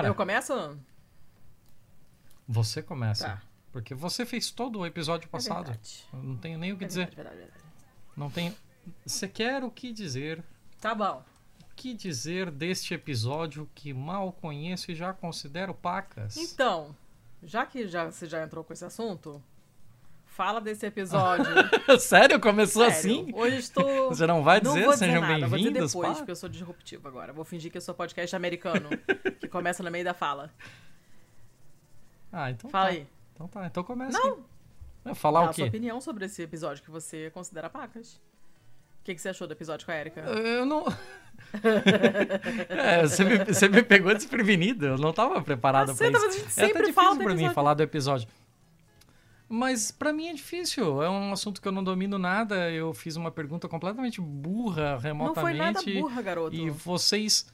senhora. Eu começo? Você começa. Tá. Porque você fez todo o episódio passado. É verdade. Eu não tenho nem o que É dizer. verdade, verdade, verdade. Não tenho. Você quer o que dizer? Tá bom. O que dizer deste episódio que mal conheço e já considero pacas? Então, já que já, você já entrou com esse assunto, fala desse episódio. Sério? Começou Sério, assim? Hoje estou. Você não vai Não dizer? dizer Sejam nada, vou dizer bem-vindos, depois, pá? porque eu sou disruptivo agora. Vou fingir que eu sou podcast americano, que começa no meio da fala. Ah, então Fala tá. aí. Então tá, então começa. Não. aí. Vai falar Dá o a sua quê? opinião sobre esse episódio que você considera pacas. O que, que você achou do episódio com a Erika? Eu não. É, você, me, você me pegou desprevenido. Eu não tava preparado pra Caceta, isso. mas a gente é até sempre difícil fala pra mim falar do episódio. Mas pra mim é difícil. É um assunto que eu não domino nada. Eu fiz uma pergunta completamente burra Não remotamente. foi nada burra, garoto. E vocês.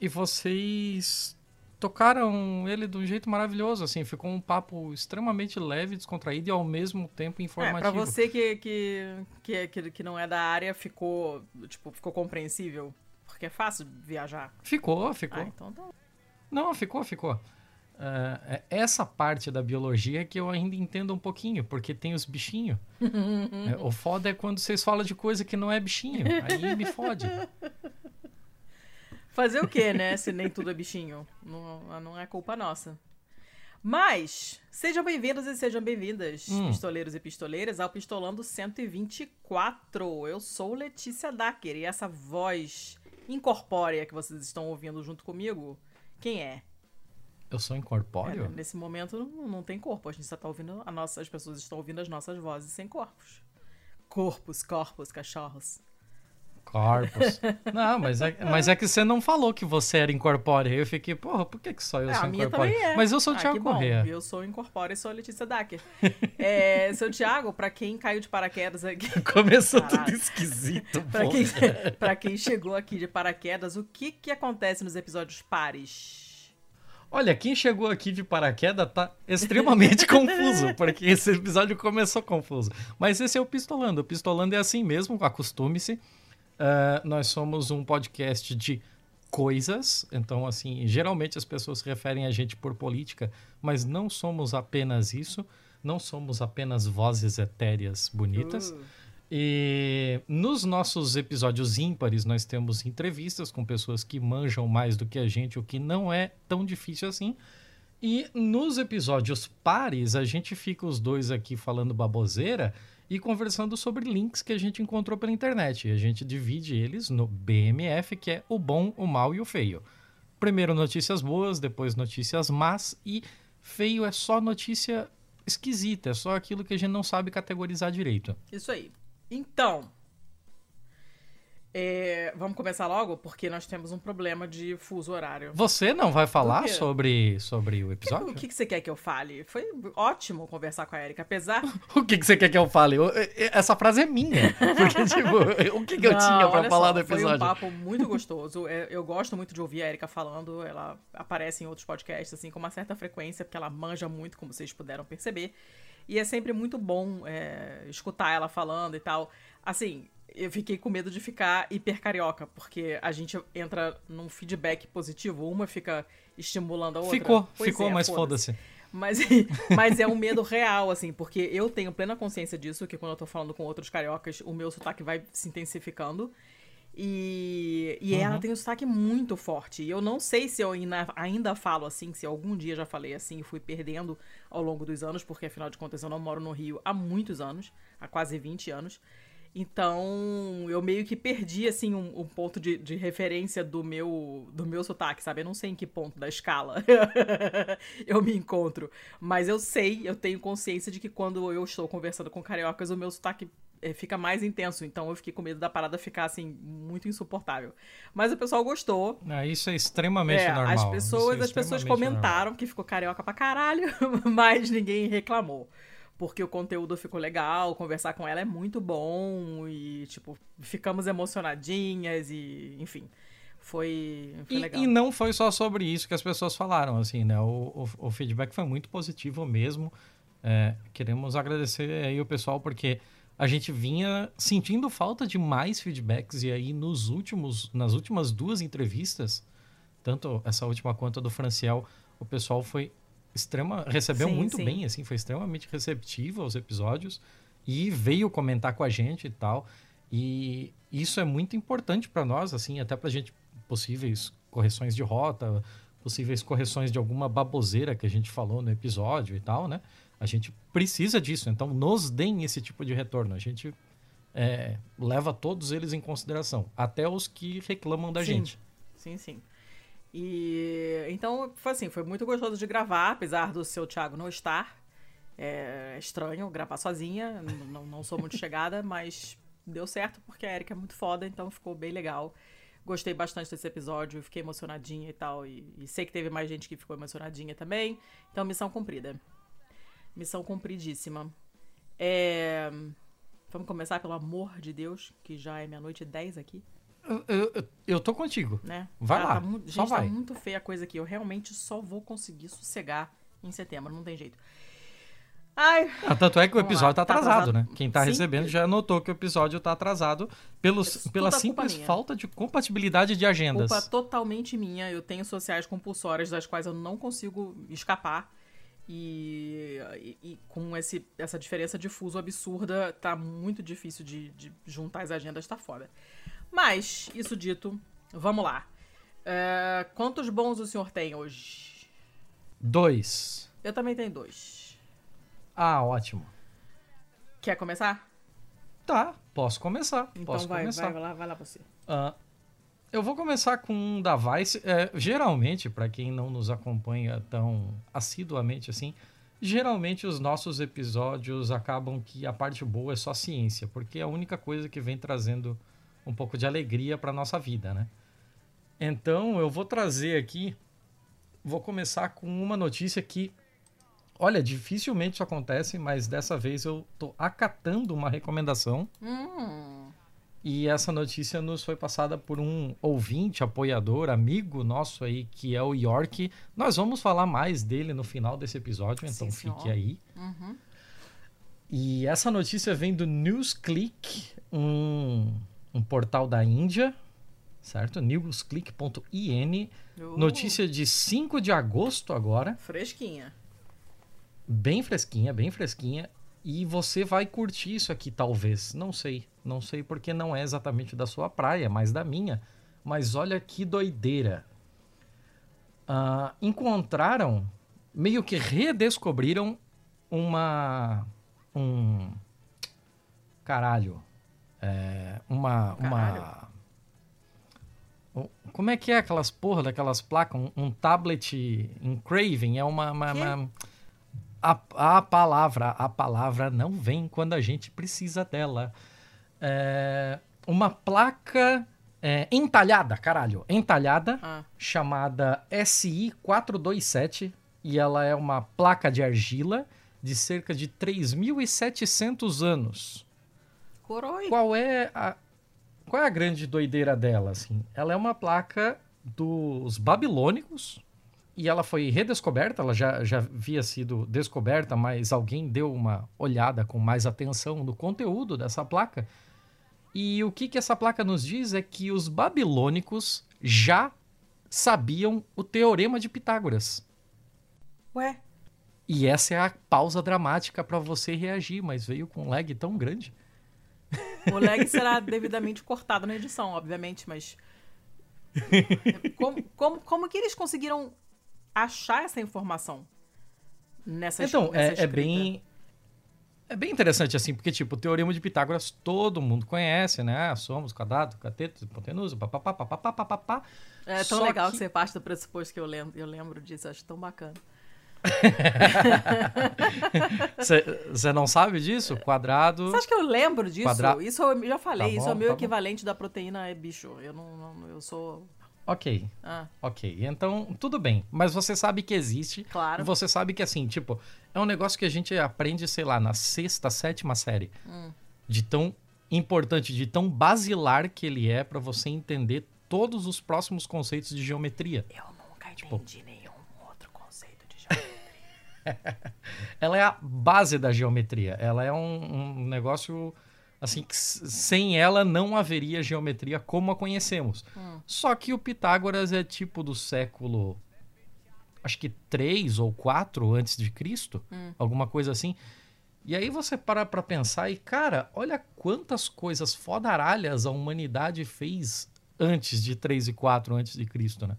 E vocês tocaram ele de um jeito maravilhoso, assim, ficou um papo extremamente leve, descontraído e ao mesmo tempo É, informativo. pra você que, que, que, que, que não é da área, ficou, tipo, ficou compreensível? Porque é fácil viajar. Ficou, ficou. Ah, então tá. Não, ficou, ficou. É, é essa parte da biologia que eu ainda entendo um pouquinho, porque tem os bichinhos. É, o foda é quando vocês falam de coisa que não é bichinho. Aí me fode. Fazer o quê, né? Se nem tudo é bichinho. Não, não é culpa nossa. Mas, sejam bem-vindos e sejam bem-vindas, Hum. pistoleiros e pistoleiras, ao Pistolando 124. Eu sou Letícia Dacker e essa voz incorpórea que vocês estão ouvindo junto comigo, quem é? Eu sou É, incorpóreo? nesse momento não, não tem corpo, a gente só tá ouvindo a nossa, as pessoas estão ouvindo as nossas vozes sem corpos. Corpos, corpos, cachorros. Corpos. Não, mas é, mas é que você não falou que você era incorpóreo. Eu fiquei, porra, por que, que só eu Ah, sou a minha incorpóreo? também é. Mas eu sou o Ah, Thiago. Corrêa. Eu sou incorpórea e sou a Letícia Dacker. é, seu Thiago, pra quem caiu de paraquedas aqui. Começou Caralho. tudo esquisito, pra, quem, pra quem chegou aqui de paraquedas, o que que acontece nos episódios pares? Olha, quem chegou aqui de paraquedas tá extremamente confuso, porque esse episódio começou confuso. Mas esse é o Pistolando. O Pistolando é assim mesmo, acostume-se. Ah, nós somos um podcast de coisas, então, assim, geralmente as pessoas se referem a gente por política, mas não somos apenas isso. Não somos apenas vozes etéreas bonitas. Uh, E nos nossos episódios ímpares, nós temos entrevistas com pessoas que manjam mais do que a gente, o que não é tão difícil assim. E nos episódios pares, a gente fica os dois aqui falando baboseira e conversando sobre links que a gente encontrou pela internet. E a gente divide eles no BMF, que é o bom, o mal e o feio. Primeiro notícias boas, depois notícias más e feio é só notícia esquisita, é só aquilo que a gente não sabe categorizar direito. isso aí. Então, é, vamos começar logo, porque nós temos um problema de fuso horário. Você não vai falar sobre, sobre o O episódio? que, que você quer que eu fale? Foi ótimo conversar com a Erika, apesar O que, que você quer que eu fale? Eu- Essa frase é minha. Porque, tipo, o que, que eu Não, tinha pra falar só, do Foi um episódio? papo muito gostoso. É, Eu gosto muito de ouvir a Erika falando. Ela aparece em outros podcasts, assim, com uma certa frequência, porque ela manja muito, como vocês puderam perceber. E é sempre muito bom é, escutar ela falando e tal. Assim, eu fiquei com medo de ficar hiper carioca, porque a gente entra num feedback positivo, uma fica estimulando a outra. Ficou, Pois ficou, é, mas foda-se. mas, mas é um medo real, assim, porque eu tenho plena consciência disso, que quando eu tô falando com outros cariocas, o meu sotaque vai se intensificando. E, e ela tem um sotaque muito forte. E eu não sei se eu ainda, ainda falo assim, se algum dia já falei assim e fui perdendo ao longo dos anos, porque afinal de contas eu não moro no Rio há muitos anos, há quase 20 anos. Então, eu meio que perdi, assim, um, um ponto de, de referência do meu, do meu sotaque, sabe? Eu não sei em que ponto da escala eu me encontro. Mas eu sei, eu tenho consciência de que quando eu estou conversando com cariocas, o meu sotaque fica mais intenso. Então, eu fiquei com medo da parada ficar, assim, muito insuportável. Mas o pessoal gostou. Ah, isso é extremamente É, normal. as pessoas, é as pessoas comentaram que ficou carioca pra caralho, mas ninguém reclamou. Porque o conteúdo ficou legal, conversar com ela é muito bom e, tipo, ficamos emocionadinhas e, enfim, foi, foi E, legal. e não foi só sobre isso que as pessoas falaram, assim, né? O, o, o feedback foi muito positivo mesmo. É, queremos agradecer aí o pessoal porque a gente vinha sentindo falta de mais feedbacks e aí nos últimos, nas últimas duas entrevistas tanto essa última quanto a do Franciel, o pessoal foi extrema, recebeu Sim, muito sim. bem, assim, foi extremamente receptivo aos episódios e veio comentar com a gente e tal. E isso é muito importante para nós, assim, até pra gente possíveis correções de rota, possíveis correções de alguma baboseira que a gente falou no episódio e tal, né? A gente precisa disso, então nos deem esse tipo de retorno. A gente é, leva todos eles em consideração, até os que reclamam da Sim. gente. Sim, sim. E então, foi assim, foi muito gostoso de gravar, apesar do seu Thiago não estar. É estranho gravar sozinha, não, não sou muito chegada, mas deu certo porque a Erika é muito foda, então ficou bem legal. Gostei bastante desse episódio, fiquei emocionadinha e tal. E, e sei que teve mais gente que ficou emocionadinha também. Então, missão cumprida. Missão cumpridíssima. É, Vamos começar, pelo amor de Deus, que já é meia-noite e dez aqui Eu, eu- eu- tô contigo. né? Vai Tá- lá, tá mu- só gente, vai. tá muito feia a coisa aqui. Eu realmente só vou conseguir sossegar em setembro, não tem jeito. Ai, Ah, tanto é que o episódio lá, tá tá atrasado, atrasado. né? Quem tá Sim. recebendo já notou que o episódio tá atrasado pelos, Isso pela simples falta de compatibilidade de agendas. culpa totalmente minha. Eu tenho sociais compulsórias das quais eu não consigo escapar. E, e- e com esse, essa diferença de fuso absurda, tá muito difícil de, de juntar as agendas, tá foda. Mas, isso dito, vamos lá. É, quantos bons o senhor tem hoje? Dois. Eu também tenho dois. Ah, ótimo. Quer começar? Tá, posso começar. Então posso vai, começar. vai lá, vai lá você. Ah, eu vou começar com um da Vice. É, geralmente, para quem não nos acompanha tão assiduamente assim, geralmente os nossos episódios acabam que a parte boa é só ciência, porque é a única coisa que vem trazendo um pouco de alegria para nossa vida, né? Então, eu vou trazer aqui, vou começar com uma notícia que, olha, dificilmente isso acontece, mas dessa vez eu tô acatando uma recomendação. Hum, E essa notícia nos foi passada por um ouvinte, apoiador, amigo nosso aí, que é o York. Nós vamos falar mais dele no final desse episódio, então Sim, senhor. fique aí. uhum. E essa notícia vem do NewsClick, um, um portal da Índia, certo? newsclick.in. Uh, Notícia de 5 de agosto agora. Fresquinha. Bem fresquinha, bem fresquinha. E você vai curtir isso aqui, talvez. Não sei. Não sei porque não é exatamente da sua praia, mas da minha. Mas olha que doideira. Ah, encontraram, meio que redescobriram uma. Um. Caralho. É, uma. uma Caralho. um- como é que é aquelas porra daquelas placas? Um, um tablet engraving? É uma. uma- uma- a, a palavra, a palavra não vem quando a gente precisa dela. É, uma placa é, entalhada, caralho, entalhada, Ah, chamada SI427, e ela é uma placa de argila de cerca de 3.700 anos. coroi. Qual é a qual é a grande doideira dela assim? Ela é uma placa dos babilônicos e ela foi redescoberta, ela já, já havia sido descoberta, mas alguém deu uma olhada com mais atenção no conteúdo dessa placa. E o que, que essa placa nos diz é que os babilônicos já sabiam o teorema de Pitágoras. Ué, E essa é a pausa dramática para você reagir, mas veio com um lag tão grande. o lag será devidamente cortado na edição, obviamente, mas. Como, como, como que eles conseguiram achar essa informação? Nessa es- Então, nessa é, é bem. É bem interessante, assim, porque, tipo, o Teorema de Pitágoras todo mundo conhece, né? Ah, Somos, quadrado, cateto, hipotenusa, papapá, papapá, papapá. É tão Só legal que... você parte do pressuposto que eu lembro, eu lembro disso, eu acho tão bacana. Você não sabe disso? Quadrado. Você acha que eu lembro disso? Quadra- Isso eu já falei, Tá isso é o bom, meu tá bom. equivalente da proteína é bicho. Eu não, não- eu sou. Ok, Ah, ok. Então, tudo bem. Mas você sabe que existe. claro. Você sabe que, assim, tipo, é um negócio que a gente aprende, sei lá, na sexta, sétima série. Hum. De tão importante, de tão basilar que ele é pra você entender todos os próximos conceitos de geometria. Eu nunca Tipo- entendi nenhum outro conceito de geometria. Ela é a base da geometria. Ela é um, um negócio, Assim, que sem ela não haveria geometria como a conhecemos. Hum. Só que o Pitágoras é tipo do século acho que 3 ou 4 antes de Cristo, hum. alguma coisa assim. E aí você para pra pensar e, cara, olha quantas coisas fodaralhas a humanidade fez antes de 3 e 4 antes de Cristo, né?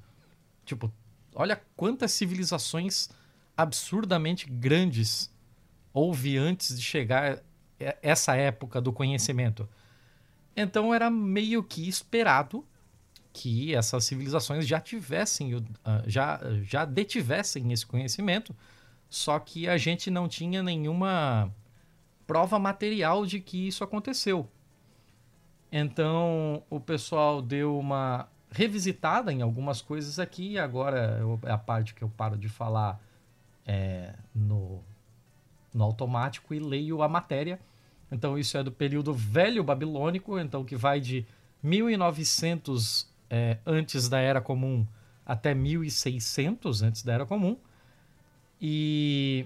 Tipo, olha quantas civilizações absurdamente grandes houve antes de chegar essa época do conhecimento. Então era meio que esperado que essas civilizações já tivessem, ah, já, já detivessem esse conhecimento, só que a gente não tinha nenhuma prova material de que isso aconteceu. Então o pessoal deu uma revisitada em algumas coisas aqui, agora é a parte que eu paro de falar é, no, no automático e leio a matéria. Então isso é do período velho babilônico, então que vai de 1900 é, antes da Era Comum até 1600 antes da Era Comum. E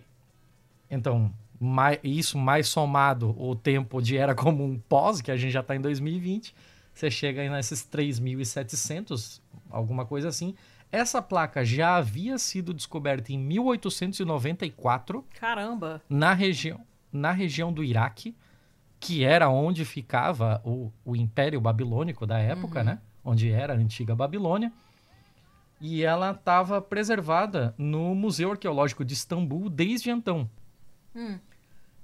então, mais, isso mais somado o tempo de Era Comum pós, que a gente já está em 2020, você chega aí nesses 3.700, alguma coisa assim. Essa placa já havia sido descoberta em 1894. Caramba! Na região, na região do Iraque, que era onde ficava o, o Império Babilônico da época, uhum. né? onde era a antiga Babilônia. E ela estava preservada no Museu Arqueológico de Istambul desde então. Hum.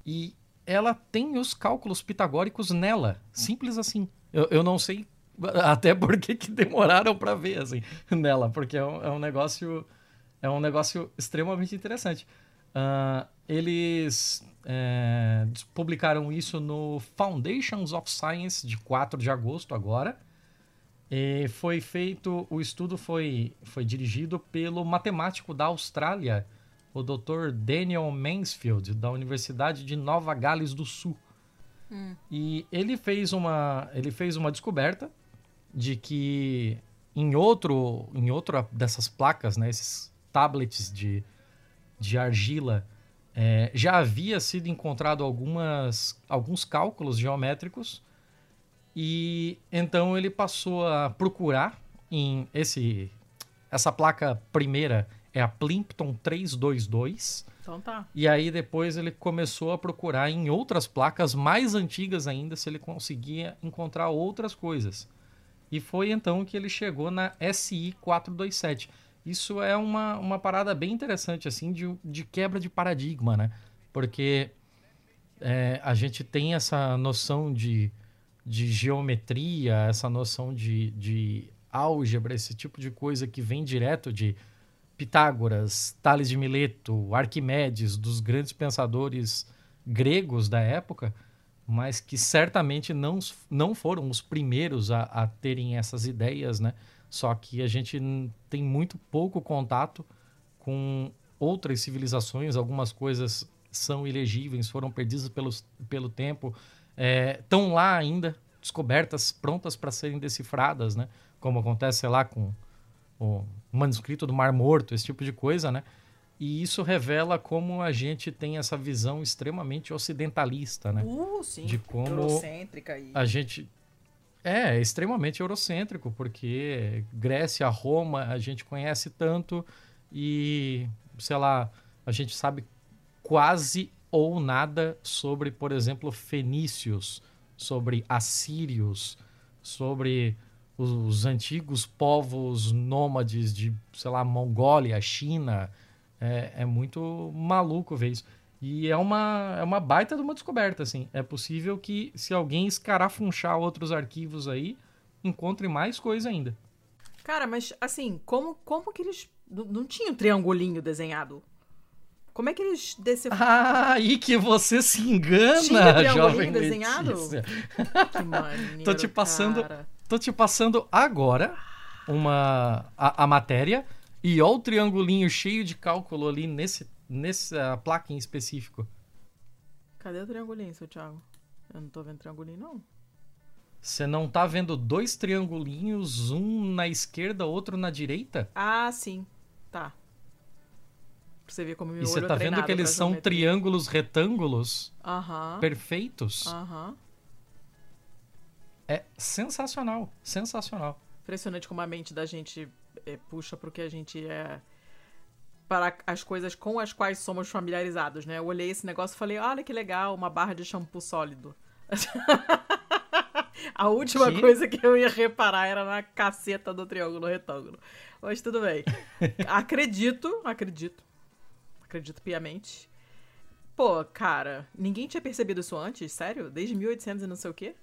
E ela tem os cálculos pitagóricos nela. Simples assim. Eu, eu não sei até por que, que demoraram para ver assim, nela, porque é um, é um, negócio é um negócio extremamente interessante. Uh, eles é, publicaram isso no Foundations of Science de 4 de agosto agora. E foi feito, o estudo foi, foi dirigido pelo matemático da Austrália, o Dr. Daniel Mansfield, da Universidade de Nova Gales do Sul. Hum. E ele fez, uma, ele fez uma descoberta de que em outro em outra dessas placas, né, esses tablets de, de argila, é, já havia sido encontrado algumas, alguns cálculos geométricos e então ele passou a procurar em esse essa placa primeira é a Plimpton 322. Então tá. E aí depois ele começou a procurar em outras placas mais antigas ainda se ele conseguia encontrar outras coisas. E foi então que ele chegou na SI 427. Isso é uma, uma parada bem interessante, assim, de, de quebra de paradigma, né? Porque é, a gente tem essa noção de de geometria, essa noção de, de álgebra, esse tipo de coisa que vem direto de Pitágoras, Tales de Mileto, Arquimedes, dos grandes pensadores gregos da época, mas que certamente não, não foram os primeiros a, a terem essas ideias, né? Só que a gente tem muito pouco contato com outras civilizações, algumas coisas são ilegíveis, foram perdidas pelos, pelo tempo, estão é, lá ainda, descobertas, prontas para serem decifradas, né? Como acontece, sei lá, com o manuscrito do Mar Morto, esse tipo de coisa, né? E isso revela como a gente tem essa visão extremamente ocidentalista, né? Uh, sim. De como Eurocêntrica e... a gente é, é extremamente eurocêntrico, porque Grécia, Roma, a gente conhece tanto e, sei lá, a gente sabe quase ou nada sobre, por exemplo, fenícios, sobre assírios, sobre os, os antigos povos nômades de, sei lá, Mongólia, China. É, é, muito maluco ver isso. E é uma, é uma baita de uma descoberta, assim. É possível que, se alguém escarafunchar outros arquivos aí, encontre mais coisa ainda. Cara, mas assim, como, como que eles. Não tinha um triangulinho desenhado? Como é que eles decifram? Ah, aí que você se engana, jovem desenhado? que maneiro, tô te passando, cara. tô te passando agora uma a, a, matéria e ó o triangulinho cheio de cálculo ali nesse nessa placa em específico. Cadê o triangulinho, seu Thiago? Eu não tô vendo triangulinho não. Você não tá vendo dois triangulinhos, um na esquerda, outro na direita? Ah, sim. Tá. Pra você ver como meu E você tá é vendo que eles são triângulos retângulos uh -huh. perfeitos? Aham. Uh -huh. É sensacional, sensacional. Impressionante como a mente da gente é, puxa pro que a gente é. Para as coisas com as quais somos familiarizados, né? Eu olhei esse negócio e falei, olha que legal, uma barra de shampoo sólido. a última que? coisa que eu ia reparar era na caceta do triângulo retângulo. Mas tudo bem. acredito, acredito. Acredito piamente. Pô, cara, ninguém tinha percebido isso antes? Sério? Desde 1800 e não sei o quê?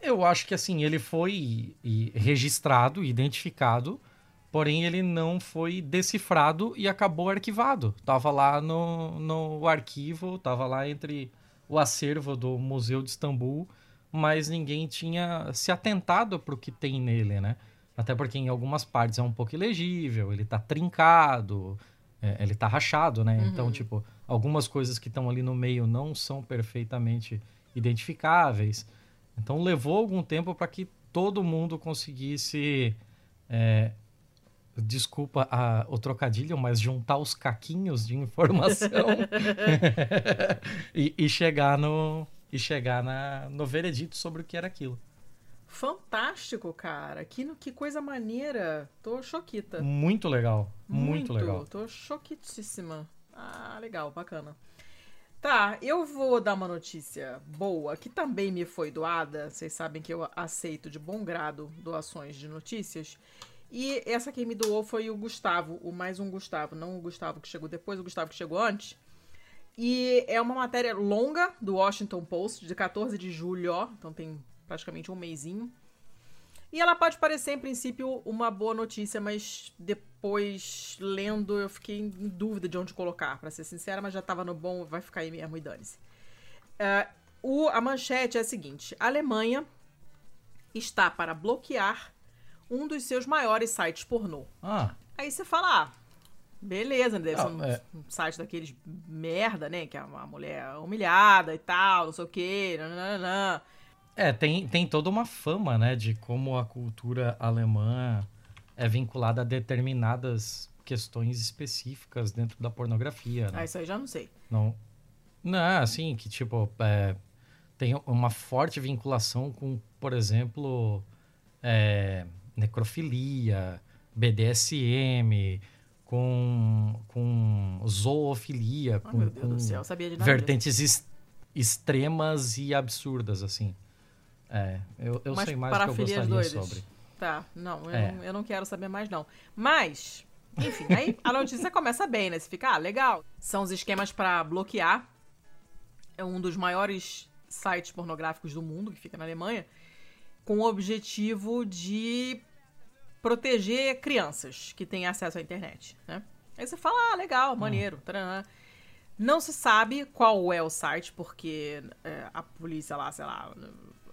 Eu acho que assim, ele foi registrado, identificado, porém ele não foi decifrado e acabou arquivado. Tava lá no, no arquivo, tava lá entre o acervo do Museu de Istambul, mas ninguém tinha se atentado para o que tem nele, né? Até porque em algumas partes é um pouco ilegível, ele tá trincado, é, ele tá rachado, né? Uhum. Então, tipo, algumas coisas que estão ali no meio não são perfeitamente identificáveis. Então levou algum tempo para que todo mundo conseguisse. É, desculpa a, o trocadilho, mas juntar os caquinhos de informação e, e, chegar no e chegar na, no veredito sobre o que era aquilo. Fantástico, cara. Que, que coisa maneira. Tô choquita. Muito legal. Muito, muito legal. Tô choquitíssima. Ah, legal, bacana. Tá, eu vou dar uma notícia boa que também me foi doada. Vocês sabem que eu aceito de bom grado doações de notícias. E essa quem me doou foi o Gustavo, o mais um Gustavo, não o Gustavo que chegou depois, o Gustavo que chegou antes. E é uma matéria longa do Washington Post, de 14 de julho, ó, então tem praticamente um mêsinho. E ela pode parecer, em princípio, uma boa notícia, mas depois, lendo, eu fiquei em dúvida de onde colocar, para ser sincera, mas já tava no bom, vai ficar aí mesmo e dane-se. Uh, a manchete é a seguinte: a Alemanha está para bloquear um dos seus maiores sites pornô. Ah. Aí você fala, ah, beleza, deve ser um, é. um, site daqueles merda, né? Que é uma mulher humilhada e tal, não sei o quê. Nananana. É, tem, tem toda uma fama, né, de como a cultura alemã é vinculada a determinadas questões específicas dentro da pornografia. Né? Ah, isso aí já não sei. Não, não assim, que tipo, é, tem uma forte vinculação com, por exemplo, é, necrofilia, BDSM, com, com zoofilia, oh, com, com céu, vertentes est extremas e absurdas, assim. É, eu, eu sei mais do que eu gostaria doidas. sobre. Tá, não eu, é. não, eu não quero saber mais não. Mas, enfim, aí a notícia começa bem, né? Você fica, ah, legal. São os esquemas para bloquear. É um dos maiores sites pornográficos do mundo, que fica na Alemanha, com o objetivo de proteger crianças que têm acesso à internet, né? Aí você fala, ah, legal, maneiro, hum. Não se sabe qual é o site, porque é, a polícia lá, sei lá,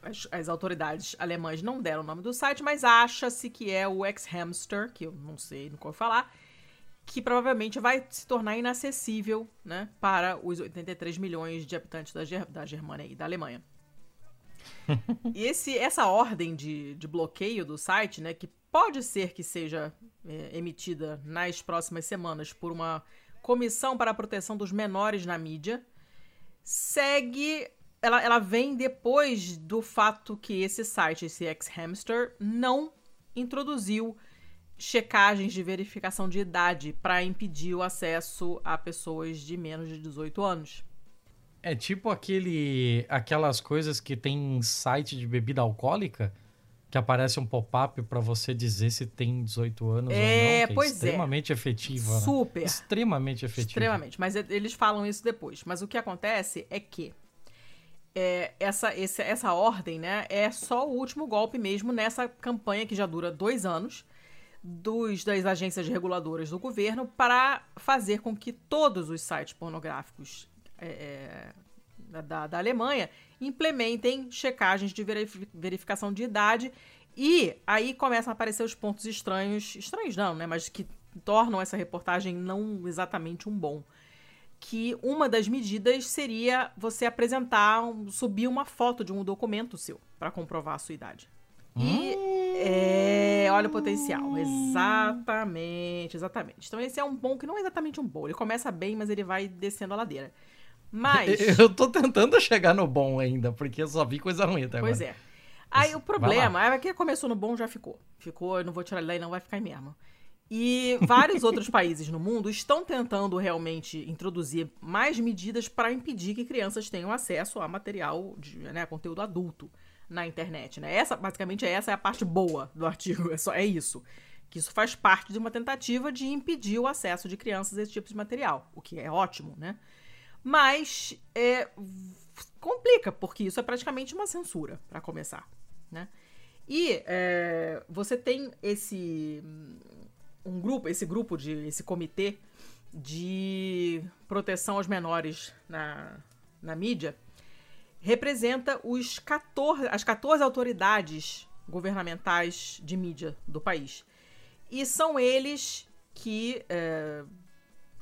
as, as, autoridades alemãs não deram o nome do site, mas acha-se que é o X-Hamster, que eu não sei, nunca vou falar, que provavelmente vai se tornar inacessível né, para os 83 milhões de habitantes da, Ger da Germânia e da Alemanha. e esse, essa ordem de, de bloqueio do site, né, que pode ser que seja é, emitida nas próximas semanas por uma comissão para a proteção dos menores na mídia, segue ela, ela vem depois do fato que esse site, esse X-Hamster, não introduziu checagens de verificação de idade para impedir o acesso a pessoas de menos de 18 anos. É tipo aquele aquelas coisas que tem em site de bebida alcoólica que aparece um pop-up para você dizer se tem 18 anos é, ou não. É, pois é extremamente é. efetiva. Né? Super. Né? Extremamente efetiva. Extremamente. Mas eles falam isso depois. Mas o que acontece é que é, essa, esse, essa ordem né, é só o último golpe mesmo nessa campanha que já dura dois anos dos, das agências reguladoras do governo para fazer com que todos os sites pornográficos é, é da, da Alemanha implementem checagens de verificação de idade e aí começam a aparecer os pontos estranhos, estranhos não, né, mas que tornam essa reportagem não exatamente um bom que uma das medidas seria você apresentar, subir uma foto de um documento seu para comprovar a sua idade. E é, olha o potencial. Exatamente, exatamente. Então esse é um bom que não é exatamente um bom. Ele começa bem, mas ele vai descendo a ladeira. Mas. Eu tô tentando chegar no bom ainda, porque eu só vi coisa ruim até pois agora. Pois é. Aí o problema é que começou no bom, já ficou. Ficou, eu não vou tirar ele daí, não vai ficar mesmo. E vários outros países no mundo estão tentando realmente introduzir mais medidas para impedir que crianças tenham acesso a material, de, né, conteúdo adulto na internet. Né? Essa, basicamente, essa é a parte boa do artigo. É, só, é isso. Que isso faz parte de uma tentativa de impedir o acesso de crianças a esse tipo de material, o que é ótimo, né? Mas é, complica, porque isso é praticamente uma censura, para começar, né? E é, você tem esse um grupo, esse grupo de esse comitê de proteção aos menores na, na mídia representa os 14, as 14 autoridades governamentais de mídia do país. E são eles que, é,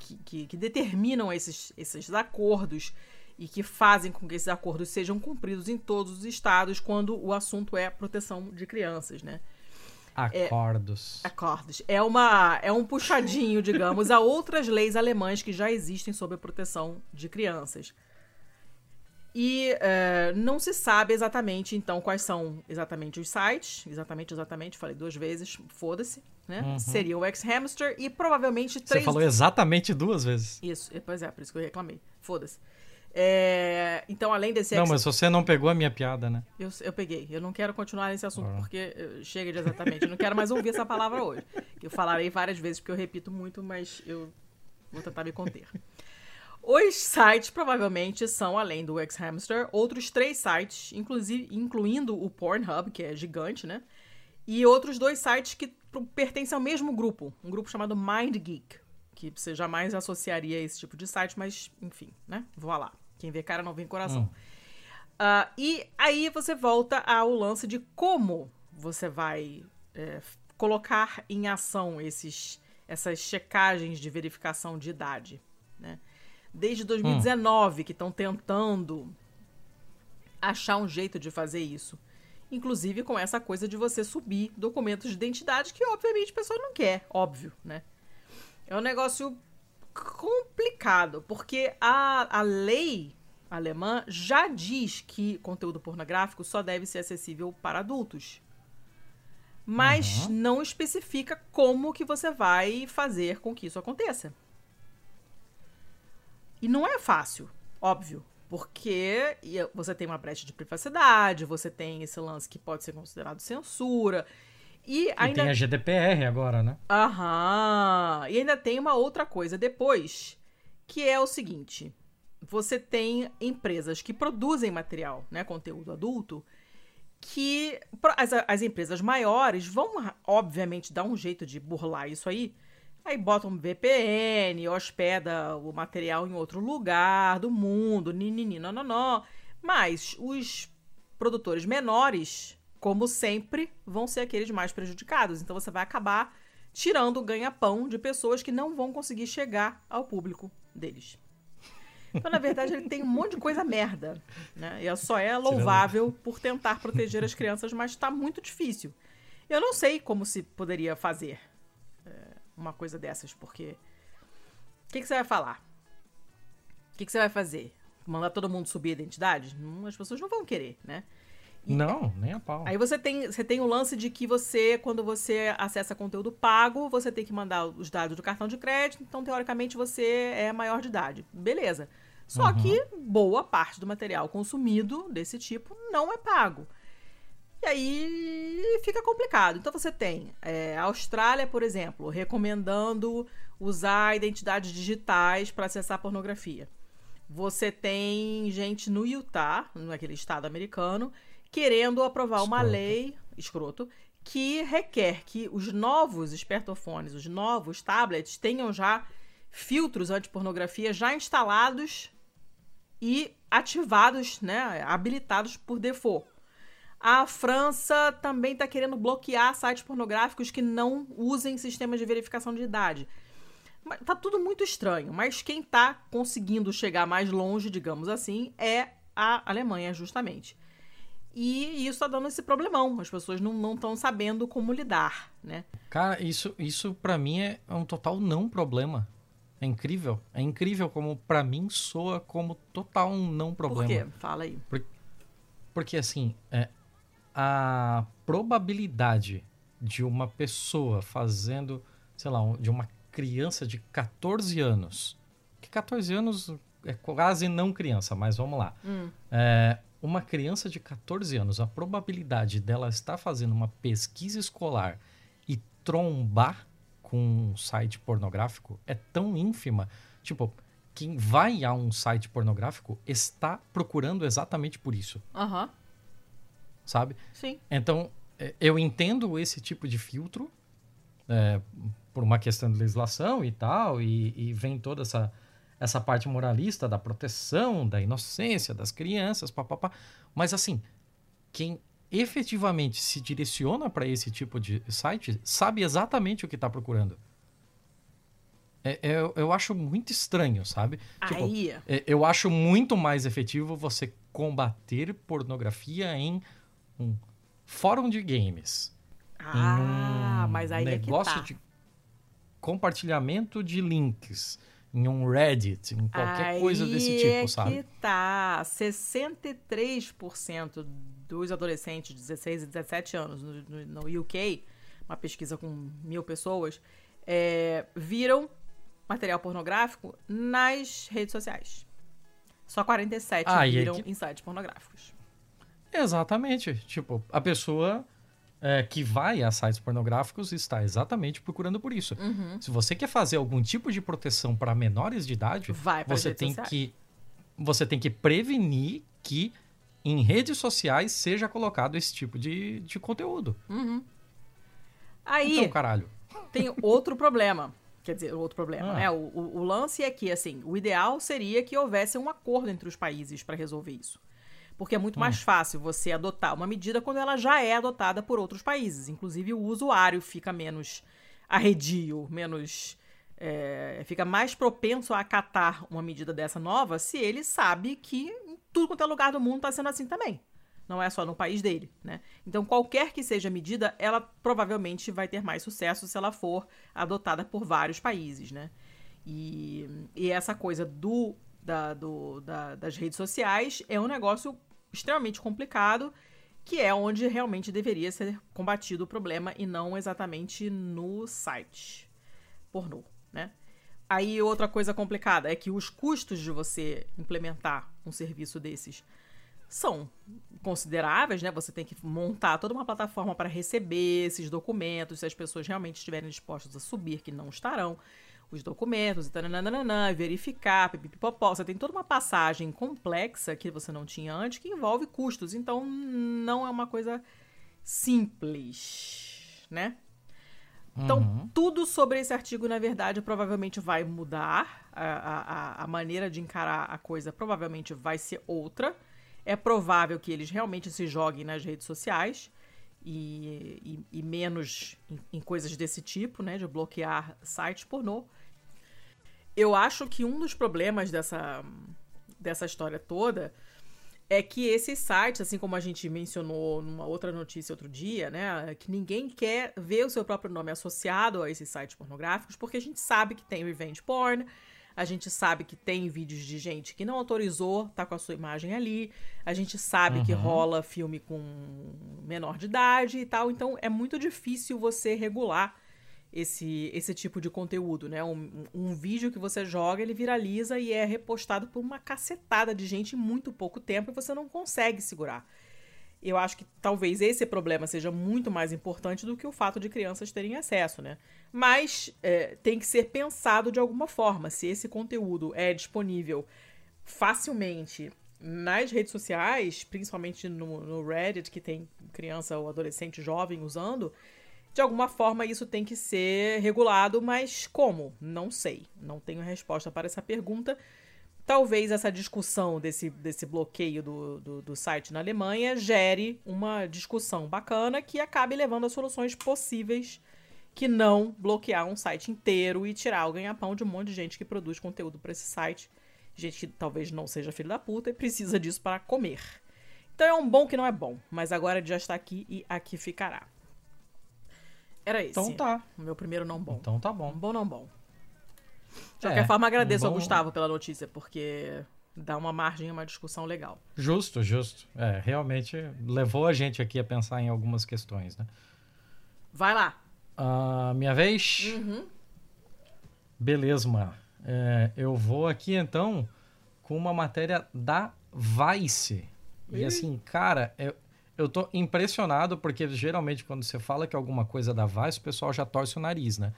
que, que, que, determinam esses, esses acordos e que fazem com que esses acordos sejam cumpridos em todos os estados quando o assunto é proteção de crianças, né? Acordos. É, acordos. É, uma, é um puxadinho, digamos, a outras leis alemãs que já existem sobre a proteção de crianças. E uh, não se sabe exatamente, então, quais são exatamente os sites. Exatamente, exatamente, falei duas vezes, foda-se, né? Uhum. Seria o X-Hamster e provavelmente três... Você falou exatamente duas vezes. Isso, pois é, por isso que eu reclamei. Foda-se. É, então, além desse. Não, mas você não pegou a minha piada, né? Eu, eu peguei. Eu não quero continuar nesse assunto ah. porque eh, chega de exatamente. Eu não quero mais ouvir essa palavra hoje. Eu falarei várias vezes porque eu repito muito, mas eu vou tentar me conter. Os sites provavelmente são, além do X-Hamster, outros três sites, inclusive, incluindo o Pornhub, que é gigante, né? E outros dois sites que pertencem ao mesmo grupo, um grupo chamado MindGeek, que você jamais associaria a esse tipo de site, mas enfim, né? Vou lá. Quem vê cara não vê coração. Hum. Uh, e aí você volta ao lance de como você vai é, colocar em ação esses, essas checagens de verificação de idade. Né? Desde 2019 hum. que estão tentando achar um jeito de fazer isso. Inclusive com essa coisa de você subir documentos de identidade que, obviamente, a pessoa não quer, óbvio, né? É um negócio complicado, porque a, a lei alemã já diz que conteúdo pornográfico só deve ser acessível para adultos. Mas uhum. não especifica como que você vai fazer com que isso aconteça. E não é fácil, óbvio, porque você tem uma brecha de privacidade, você tem esse lance que pode ser considerado censura, e, ainda... e tem a GDPR agora, né? Aham. E ainda tem uma outra coisa depois, que é o seguinte: você tem empresas que produzem material, né, conteúdo adulto, que as, as empresas maiores vão, obviamente, dar um jeito de burlar isso aí. Aí botam VPN, hospeda o material em outro lugar do mundo, ninini, não. Mas os produtores menores como sempre, vão ser aqueles mais prejudicados. Então você vai acabar tirando o ganha-pão de pessoas que não vão conseguir chegar ao público deles. Então, na verdade, ele tem um monte de coisa merda. Né? E só é louvável por tentar proteger as crianças, mas está muito difícil. Eu não sei como se poderia fazer é, uma coisa dessas, porque. O que, que, você vai falar? O que, que, você vai fazer? Mandar todo mundo subir a identidade? Hum, as pessoas não vão querer, né? Não, nem a pau. Aí você tem, você tem o lance de que você, quando você acessa conteúdo pago, você tem que mandar os dados do cartão de crédito, então teoricamente você é maior de idade. Beleza. Só uhum. que boa parte do material consumido desse tipo não é pago. E aí fica complicado. Então você tem é, a Austrália, por exemplo, recomendando usar identidades digitais para acessar pornografia. Você tem gente no Utah, naquele estado americano, querendo aprovar escroto. uma lei, escroto, que requer que os novos espertofones, os novos tablets, tenham já filtros anti-pornografia já instalados e ativados, né, habilitados por default. A França também está querendo bloquear sites pornográficos que não usem sistemas de verificação de idade. Tá tudo muito estranho, mas quem está conseguindo chegar mais longe, digamos assim, é a Alemanha, justamente. E isso tá dando esse problemão. As pessoas não estão sabendo como lidar, né? Cara, isso, isso para mim é um total não problema. É incrível. É incrível como para mim soa como total um não problema. Por quê? Fala aí. Por, porque assim, é, a probabilidade de uma pessoa fazendo, sei lá, de uma criança de 14 anos, que 14 anos é quase não criança, mas vamos lá. Hum. É, uma criança de 14 anos, a probabilidade dela estar fazendo uma pesquisa escolar e trombar com um site pornográfico é tão ínfima. Tipo, quem vai a um site pornográfico está procurando exatamente por isso. Aham. Uhum. Sabe? Sim. Então, é, eu entendo esse tipo de filtro é, por uma questão de legislação e tal, e, e vem toda essa, essa parte moralista da proteção, da inocência das crianças, papapá. Mas assim, quem efetivamente se direciona para esse tipo de site sabe exatamente o que está procurando. É, é, eu, eu acho muito estranho, sabe? Tipo, Aí. Tipo, é, eu acho muito mais efetivo você combater pornografia em um fórum de games. Ah, um mas aí negócio é que tá. de compartilhamento de links em um Reddit, em qualquer aí coisa desse tipo, é sabe? que tá. 63% dos adolescentes de 16 e 17 anos no, no, UK, uma pesquisa com mil pessoas, é, viram material pornográfico nas redes sociais. Só 47 ah, viram é que... em sites pornográficos. Exatamente. Tipo, a pessoa é, que vai a sites pornográficos está exatamente procurando por isso. Uhum. Se você quer fazer algum tipo de proteção para menores de idade, você tem sociais. que você tem que prevenir que em redes sociais seja colocado esse tipo de, de conteúdo. Uhum. Aí, então, caralho. tem outro problema. Quer dizer, outro problema, ah. né? O, o, o, lance é que, assim, o ideal seria que houvesse um acordo entre os países para resolver isso. Porque é muito hum. mais fácil você adotar uma medida quando ela já é adotada por outros países. Inclusive, o usuário fica menos arredio, menos. É, fica mais propenso a acatar uma medida dessa nova se ele sabe que em tudo quanto é lugar do mundo está sendo assim também. Não é só no país dele, né? Então, qualquer que seja a medida, ela provavelmente vai ter mais sucesso se ela for adotada por vários países, né? E, e essa coisa do, da, do, da, das redes sociais é um negócio extremamente complicado, que é onde realmente deveria ser combatido o problema e não exatamente no site pornô, né? Aí outra coisa complicada é que os custos de você implementar um serviço desses são consideráveis, né? Você tem que montar toda uma plataforma para receber esses documentos, se as pessoas realmente estiverem dispostas a subir, que não estarão os documentos, e verificar, pipipopó. Você tem toda uma passagem complexa que você não tinha antes que envolve custos. Então, não é uma coisa simples, né? Então, uhum. tudo sobre esse artigo, na verdade, provavelmente vai mudar. A, a, a maneira de encarar a coisa provavelmente vai ser outra. É provável que eles realmente se joguem nas redes sociais e, e, e menos em, em, coisas desse tipo, né? De bloquear sites pornô. Eu acho que um dos problemas dessa, dessa história toda é que esses sites, assim como a gente mencionou numa outra notícia outro dia, né, que ninguém quer ver o seu próprio nome associado a esses sites pornográficos, porque a gente sabe que tem revenge porn, a gente sabe que tem vídeos de gente que não autorizou tá com a sua imagem ali, a gente sabe uhum. que rola filme com menor de idade e tal, então é muito difícil você regular esse, esse tipo de conteúdo, né? Um, um, vídeo que você joga, ele viraliza e é repostado por uma cacetada de gente em muito pouco tempo e você não consegue segurar. Eu acho que talvez esse problema seja muito mais importante do que o fato de crianças terem acesso, né? Mas é, tem que ser pensado de alguma forma. Se esse conteúdo é disponível facilmente nas redes sociais, principalmente no, no Reddit, que tem criança ou adolescente jovem usando, de alguma forma isso tem que ser regulado, mas como? Não sei. Não tenho resposta para essa pergunta. Talvez essa discussão desse, desse bloqueio do, do, do, site na Alemanha gere uma discussão bacana que acabe levando a soluções possíveis que não bloquear um site inteiro e tirar o ganha-pão de um monte de gente que produz conteúdo para esse site. Gente que talvez não seja filho da puta e precisa disso para comer. Então é um bom que não é bom, mas agora já está aqui e aqui ficará. Era esse. Então tá. O meu primeiro não bom. Então tá bom. Bom não bom. De qualquer é, forma, agradeço um bom... ao Gustavo pela notícia, porque dá uma margem, uma discussão legal. Justo, justo. É, realmente levou a gente aqui a pensar em algumas questões, né? Vai lá. Uh, minha vez? Uhum. Beleza, mano. É, eu vou aqui então com uma matéria da Vice. E assim, cara, eu, eu tô impressionado porque geralmente quando você fala que é alguma coisa da Vice, o pessoal já torce o nariz, né?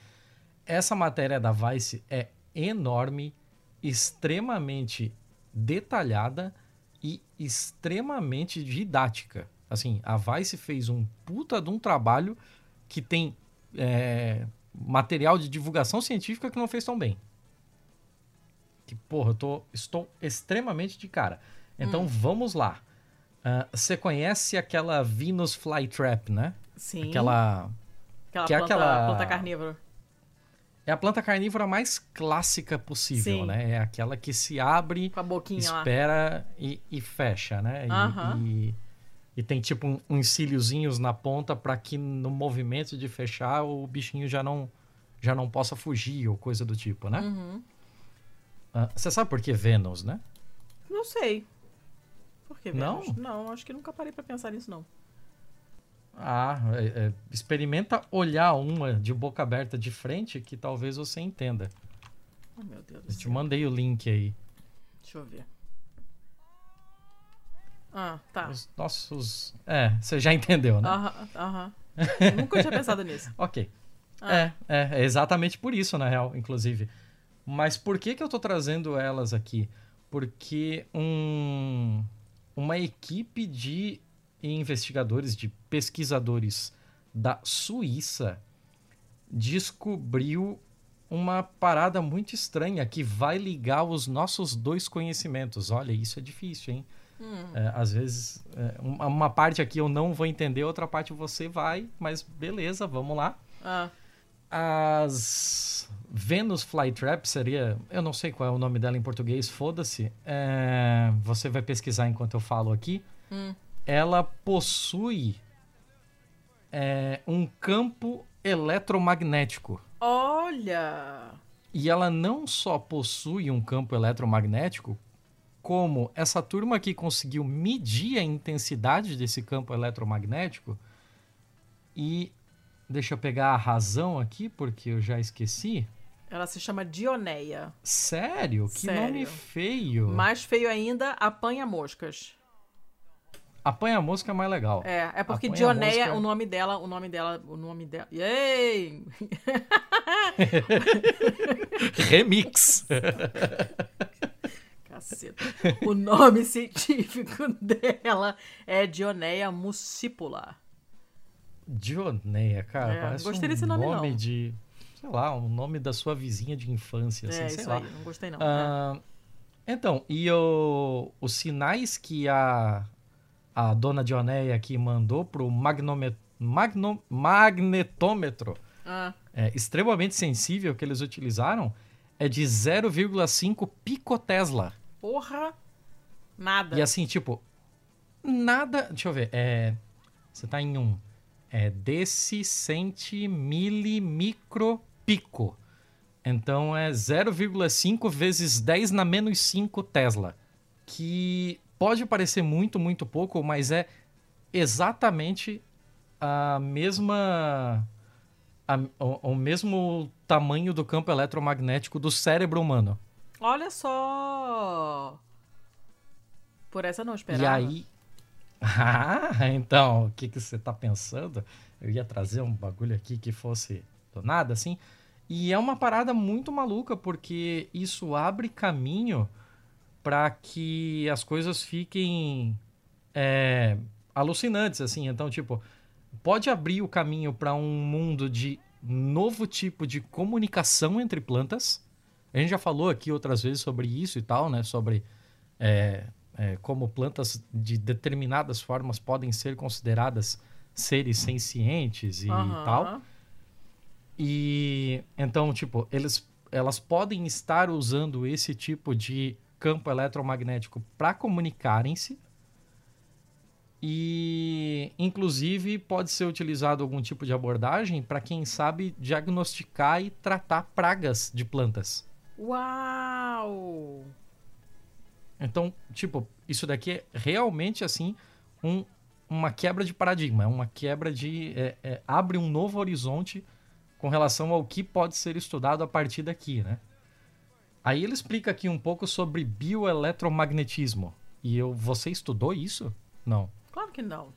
Essa matéria da Vice é enorme, extremamente detalhada e extremamente didática. Assim, a Vice fez um puta de um trabalho que tem é, material de divulgação científica que não fez tão bem. Que, porra, eu tô, estou extremamente de cara. Então, hum. vamos lá. Uh, você conhece aquela Venus Flytrap, né? Sim. Aquela... Aquela, que é planta, é aquela planta carnívora. É a planta carnívora mais clássica possível, Sim. né? É aquela que se abre, Com a boquinha espera e, e, fecha, né? E, e, e, tem tipo um, uns cíliozinhos na ponta para que no movimento de fechar o bichinho já não, já não possa fugir ou coisa do tipo, né? Uhum. Uh, você sabe por que Vênus, né? Não sei. Por que Vênus? Não? Não, acho que nunca parei para pensar nisso, não. Ah, é, é, experimenta olhar uma de boca aberta de frente que talvez você entenda. Oh, meu Deus do eu céu. te mandei o link aí. Deixa eu ver. Ah, tá. Os nossos. É, você já entendeu, né? Aham, aham. Nunca tinha pensado nisso. Ok. Ah. É, é, é exatamente por isso, na real, inclusive. Mas por que, que eu tô trazendo elas aqui? Porque um, uma equipe de investigadores, de pesquisadores da Suíça descobriu uma parada muito estranha que vai ligar os nossos dois conhecimentos. Olha, isso é difícil, hein? Hum. É, às vezes, é, uma parte aqui eu não vou entender, outra parte você vai, mas beleza, vamos lá. Ah. As Venus Flytrap seria, eu não sei qual é o nome dela em português, foda-se. É, você vai pesquisar enquanto eu falo aqui. Hum ela possui é, um campo eletromagnético. Olha! E ela não só possui um campo eletromagnético, como essa turma aqui conseguiu medir a intensidade desse campo eletromagnético e deixa eu pegar a razão aqui porque eu já esqueci. Ela se chama Dioneia. Sério? Que Sério. nome feio. Mais feio ainda, apanha moscas. Apanha mosca é mais legal. É, é porque Apanha Dioneia, mosca- o nome dela, o nome dela, o nome dela. Yay! Remix. Caceta. O nome científico dela é Dioneia muscipula. Dioneia, cara, É, parece gostei um desse nome, não. de, sei lá, um nome da sua vizinha de infância, assim, é, sei isso lá. aí, não gostei não. Ah, Então, e o, os sinais que a, a dona Dioneia aqui mandou pro magnome, magno, magnetômetro Ah, é, extremamente sensível que eles utilizaram é de 0,5 picotesla. porra! Nada. E assim, tipo, nada. Deixa eu ver. É, você tá em um. É desse centimicropico. Então é 0,5 vezes 10 na menos 5 Tesla. Que pode parecer muito, muito pouco, mas é exatamente a mesma. a- o, o mesmo tamanho do campo eletromagnético do cérebro humano. Olha só! Por essa não E esperava. aí. Ah, então, o que, que você tá pensando? Eu ia trazer um bagulho aqui que fosse do nada, assim. E é uma parada muito maluca, porque isso abre caminho para que as coisas fiquem é, alucinantes, assim. Então, tipo, pode abrir o caminho para um mundo de novo tipo de comunicação entre plantas. A gente já falou aqui outras vezes sobre isso e tal, né? Sobre é, é, como plantas de determinadas formas podem ser consideradas seres sencientes e Aham. tal. E então, tipo, eles, elas podem estar usando esse tipo de campo eletromagnético para comunicarem-se. E, inclusive, pode ser utilizado algum tipo de abordagem para, quem sabe, diagnosticar e tratar pragas de plantas. Uau! Então, tipo, isso daqui é realmente assim um, uma quebra de paradigma, é uma quebra de. É, é, abre um novo horizonte com relação ao que pode ser estudado a partir daqui, né? Aí ele explica aqui um pouco sobre bioeletromagnetismo. E eu, você estudou isso? Não. Claro que não.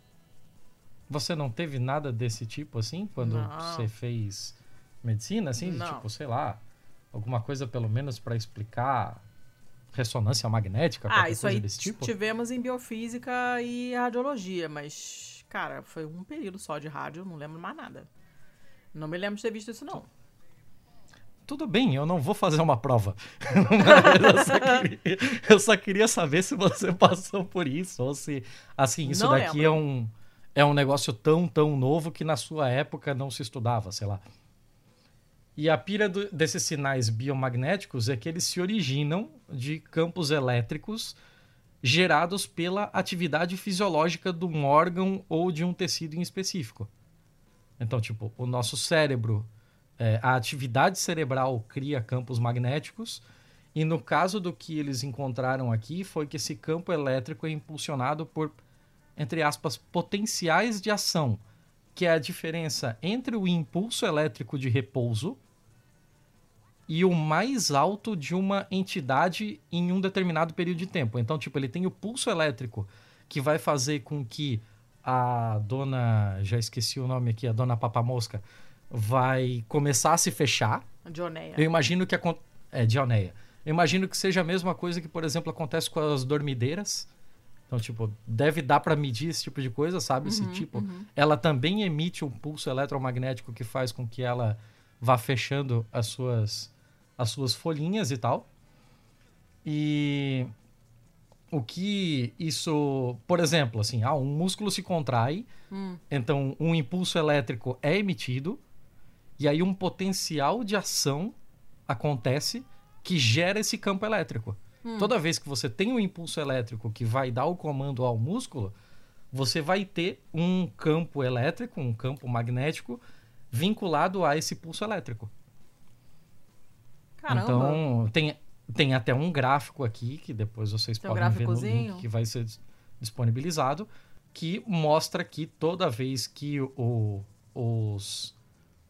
Você não teve nada desse tipo assim quando Não. você fez medicina, assim, Não. tipo, sei lá, alguma coisa pelo menos para explicar ressonância magnética, Ah, qualquer isso coisa aí desse tipo? tivemos em biofísica e radiologia, mas, cara, foi um período só de rádio, não lembro mais nada. Não me lembro de ter visto isso, não. Tudo bem, eu não vou fazer uma prova. Eu, só queria, eu só queria saber se você passou por isso ou se, assim, isso Não daqui lembro. é um é um negócio tão tão novo que na sua época não se estudava, sei lá. E a pira do- desses sinais biomagnéticos é que eles se originam de campos elétricos gerados pela atividade fisiológica de um órgão ou de um tecido em específico. Então, tipo, o nosso cérebro, é, a atividade cerebral cria campos magnéticos, e no caso do que eles encontraram aqui, foi que esse campo elétrico é impulsionado por, entre aspas, potenciais de ação, que é a diferença entre o impulso elétrico de repouso e o mais alto de uma entidade em um determinado período de tempo. Então, tipo, ele tem o pulso elétrico que vai fazer com que a dona, já esqueci o nome aqui, a dona Papamosca, vai começar a se fechar. Dioneia. Eu imagino que é Dioneia. Eu imagino que seja a mesma coisa que, por exemplo, acontece com as dormideiras. Então, tipo, deve dar para medir esse tipo de coisa, sabe? Esse tipo, ela também emite um pulso eletromagnético que faz com que ela vá fechando as suas as suas folhinhas e tal. E o que isso, por exemplo, assim, ah, um músculo se contrai, então um impulso elétrico é emitido e aí um potencial de ação acontece que gera esse campo elétrico. Toda vez que você tem um impulso elétrico que vai dar o comando ao músculo, você vai ter um campo elétrico, um campo magnético vinculado a esse pulso elétrico. Caramba. Então, tem, tem até um gráfico aqui, que depois vocês Tem um podem ver no link que vai ser dis- disponibilizado, que mostra que toda vez que o- os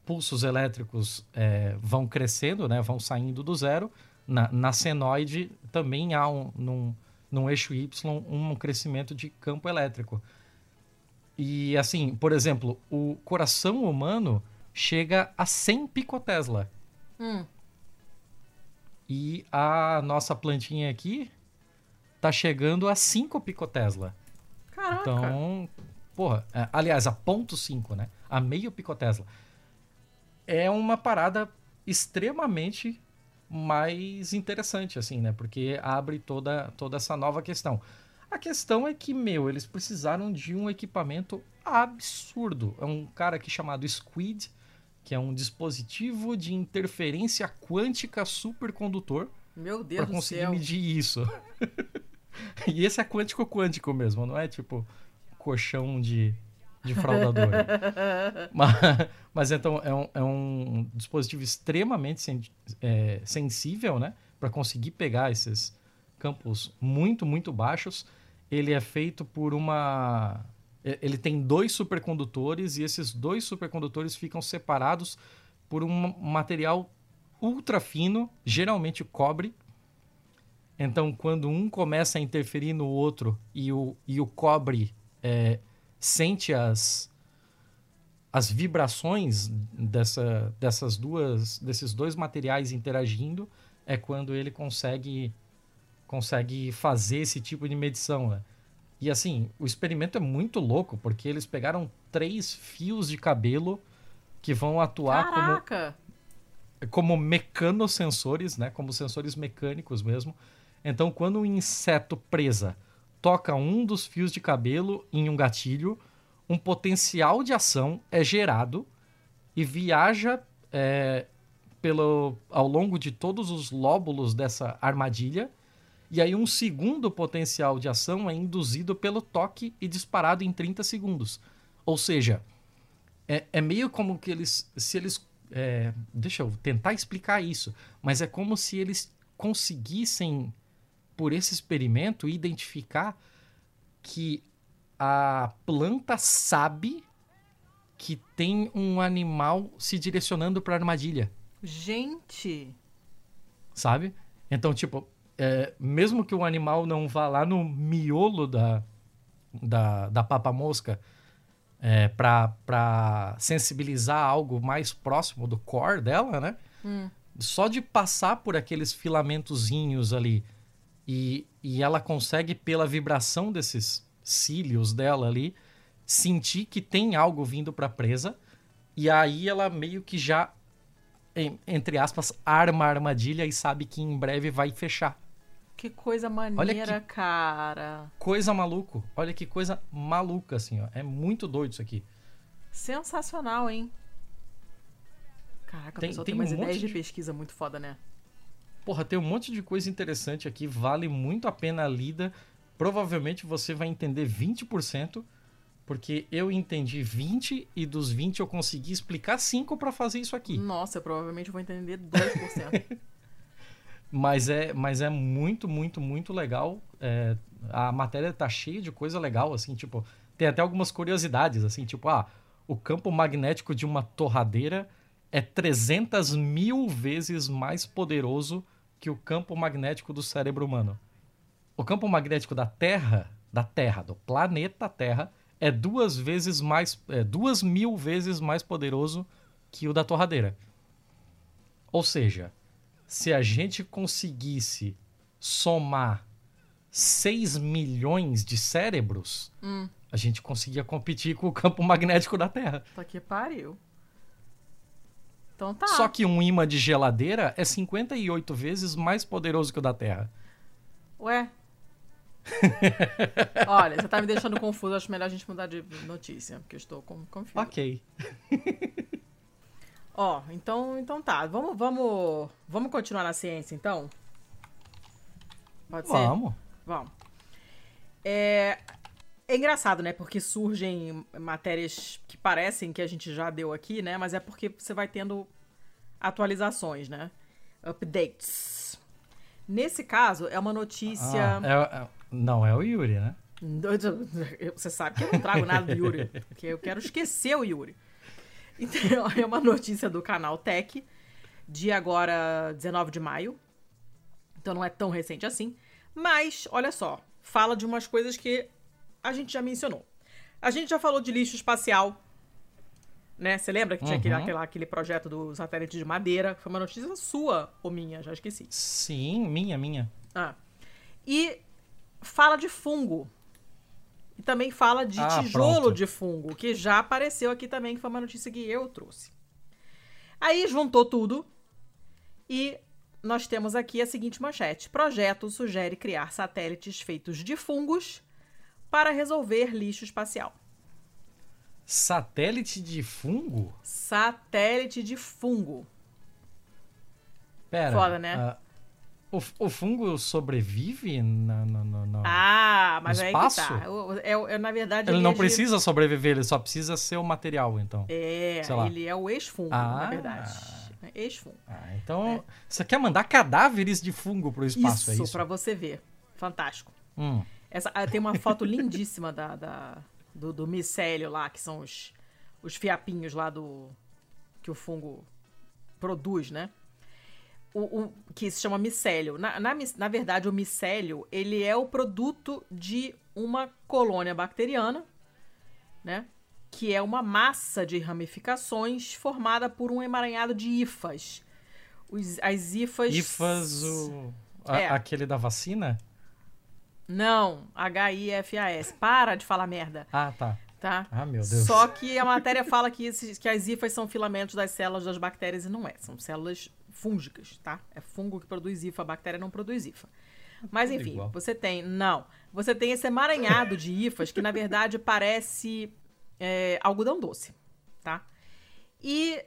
pulsos elétricos é, vão crescendo, né, vão saindo do zero, na, na senoide também há um, num, num eixo Y um crescimento de campo elétrico. E assim, por exemplo, o coração humano chega a 100 picotesla. Hum. E a nossa plantinha aqui tá chegando a 5 picotesla. Caraca. Então, porra, é, aliás, a ponto 5, né? A meio picotesla. É uma parada extremamente mais interessante, assim, né? Porque abre toda, toda essa nova questão. A questão é que, meu, eles precisaram de um equipamento absurdo. É um cara aqui chamado Squid, que é um dispositivo de interferência quântica supercondutor Meu Deus para do conseguir céu. medir isso. e esse é quântico quântico mesmo, não é tipo colchão de, de fraudador. mas, mas então é um, é um dispositivo extremamente sen- é, sensível, né, para conseguir pegar esses campos muito muito baixos. Ele é feito por uma ele tem dois supercondutores e esses dois supercondutores ficam separados por um material ultra fino, geralmente cobre. Então, quando um começa a interferir no outro e o, e o cobre é, sente as, as vibrações dessa, dessas duas, desses dois materiais interagindo, é quando ele consegue, consegue fazer esse tipo de medição. Né? E assim, o experimento é muito louco, porque eles pegaram três fios de cabelo que vão atuar como Caraca. como mecanosensores, né? Como sensores mecânicos mesmo. Então, quando um inseto presa toca um dos fios de cabelo em um gatilho, um potencial de ação é gerado e viaja é, pelo, ao longo de todos os lóbulos dessa armadilha. E aí, um segundo potencial de ação é induzido pelo toque e disparado em 30 segundos. Ou seja, é, é meio como que eles. Se eles. é, deixa eu tentar explicar isso. Mas é como se eles conseguissem por esse experimento, identificar que a planta sabe que tem um animal se direcionando para a armadilha. Gente! Sabe? Então, tipo, é, mesmo que o animal não vá lá no miolo da, da, da papa-mosca é, para sensibilizar algo mais próximo do core dela, né? Hum. Só de passar por aqueles filamentozinhos ali e, e ela consegue, pela vibração desses cílios dela ali, sentir que tem algo vindo para presa e aí ela meio que já, entre aspas, arma a armadilha e sabe que em breve vai fechar. Que coisa maneira, que cara. Coisa maluco. Olha que coisa maluca, assim, ó. É muito doido isso aqui. Sensacional, hein? Caraca, tem, a pessoa tem, tem umas um ideias de... de pesquisa muito foda, né? Porra, tem um monte de coisa interessante aqui, vale muito a pena a lida. Provavelmente você vai entender 20%, porque eu entendi 20 e dos 20 eu consegui explicar 5 para fazer isso aqui. Nossa, eu provavelmente vou entender 2%. Mas é, mas é muito, muito, muito legal. É, a matéria tá cheia de coisa legal, assim, tipo, tem até algumas curiosidades, assim, tipo, ah, o campo magnético de uma torradeira é 300 mil vezes mais poderoso que o campo magnético do cérebro humano. O campo magnético da Terra, da Terra, do planeta Terra, é duas vezes mais, é duas mil vezes mais poderoso que o da torradeira. Ou seja, se a gente conseguisse somar 6 milhões de cérebros, hum. a gente conseguia competir com o campo magnético da Terra. Tá que pariu. Então tá. Só que um imã de geladeira é 58 vezes mais poderoso que o da Terra. Ué? Olha, você tá me deixando confuso. Acho melhor a gente mudar de notícia, porque eu estou confuso. Ok. Ó, então, então tá. Vamos, vamos, vamos continuar na ciência, então? Pode ser? Vamos. Vamos. É, é engraçado, né? Porque surgem matérias que parecem que a gente já deu aqui, né? Mas é porque você vai tendo atualizações, né? Updates. Nesse caso, é uma notícia. Ah, é, é, não, é o Yuri, né? Você sabe que eu não trago nada do Yuri. Porque eu quero esquecer o Yuri. Então, é uma notícia do canal Tech, de agora 19 de maio. Então não é tão recente assim. Mas, olha só, fala de umas coisas que a gente já mencionou. A gente já falou de lixo espacial, né? Você lembra que tinha aquele, uhum. aquele, aquele projeto do satélite de madeira? Foi uma notícia sua ou minha? Já esqueci. Sim, minha, minha. Ah. E fala de fungo. E também fala de ah, tijolo pronto. de fungo, que já apareceu aqui também, que foi uma notícia que eu trouxe. Aí juntou tudo e nós temos aqui a seguinte manchete: Projeto sugere criar satélites feitos de fungos para resolver lixo espacial. Satélite de fungo? Satélite de fungo. Pera. Foda, né? Uh, o, o fungo sobrevive no, no, no, ah, mas no aí espaço? que tá. Eu, eu, na verdade, ele, ele não é precisa de... sobreviver, ele só precisa ser o material, então. É, ele é o ex-fungo, ah. na verdade. Ex-fungo. Ah, então, é. você quer mandar cadáveres de fungo pro espaço, isso, é isso? pra você ver. Fantástico. Hum. Essa, ah, tem uma foto lindíssima da, da, do, do micélio lá, que são os, os fiapinhos lá do... que o fungo produz, né? o, o, que se chama micélio. Na, na, na verdade, o micélio ele é o produto de uma colônia bacteriana, né? Que é uma massa de ramificações formada por um emaranhado de hifas. Os, as hifas. Hifas, o, a, é. aquele da vacina? Não, H-I-F-A-S. Para de falar merda. Ah, tá. Tá? Ah, meu Deus. Só que a matéria fala que, esses, que as hifas são filamentos das células das bactérias e não é. São células fúngicas, tá? É fungo que produz hifa, a bactéria não produz hifa. Mas enfim, igual. você tem. Não. Você tem esse emaranhado de hifas que, na verdade, parece é, algodão doce, tá? E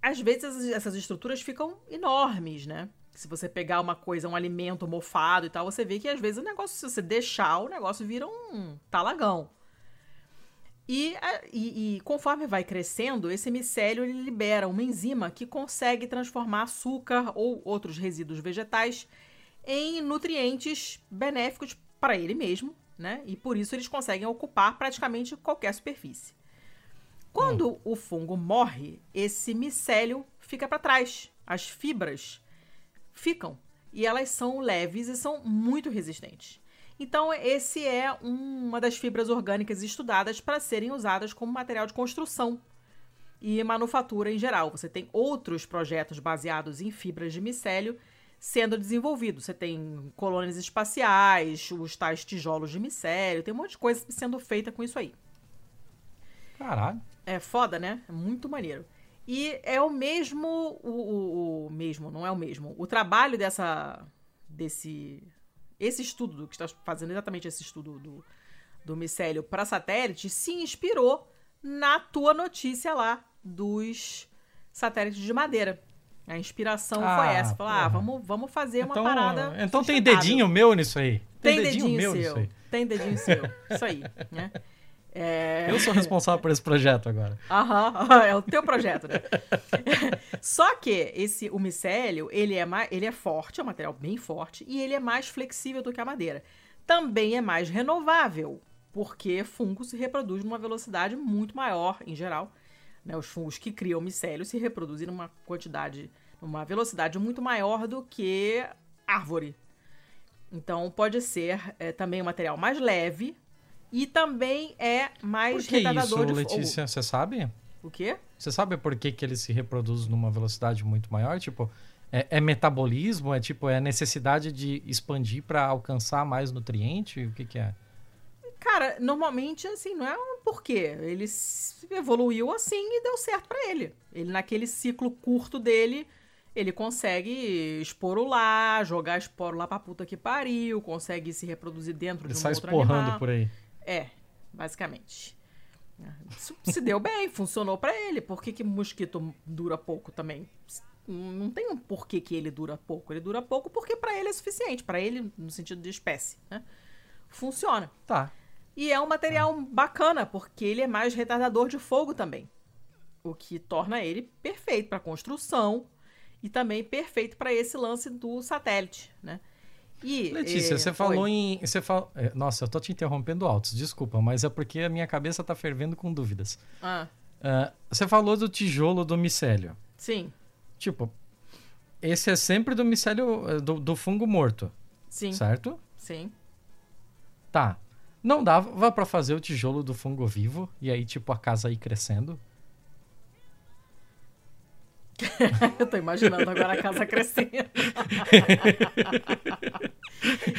às vezes essas estruturas ficam enormes, né? Se você pegar uma coisa, um alimento mofado e tal, você vê que às vezes o negócio, se você deixar, o negócio vira um talagão. E, e, e, conforme vai crescendo, esse micélio ele libera uma enzima que consegue transformar açúcar ou outros resíduos vegetais em nutrientes benéficos para ele mesmo, né? E por isso eles conseguem ocupar praticamente qualquer superfície. Quando hum. o fungo morre, esse micélio fica para trás. As fibras ficam e elas são leves e são muito resistentes. Então, esse é uma das fibras orgânicas estudadas para serem usadas como material de construção e manufatura em geral. Você tem outros projetos baseados em fibras de micélio sendo desenvolvidos. Você tem colônias espaciais, os tais tijolos de micélio, tem um monte de coisa sendo feita com isso aí. Caralho. É foda, né? É muito maneiro. E é o mesmo, o, o, o mesmo, não é o mesmo. O trabalho dessa, desse, esse estudo que está fazendo exatamente esse estudo do, do micélio para satélite se inspirou na tua notícia lá dos satélites de madeira. A inspiração ah, foi essa. Falar, ah, vamos, vamos fazer uma então, parada. Então tem dedinho meu nisso aí. Tem, tem dedinho, dedinho, meu seu. Nisso aí. Tem dedinho seu. Isso aí, né? É... Eu sou responsável por esse projeto agora. Aham, é o teu projeto, né? Só que esse, o micélio, ele é, mais, ele é forte, é um material bem forte, e ele é mais flexível do que a madeira. Também é mais renovável, porque fungo se reproduz numa velocidade muito maior, em geral. Né? Os fungos que criam micélio se reproduzem numa quantidade, numa velocidade muito maior do que árvore. Então, pode ser é, também um material mais leve, e também é mais por que retardador isso, de Letícia, você sabe? O quê? Você sabe por que, que ele se reproduz numa velocidade muito maior? Tipo, é, é metabolismo? É tipo, é a necessidade de expandir para alcançar mais nutriente? O que, que é? Cara, normalmente, assim, não é um porquê. Ele evoluiu assim e deu certo para ele. Ele, naquele ciclo curto dele, ele consegue esporular, jogar esporo lá pra puta que pariu, consegue se reproduzir dentro ele de um sai outro esporrando animal. por aí. É, basicamente. Isso se deu bem, funcionou para ele. Por que, que mosquito dura pouco também? Não tem um porquê que ele dura pouco. Ele dura pouco porque para ele é suficiente. para ele, no sentido de espécie, né? Funciona. Tá. E é um material bacana, porque ele é mais retardador de fogo também. O que torna ele perfeito para construção e também perfeito para esse lance do satélite, né? E, Letícia, é, você falou em. Você fal... É, nossa, eu tô te interrompendo altos, desculpa, mas é porque a minha cabeça tá fervendo com dúvidas. Ah. Uh, você falou do tijolo do micélio. Sim. Tipo, esse é sempre do micélio. Do, do fungo morto. Sim. Certo? Sim. Tá. Não dava para fazer o tijolo do fungo vivo e aí, tipo, a casa ir crescendo? eu tô imaginando agora a casa crescendo.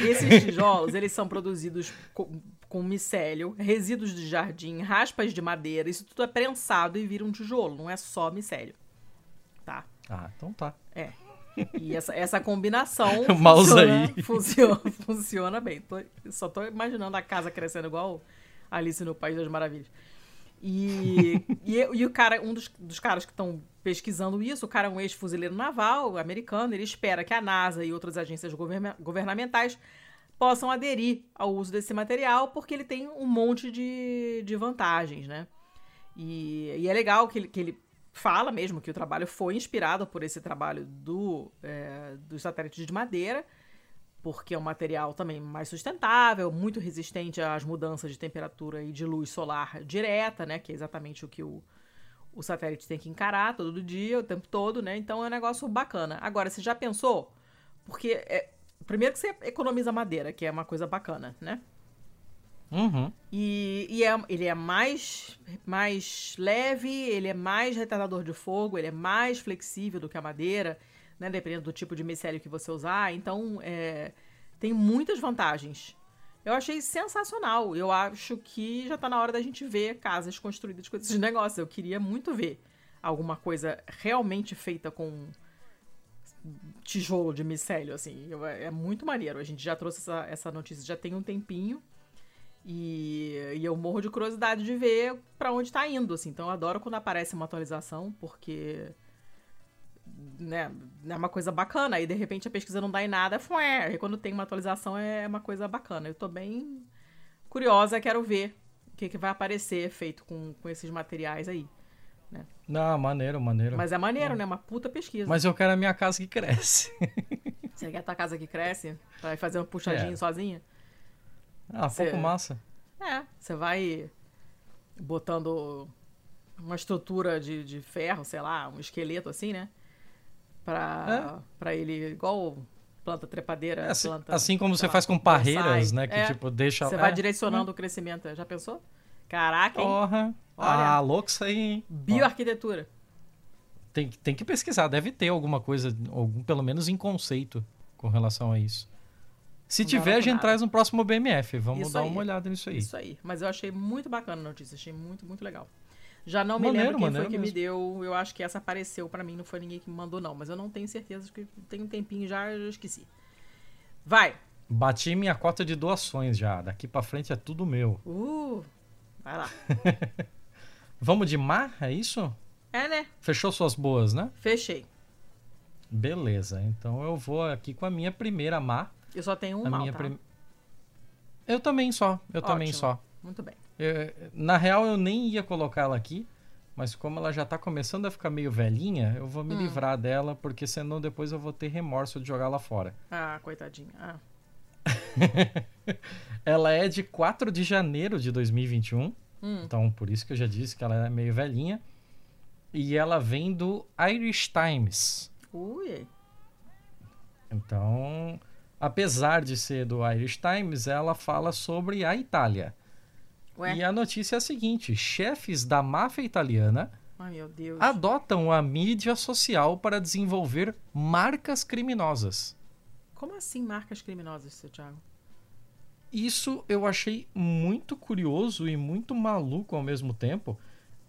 Esses tijolos, eles são produzidos com, com, micélio, resíduos de jardim, raspas de madeira, isso tudo é prensado e vira um tijolo, não é só micélio. Tá? Ah, então tá. É. E essa, essa combinação funciona, aí. Funciona, funciona bem. Tô, só tô imaginando a casa crescendo igual Alice no País das Maravilhas. E, e, e, o cara, um dos, dos caras que estão pesquisando isso, o cara é um ex-fuzileiro naval americano, ele espera que a NASA e outras agências govern governamentais possam aderir ao uso desse material, porque ele tem um monte de, de vantagens, né? E, e é legal que ele, que ele fala mesmo que o trabalho foi inspirado por esse trabalho do, é, dos satélites de madeira, porque é um material também mais sustentável, muito resistente às mudanças de temperatura e de luz solar direta, né? Que é exatamente o que o, o satélite tem que encarar todo dia, o tempo todo, né? Então é um negócio bacana. Agora, você já pensou? Porque é, primeiro que você economiza madeira, que é uma coisa bacana, né? Uhum. E, e é, ele é mais, mais leve, ele é mais retardador de fogo, ele é mais flexível do que a madeira né? Dependendo do tipo de micélio que você usar. Então, é, tem muitas vantagens. Eu achei sensacional. Eu acho que já está na hora da gente ver casas construídas com esses negócios. Eu queria muito ver alguma coisa realmente feita com tijolo de micélio, assim. Eu, é muito maneiro. A gente já trouxe essa, essa notícia já tem um tempinho. E, e eu morro de curiosidade de ver para onde está indo, assim. Então eu adoro quando aparece uma atualização, porque né, é uma coisa bacana. Aí, de repente, a pesquisa não dá em nada, fué, e quando tem uma atualização é uma coisa bacana. Eu tô bem curiosa, quero ver o que, que vai aparecer feito com, com esses materiais aí. Né? Não, maneiro, maneiro. Mas é maneiro, é. né? Uma puta pesquisa. Mas eu quero a minha casa que cresce. Você quer a tua casa que cresce? Vai fazer um puxadinho É. sozinha? Ah, Cê- pouco massa. É, você vai botando uma estrutura de, de ferro, sei lá, um esqueleto assim, né? Pra, pra ele, igual planta trepadeira, É, assim, planta. assim como você lá, faz com parreiras, né? Que É, tipo, deixa. Você é. vai direcionando o crescimento. Já pensou? Caraca, hein? Porra. Olha. Ah, louco isso aí, hein? Bioarquitetura. tem, que- tem que pesquisar, deve ter alguma coisa, algum, pelo menos em conceito, com relação a isso. Se Não tiver, a gente nada. traz no próximo BMF. Vamos Isso dar aí. uma olhada nisso aí. Isso aí. Mas eu achei muito bacana a notícia. Achei muito, muito legal. Já não me Maneiro, lembro quem maneiro foi que me mesmo. deu. Eu acho que essa apareceu pra mim, não foi ninguém que me mandou, não. Mas eu não tenho certeza, que tem um tempinho já, eu esqueci. Vai. Bati minha cota de doações já. Daqui pra frente é tudo meu. Uh, vai lá. Vamos de mar? É isso? É, né? Fechou suas boas, né? Fechei. Beleza. Então eu vou aqui com a minha primeira mar. Eu só tenho um a mal, minha tá? prim- Eu também só. Eu também Ótimo. só. Muito bem. Eu- na real, eu nem ia colocar ela aqui, mas como ela já tá começando a ficar meio velhinha, eu vou me Hum. livrar dela, porque senão depois eu vou ter remorso de jogar lá fora. Ah, coitadinha. Ah. Ela é de 4 de janeiro de 2021, Hum. então por isso que eu já disse que ela é meio velhinha. E ela vem do Irish Times. Ui. Então, apesar de ser do Irish Times, ela fala sobre a Itália. Ué. E a notícia é a seguinte: chefes da máfia italiana Ai, adotam a mídia social para desenvolver marcas criminosas. Como assim marcas criminosas, seu Thiago? Isso eu achei muito curioso e muito maluco ao mesmo tempo.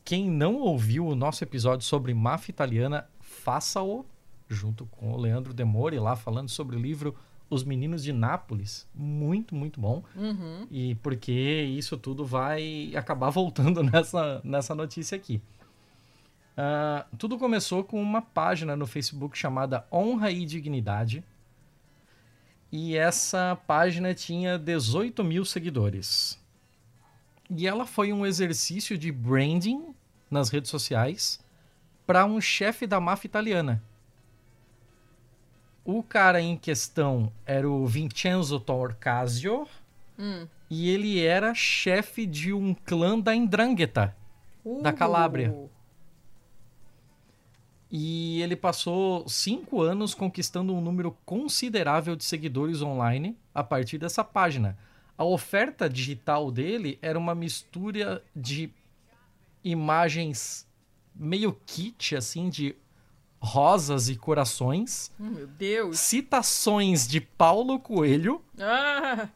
Quem não ouviu o nosso episódio sobre máfia italiana, faça-o junto com o Leandro Demore lá falando sobre o livro Os Meninos de Nápoles. Muito, muito bom. Uhum. E porque isso tudo vai acabar voltando nessa, nessa notícia aqui. Ah, tudo começou com uma página no Facebook chamada Honra e Dignidade. E essa página tinha 18 mil seguidores. E ela foi um exercício de branding nas redes sociais para um chefe da máfia italiana. O cara em questão era o Vincenzo Torcasio, Hum. e ele era chefe de um clã da Ndrangheta. Da Calábria. Uh. E ele passou cinco anos conquistando um número considerável de seguidores online a partir dessa página. A oferta digital dele era uma mistura de imagens meio kit, assim, de rosas e corações, Hum, meu Deus. citações de Paulo Coelho, Ah,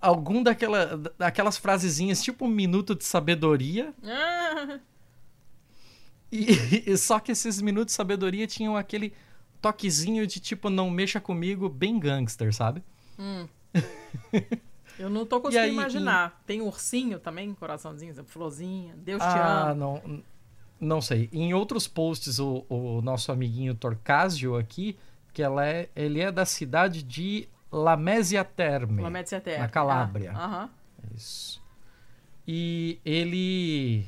algum daquela, daquelas frasezinhas tipo um minuto de sabedoria, ah. E, e só que esses minutos de sabedoria tinham aquele toquezinho de tipo, não mexa comigo, bem gangster, sabe? Hum. Eu não tô conseguindo aí, imaginar. Tem ursinho também, coraçãozinho, florzinha. Deus te Ah, ama. não. Não sei. Em outros posts, o, o nosso amiguinho Torcasio aqui, que ela é, ele é da cidade de Lamezia Terme. Lamete Terra. na Calábria. Ah, Aham. Isso. E ele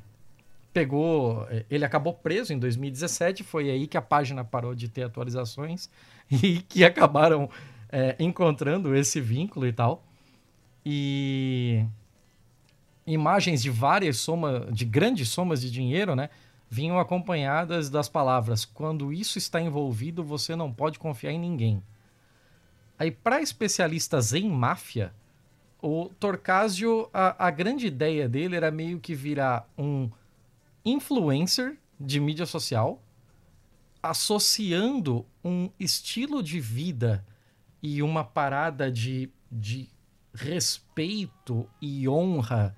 pegou. Ele acabou preso em 2017. Foi aí que a página parou de ter atualizações e que acabaram é, encontrando esse vínculo e tal. E imagens de várias somas, de grandes somas de dinheiro, né? Vinham acompanhadas das palavras: quando isso está envolvido, você não pode confiar em ninguém. Aí, para especialistas em máfia, o Torcasio, a, a grande ideia dele era meio que virar um influencer de mídia social, associando um estilo de vida e uma parada de, de respeito e honra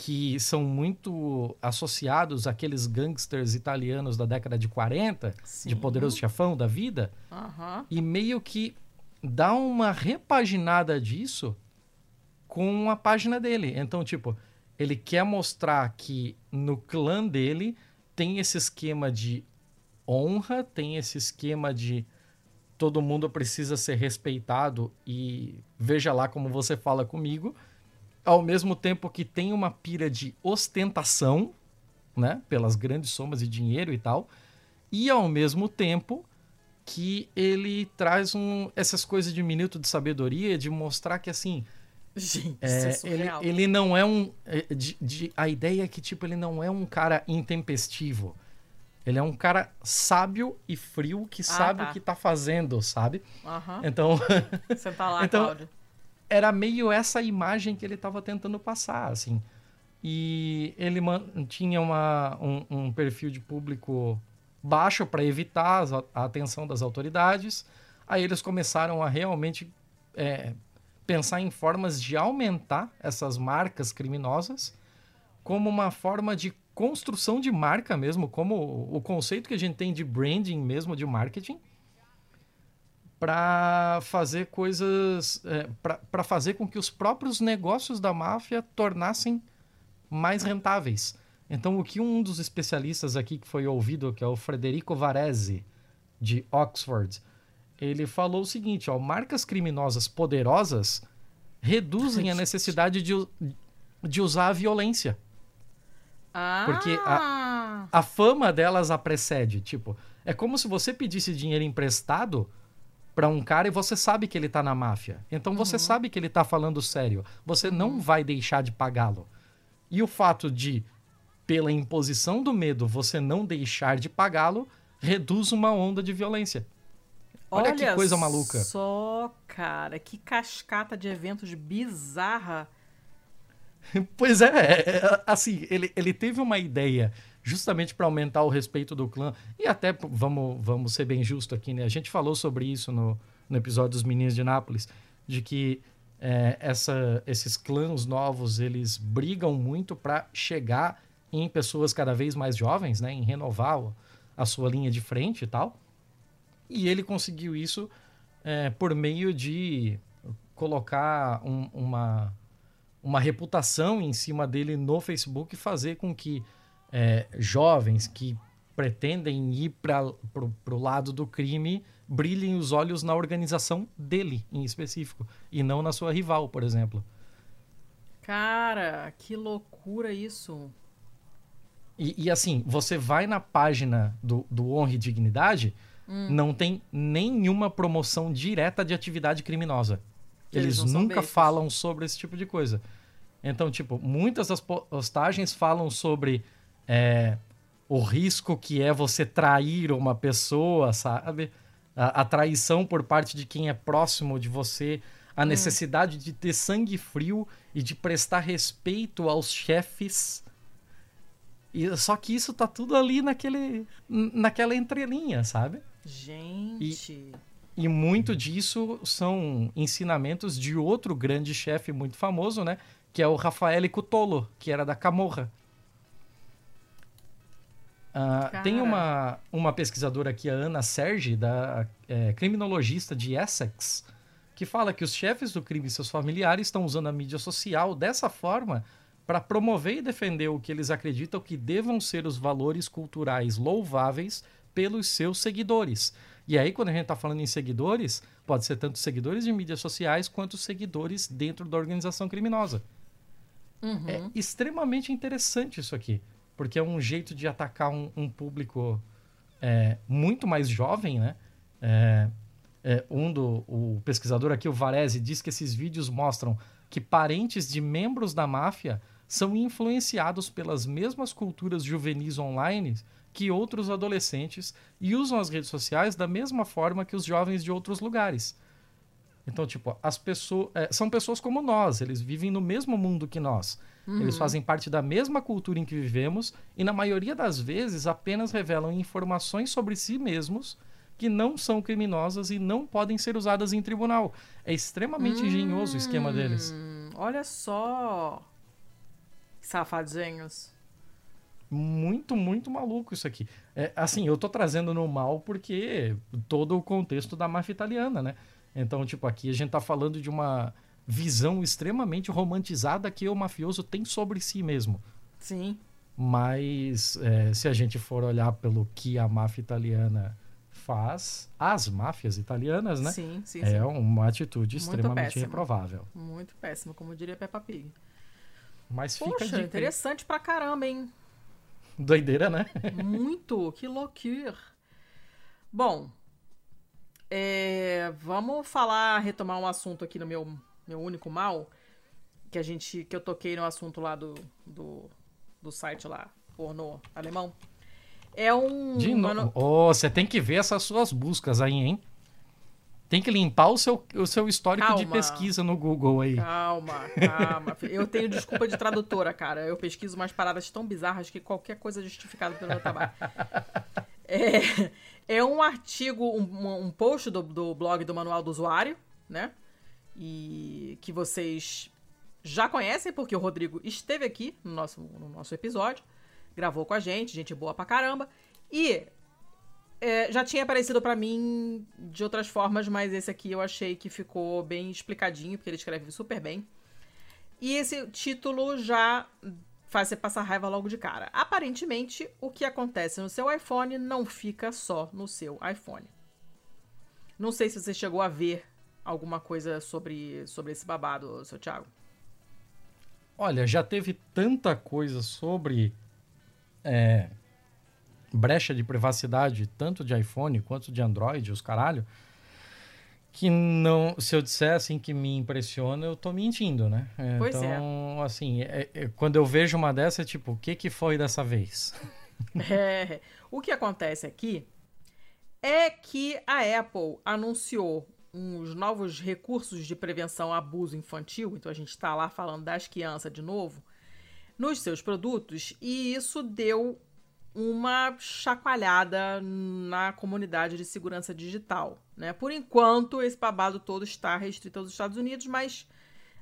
que são muito associados àqueles gangsters italianos da década de 40, de Sim. poderoso chefão da vida, Aham. e meio que dá uma repaginada disso com a página dele. Então, tipo, ele quer mostrar que no clã dele tem esse esquema de honra, tem esse esquema de todo mundo precisa ser respeitado e veja lá como você fala comigo, ao mesmo tempo que tem uma pira de ostentação, né, pelas grandes somas de dinheiro e tal, e ao mesmo tempo que ele traz um, essas coisas de minuto de sabedoria, de mostrar que assim. Gente, É, é ele, surreal. ele não é um. é, de- de- a ideia é que, tipo, ele não é um cara intempestivo. Ele é um cara sábio e frio que sabe tá. o que tá fazendo, sabe? Aham. Então, Você tá lá, Então- Cláudio. Era meio essa imagem que ele tava tentando passar, assim. E ele tinha uma, um, um perfil de público baixo para evitar a atenção das autoridades. Aí eles começaram a realmente é, pensar em formas de aumentar essas marcas criminosas como uma forma de construção de marca mesmo, como o conceito que a gente tem de branding mesmo, de marketing, para fazer coisas, é, para fazer com que os próprios negócios da máfia tornassem mais rentáveis. Então, o que um dos especialistas aqui que foi ouvido, que é o Frederico Varese, de Oxford, ele falou o seguinte, ó, marcas criminosas poderosas reduzem a necessidade de, de usar a violência. Ah, Porque A fama delas a precede, tipo, é como se você pedisse dinheiro emprestado para um cara e você sabe que ele tá na máfia. Então você sabe que ele tá falando sério. Você não vai deixar de pagá-lo. E o fato de pela imposição do medo você não deixar de pagá-lo reduz uma onda de violência. Olha, que coisa maluca. Só, cara, que cascata de eventos bizarra. Pois é, é, é, assim, ele, ele teve uma ideia justamente para aumentar o respeito do clã. E até, vamos, vamos ser bem justo aqui, né? A gente falou sobre isso no, no episódio dos Meninos de Nápoles, de que é, essa, esses clãs novos, eles brigam muito para chegar em pessoas cada vez mais jovens, né? Em renovar a sua linha de frente e tal. E ele conseguiu isso é, por meio de colocar um- uma uma reputação em cima dele no Facebook e fazer com que é, jovens que pretendem ir para o lado do crime brilhem os olhos na organização dele em específico e não na sua rival, por exemplo. Cara, que loucura isso. E, e, assim, você vai na página do, do Honra e Dignidade, Hum. não tem nenhuma promoção direta de atividade criminosa. Que eles Eles nunca falam sobre esse tipo de coisa. Então, tipo, muitas das po- postagens falam sobre é, o risco que é você trair uma pessoa, sabe? A, a traição por parte de quem é próximo de você, a necessidade de ter sangue frio e de prestar respeito aos chefes. E, só que isso tá tudo ali naquele, naquela entrelinha, sabe? Gente. E muito disso são ensinamentos de outro grande chefe muito famoso, né? Que é o Rafael Cutolo, que era da Camorra. Cara. tem uma, uma pesquisadora aqui, a Ana Sergi, da é, criminologista de Essex, que fala que os chefes do crime e seus familiares estão usando a mídia social dessa forma para promover e defender o que eles acreditam que devam ser os valores culturais louváveis pelos seus seguidores. E aí, quando a gente está falando em seguidores, pode ser tanto seguidores de mídias sociais quanto seguidores dentro da organização criminosa. Uhum. É extremamente interessante isso aqui, porque é um jeito de atacar um, um público é, muito mais jovem, né? É, é, um do o pesquisador aqui, o Varese, diz que esses vídeos mostram que parentes de membros da máfia são influenciados pelas mesmas culturas juvenis online que outros adolescentes e usam as redes sociais da mesma forma que os jovens de outros lugares. Então, tipo, as pessoas é, são pessoas como nós, eles vivem no mesmo mundo que nós. Eles fazem parte da mesma cultura em que vivemos e, na maioria das vezes, apenas revelam informações sobre si mesmos que não são criminosas e não podem ser usadas em tribunal. É extremamente engenhoso o esquema deles. Hum, olha só. Safadinhos. Muito, muito maluco isso aqui. É, assim, eu tô trazendo no mal porque todo o contexto da máfia italiana, né? Então, tipo, aqui a gente tá falando de uma visão extremamente romantizada que o mafioso tem sobre si mesmo. Sim. Mas é, se a gente for olhar pelo que a máfia italiana faz, as máfias italianas, né? Sim, sim, é sim. uma atitude Muito extremamente péssima. reprovável. Muito péssimo, como diria Peppa Pig. Mas fica Poxa, dica aí. interessante pra caramba, hein? Doideira, né? Muito, que loucura. Bom, É, vamos falar, retomar um assunto aqui no meu, meu único mal, que a gente, que eu toquei no assunto lá do, do, do site lá, pornô alemão. É um. De novo. Oh, você tem que ver essas suas buscas aí, hein? Tem que limpar o seu, o seu histórico calma, de pesquisa no Google aí. Calma, calma. Eu tenho desculpa de tradutora, cara. Eu pesquiso umas paradas tão bizarras que qualquer coisa é justificada pelo meu trabalho. É, é um artigo, um, um post do, do blog do Manual do Usuário, né? E que vocês já conhecem, porque o Rodrigo esteve aqui no nosso, no nosso episódio, gravou com a gente, gente boa pra caramba. E é, já tinha aparecido para mim de outras formas, mas esse aqui eu achei que ficou bem explicadinho, porque ele escreve super bem. E esse título já faz você passar raiva logo de cara. Aparentemente, o que acontece no seu iPhone não fica só no seu iPhone. Não sei se você chegou a ver alguma coisa sobre, sobre esse babado, seu Thiago. Olha, já teve tanta coisa sobre é, brecha de privacidade, tanto de iPhone quanto de Android, os caralho, que não, se eu disser assim que me impressiona, eu tô mentindo, né? Pois é. então, é. assim, é, é, quando eu vejo uma dessa, é tipo, o que que foi dessa vez? é, o que acontece aqui é que a Apple anunciou uns novos recursos de prevenção a abuso infantil, então a gente está lá falando das crianças de novo, nos seus produtos, e isso deu uma chacoalhada na comunidade de segurança digital. Né? Por enquanto, esse babado todo está restrito aos Estados Unidos, mas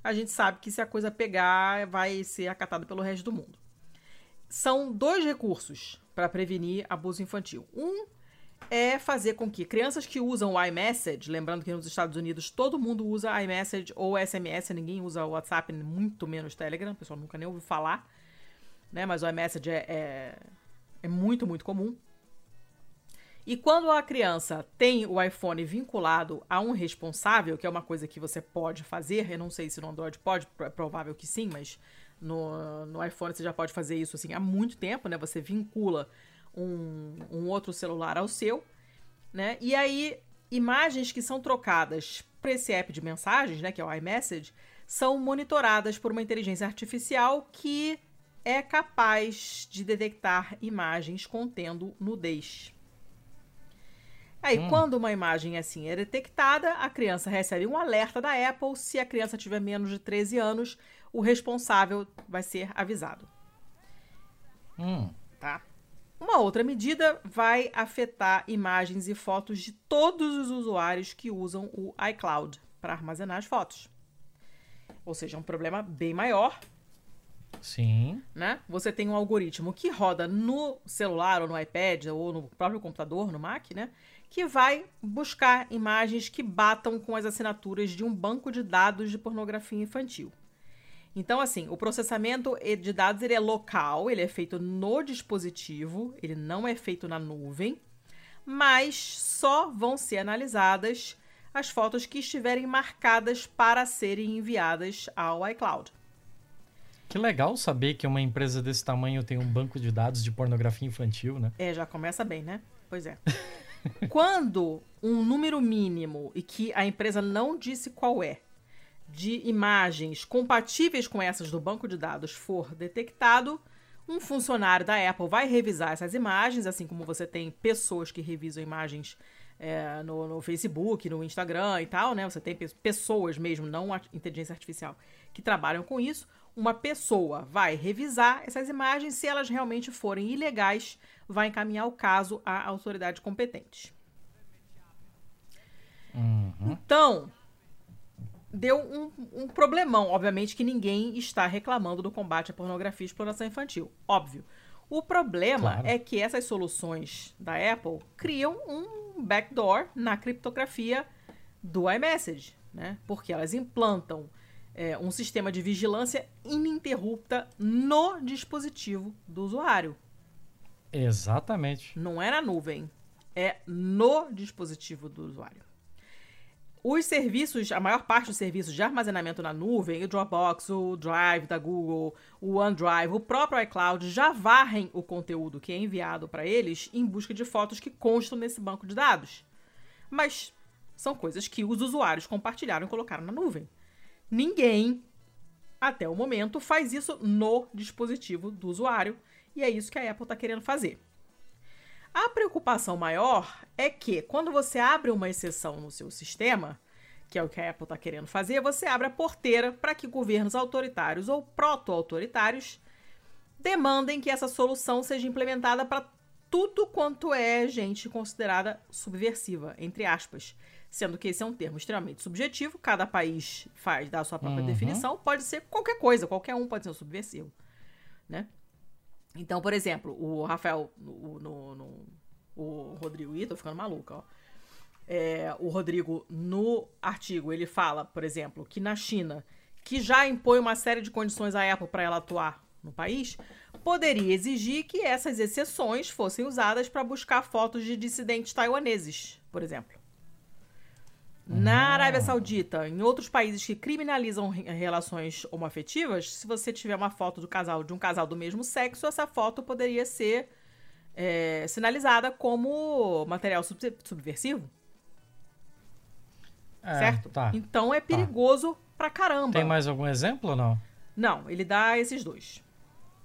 a gente sabe que se a coisa pegar, vai ser acatada pelo resto do mundo. São dois recursos para prevenir abuso infantil. Um é fazer com que crianças que usam o iMessage, lembrando que nos Estados Unidos todo mundo usa iMessage ou SMS, ninguém usa o WhatsApp, muito menos Telegram, o pessoal nunca nem ouviu falar, né? Mas o iMessage é, é é muito, muito comum. E quando a criança tem o iPhone vinculado a um responsável, que é uma coisa que você pode fazer, eu não sei se no Android pode, é provável que sim, mas no, no iPhone você já pode fazer isso assim há muito tempo, né? Você vincula um, um outro celular ao seu, né? E aí, imagens que são trocadas para esse app de mensagens, né, que é o iMessage, são monitoradas por uma inteligência artificial que é capaz de detectar imagens contendo nudez. Aí, hum. quando uma imagem assim é detectada, a criança recebe um alerta da Apple. Se a criança tiver menos de 13 anos, o responsável vai ser avisado. Hum. Tá? Uma outra medida vai afetar imagens e fotos de todos os usuários que usam o iCloud para armazenar as fotos. Ou seja, é um problema bem maior Sim. Né? Você tem um algoritmo que roda no celular ou no iPad ou no próprio computador, no Mac, né? Que vai buscar imagens que batam com as assinaturas de um banco de dados de pornografia infantil. Então, assim, o processamento de dados ele é local, ele é feito no dispositivo, ele não é feito na nuvem, mas só vão ser analisadas as fotos que estiverem marcadas para serem enviadas ao iCloud. Que legal saber que uma empresa desse tamanho tem um banco de dados de pornografia infantil, né? É, já começa bem, né? Pois é. Quando um número mínimo, e que a empresa não disse qual é, de imagens compatíveis com essas do banco de dados for detectado, um funcionário da Apple vai revisar essas imagens, assim como você tem pessoas que revisam imagens é, no, no, Facebook, no Instagram e tal, né? Você tem pessoas mesmo, não inteligência artificial, que trabalham com isso uma pessoa vai revisar essas imagens, se elas realmente forem ilegais, vai encaminhar o caso à autoridade competente. Uhum. Então, deu um, um, problemão. Obviamente que ninguém está reclamando do combate à pornografia e exploração infantil. Óbvio. O problema claro. é que essas soluções da Apple criam um backdoor na criptografia do iMessage, né? Porque elas implantam é, um sistema de vigilância ininterrupta no dispositivo do usuário. Exatamente. Não é na nuvem, é no dispositivo do usuário. Os serviços, a maior parte dos serviços de armazenamento na nuvem, o Dropbox, o Drive da Google, o OneDrive, o próprio iCloud, já varrem o conteúdo que é enviado para eles em busca de fotos que constam nesse banco de dados. Mas são coisas que os usuários compartilharam e colocaram na nuvem. Ninguém, até o momento, faz isso no dispositivo do usuário, e é isso que a Apple está querendo fazer. A preocupação maior é que, quando você abre uma exceção no seu sistema, que é o que a Apple está querendo fazer, você abre a porteira para que governos autoritários ou proto-autoritários demandem que essa solução seja implementada para tudo quanto é gente considerada subversiva, entre aspas. Sendo que esse é um termo extremamente subjetivo, cada país faz da sua própria uhum. definição, pode ser qualquer coisa, qualquer um pode ser um subversivo, né? Então, por exemplo, o Rafael, no, no, no o Rodrigo, ih, tô ficando maluca, ó. É, o Rodrigo, no artigo, ele fala, por exemplo, que na China, que já impõe uma série de condições à Apple para ela atuar no país, poderia exigir que essas exceções fossem usadas para buscar fotos de dissidentes taiwaneses, por exemplo. Na Arábia Saudita, em outros países que criminalizam relações homoafetivas, se você tiver uma foto do casal de um casal do mesmo sexo, essa foto poderia ser é, sinalizada como material sub subversivo. É, certo? Tá, então é tá. perigoso tá. pra caramba. Tem mais algum exemplo ou não? Não, ele dá esses dois.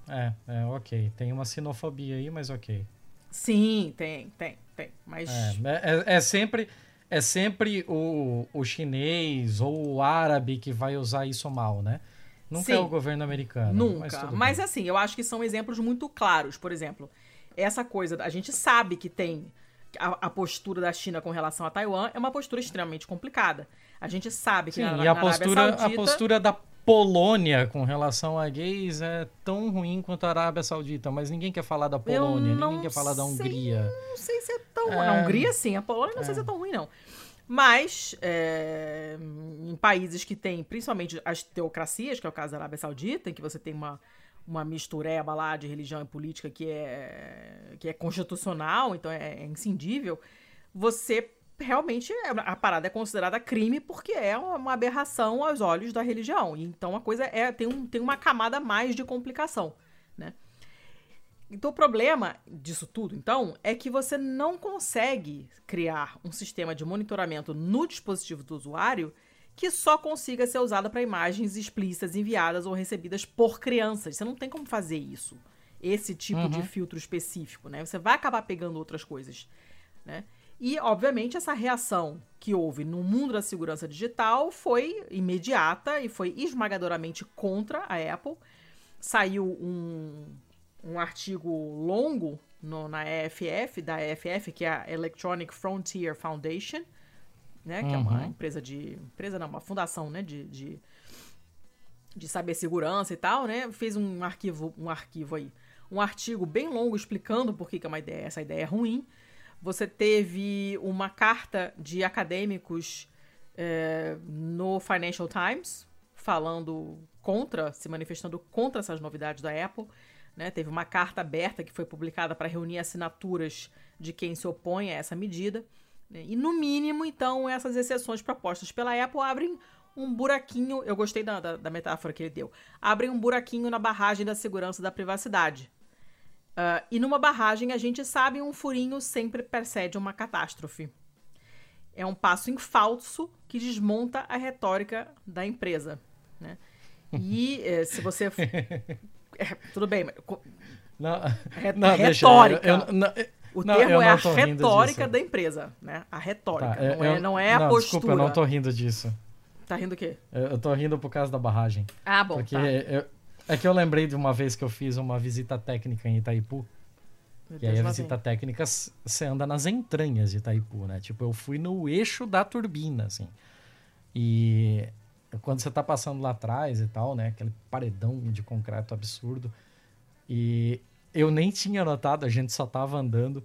É, é, ok. Tem uma sinofobia aí, mas ok. Sim, tem, tem, tem. Mas. É, é, é sempre é sempre o, o chinês ou o árabe que vai usar isso mal, né? Nunca Sim, é o governo americano. Nunca. Mas, mas assim, eu acho que são exemplos muito claros. Por exemplo, essa coisa, a gente sabe que tem a, a, postura da China com relação a Taiwan é uma postura extremamente complicada. A gente sabe que Sim, na, e a postura, Saudita, a postura da Polônia com relação a gays é tão ruim quanto a Arábia Saudita, mas ninguém quer falar da Polônia, ninguém quer falar da Hungria. Não sei se é tão. É... A Hungria, sim, a Polônia não é... sei se é tão ruim, não. Mas é, em países que têm, principalmente as teocracias, que é o caso da Arábia Saudita, em que você tem uma, uma mistureba lá de religião e política que é, que é constitucional, então é, é inscindível, você realmente é, a parada é considerada crime porque é uma aberração aos olhos da religião. Então a coisa é tem, um, tem uma camada mais de complicação, né? Então o problema disso tudo, então, é que você não consegue criar um sistema de monitoramento no dispositivo do usuário que só consiga ser usado para imagens explícitas enviadas ou recebidas por crianças. Você não tem como fazer isso. Esse tipo uhum. de filtro específico, né? Você vai acabar pegando outras coisas, né? E, obviamente, essa reação que houve no mundo da segurança digital foi imediata e foi esmagadoramente contra a Apple. Saiu um, um artigo longo no, na EFF, da EFF, que é a Electronic Frontier Foundation, né? Que uhum. é uma uhum. empresa de. Empresa não, uma fundação, né? De, de, de cibersegurança e tal, né? Fez um arquivo, um arquivo aí. Um artigo bem longo explicando por que, que é uma ideia, essa ideia é ruim. Você teve uma carta de acadêmicos é, no Financial Times falando contra, se manifestando contra essas novidades da Apple. Né? Teve uma carta aberta que foi publicada para reunir assinaturas de quem se opõe a essa medida. Né? E, no mínimo, então, essas exceções propostas pela Apple abrem um buraquinho. Eu gostei da, da, da metáfora que ele deu. Abrem um buraquinho na barragem da segurança da privacidade. Uh, e numa barragem, a gente sabe, um furinho sempre precede uma catástrofe. É um passo em falso que desmonta a retórica da empresa. Né? E eh, se você. É, tudo bem, mas. Não, Re não, retórica. Eu, eu, não, o não, termo é a retórica da empresa, né? A retórica. Tá, não, é, não é a não, postura. Desculpa, eu não tô rindo disso. Tá rindo o quê? Eu, eu tô rindo por causa da barragem. Ah, bom. Porque tá. eu, é que eu lembrei de uma vez que eu fiz uma visita técnica em Itaipu. Meu e aí a visita vem. técnica você anda nas entranhas de Itaipu, né? Tipo, eu fui no eixo da turbina, assim. E quando você tá passando lá atrás e tal, né? Aquele paredão de concreto absurdo. E eu nem tinha notado, a gente só tava andando.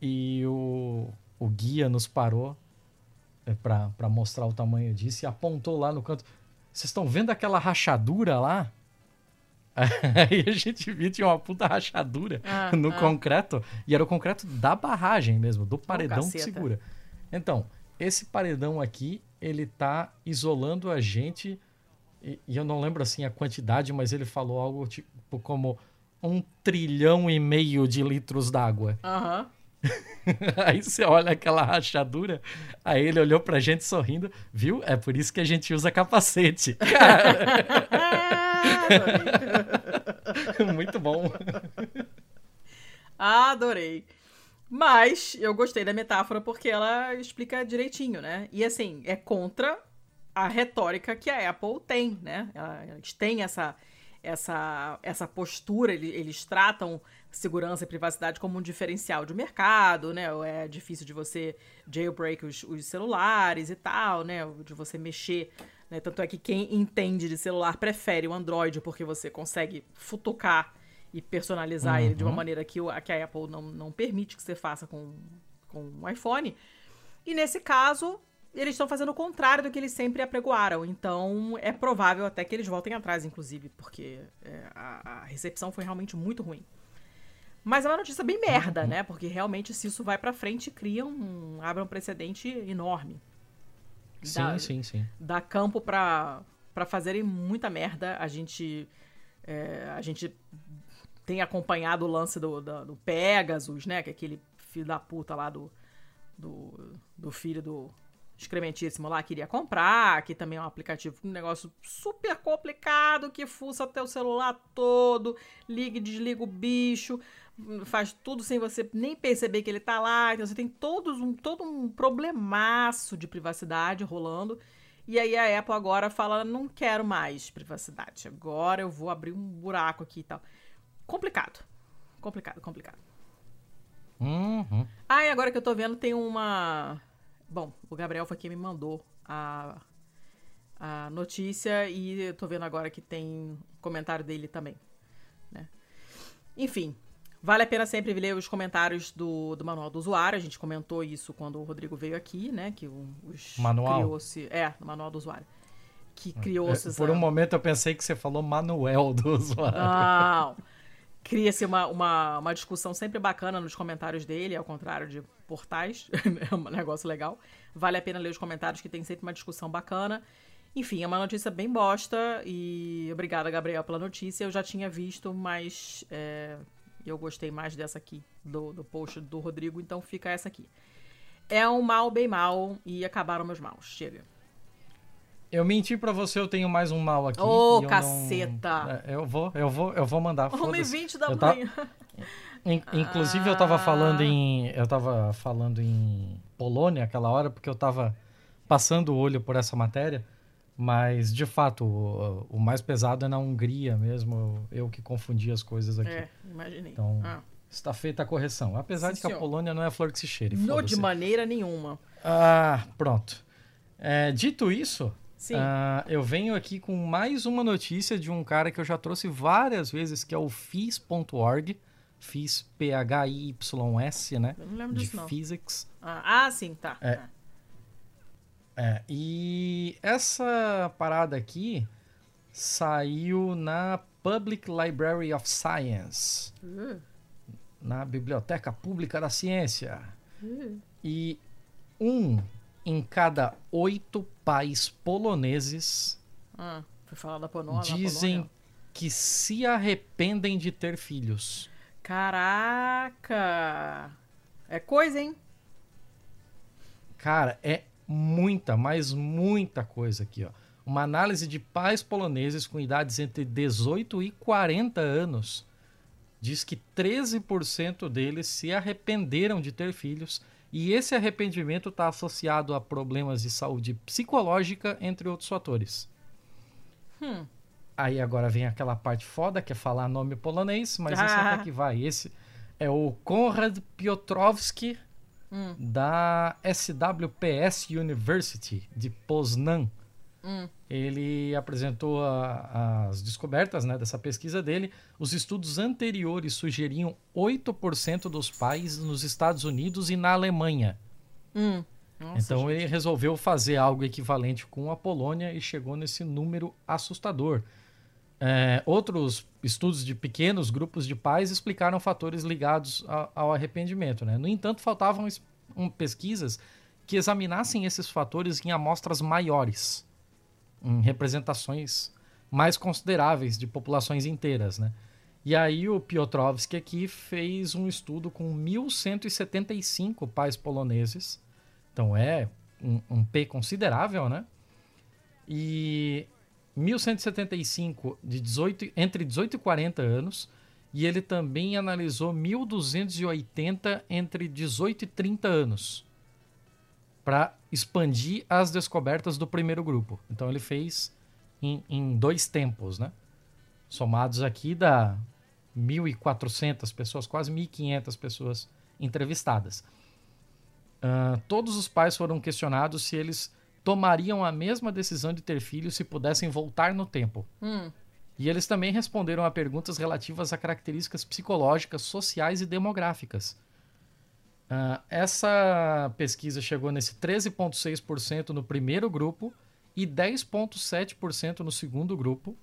E o, o guia nos parou é, para mostrar o tamanho disso e apontou lá no canto. Vocês estão vendo aquela rachadura lá? Aí a gente viu tinha uma puta rachadura ah, no ah. concreto. E era o concreto da barragem mesmo, do paredão oh, que segura. Então, esse paredão aqui, ele tá isolando a gente. E, e, eu não lembro assim a quantidade, mas ele falou algo tipo como um trilhão e meio de litros d'água. Uhum. aí você olha aquela rachadura, aí ele olhou pra gente sorrindo, viu? É por isso que a gente usa capacete. Cara. Muito bom. Adorei. Mas eu gostei da metáfora porque ela explica direitinho, né? E assim, é contra a retórica que a Apple tem, né? Eles têm essa, essa, essa postura, eles tratam segurança e privacidade como um diferencial de mercado, né? É difícil de você jailbreak os, os celulares e tal, né? De você mexer. Né? Tanto é que quem entende de celular prefere o Android porque você consegue futucar e personalizar uhum. ele de uma uhum. maneira que, que a Apple não, não permite que você faça com, com o iPhone. E nesse caso, eles estão fazendo o contrário do que eles sempre apregoaram. Então, é provável até que eles voltem atrás, inclusive, porque é, a, a, recepção foi realmente muito ruim. Mas é uma notícia bem merda, uhum. né? Porque realmente, se isso vai pra frente, cria um. abre um precedente enorme. Sim, dá, sim, sim. Dá campo pra, pra fazerem muita merda. A gente. É, a gente tem acompanhado o lance do, do, do, Pegasus, né? Que é aquele filho da puta lá do, do, do filho do excrementíssimo lá queria comprar, que também é um aplicativo um negócio super complicado, que fuça teu celular todo, liga e desliga o bicho, faz tudo sem você nem perceber que ele tá lá. Então você tem todos um, todo um problemaço de privacidade rolando. E aí a Apple agora fala: não quero mais privacidade. Agora eu vou abrir um buraco aqui e tal. Complicado. Complicado, complicado. Uhum. Ah, e agora que eu tô vendo, tem uma. Bom, o Gabriel foi quem me mandou a, a notícia e eu tô vendo agora que tem comentário dele também. Né? Enfim, vale a pena sempre ler os comentários do, do manual do usuário. A gente comentou isso quando o Rodrigo veio aqui, né? Que os manual. É, no manual do usuário que criou-se. É, por um momento eu pensei que você falou manuel do usuário. Não cria-se uma, uma, uma discussão sempre bacana nos comentários dele, ao contrário de portais, é um negócio legal. Vale a pena ler os comentários que tem sempre uma discussão bacana. Enfim, é uma notícia bem bosta e obrigada, Gabriel, pela notícia. Eu já tinha visto, mas é, eu gostei mais dessa aqui, do, do post do Rodrigo, então fica essa aqui. É um mal bem mal e acabaram meus maus. Chega. Eu menti pra você, eu tenho mais um mal aqui. Ô, oh, caceta! Não... É, eu vou, eu vou, eu vou mandar. 1h20 da eu manhã. In, inclusive, ah. eu tava falando ah. em. Eu tava falando em Polônia aquela hora, porque eu tava passando o olho por essa matéria. Mas, de fato, o, o mais pesado é na Hungria mesmo. Eu, eu, que confundi as coisas aqui. É, imaginei. Então, ah. está feita a correção. Apesar Sim, de que senhor. a Polônia não é flor que se cheire. Não, de maneira nenhuma. Ah, pronto. É, dito isso, Sim. Uh, eu venho aqui com mais uma notícia de um cara que eu já trouxe várias vezes, que é o FIS.org. FIS, P-H-I-Y-S, né? Eu não lembro disso, não. Physics. Ah, ah sim, tá. É. é. E essa parada aqui saiu na Public Library of Science. Uh. Na Biblioteca Pública da Ciência. Uh. E um em cada oito pais poloneses ah, foi falar da Polônia, dizem que se arrependem de ter filhos. Caraca! É coisa, hein? Cara, é muita, mas muita coisa aqui, ó. Uma análise de pais poloneses com idades entre 18 e 40 anos diz que 13% deles se arrependeram de ter filhos e esse arrependimento está associado a problemas de saúde psicológica, entre outros fatores. Hum. Aí agora vem aquela parte foda, que é falar nome polonês, mas ah. esse até que vai. Esse é o Konrad Piotrowski, hum. da SWPS University, de Poznan. Hum. Ele apresentou a, as descobertas né, dessa pesquisa dele. Os estudos anteriores sugeriam 8% dos pais nos Estados Unidos e na Alemanha. Hum. Nossa, então gente. ele resolveu fazer algo equivalente com a Polônia e chegou nesse número assustador. É, outros estudos de pequenos grupos de pais explicaram fatores ligados a, ao arrependimento. Né? No entanto, faltavam um, pesquisas que examinassem esses fatores em amostras maiores em representações mais consideráveis de populações inteiras, né? E aí o Piotrowski aqui fez um estudo com 1.175 pais poloneses. Então é um, um P considerável, né? E 1.175 de 18, entre 18 e 40 anos. E ele também analisou 1.280 entre 18 e 30 anos. Para expandir as descobertas do primeiro grupo. Então ele fez em, em dois tempos, né? Somados aqui dá 1.400 pessoas, quase 1.500 pessoas entrevistadas. Uh, todos os pais foram questionados se eles tomariam a mesma decisão de ter filhos se pudessem voltar no tempo. Hum. E eles também responderam a perguntas relativas a características psicológicas, sociais e demográficas. Uh, essa pesquisa chegou nesse 13,6% no primeiro grupo e 10,7% no segundo grupo,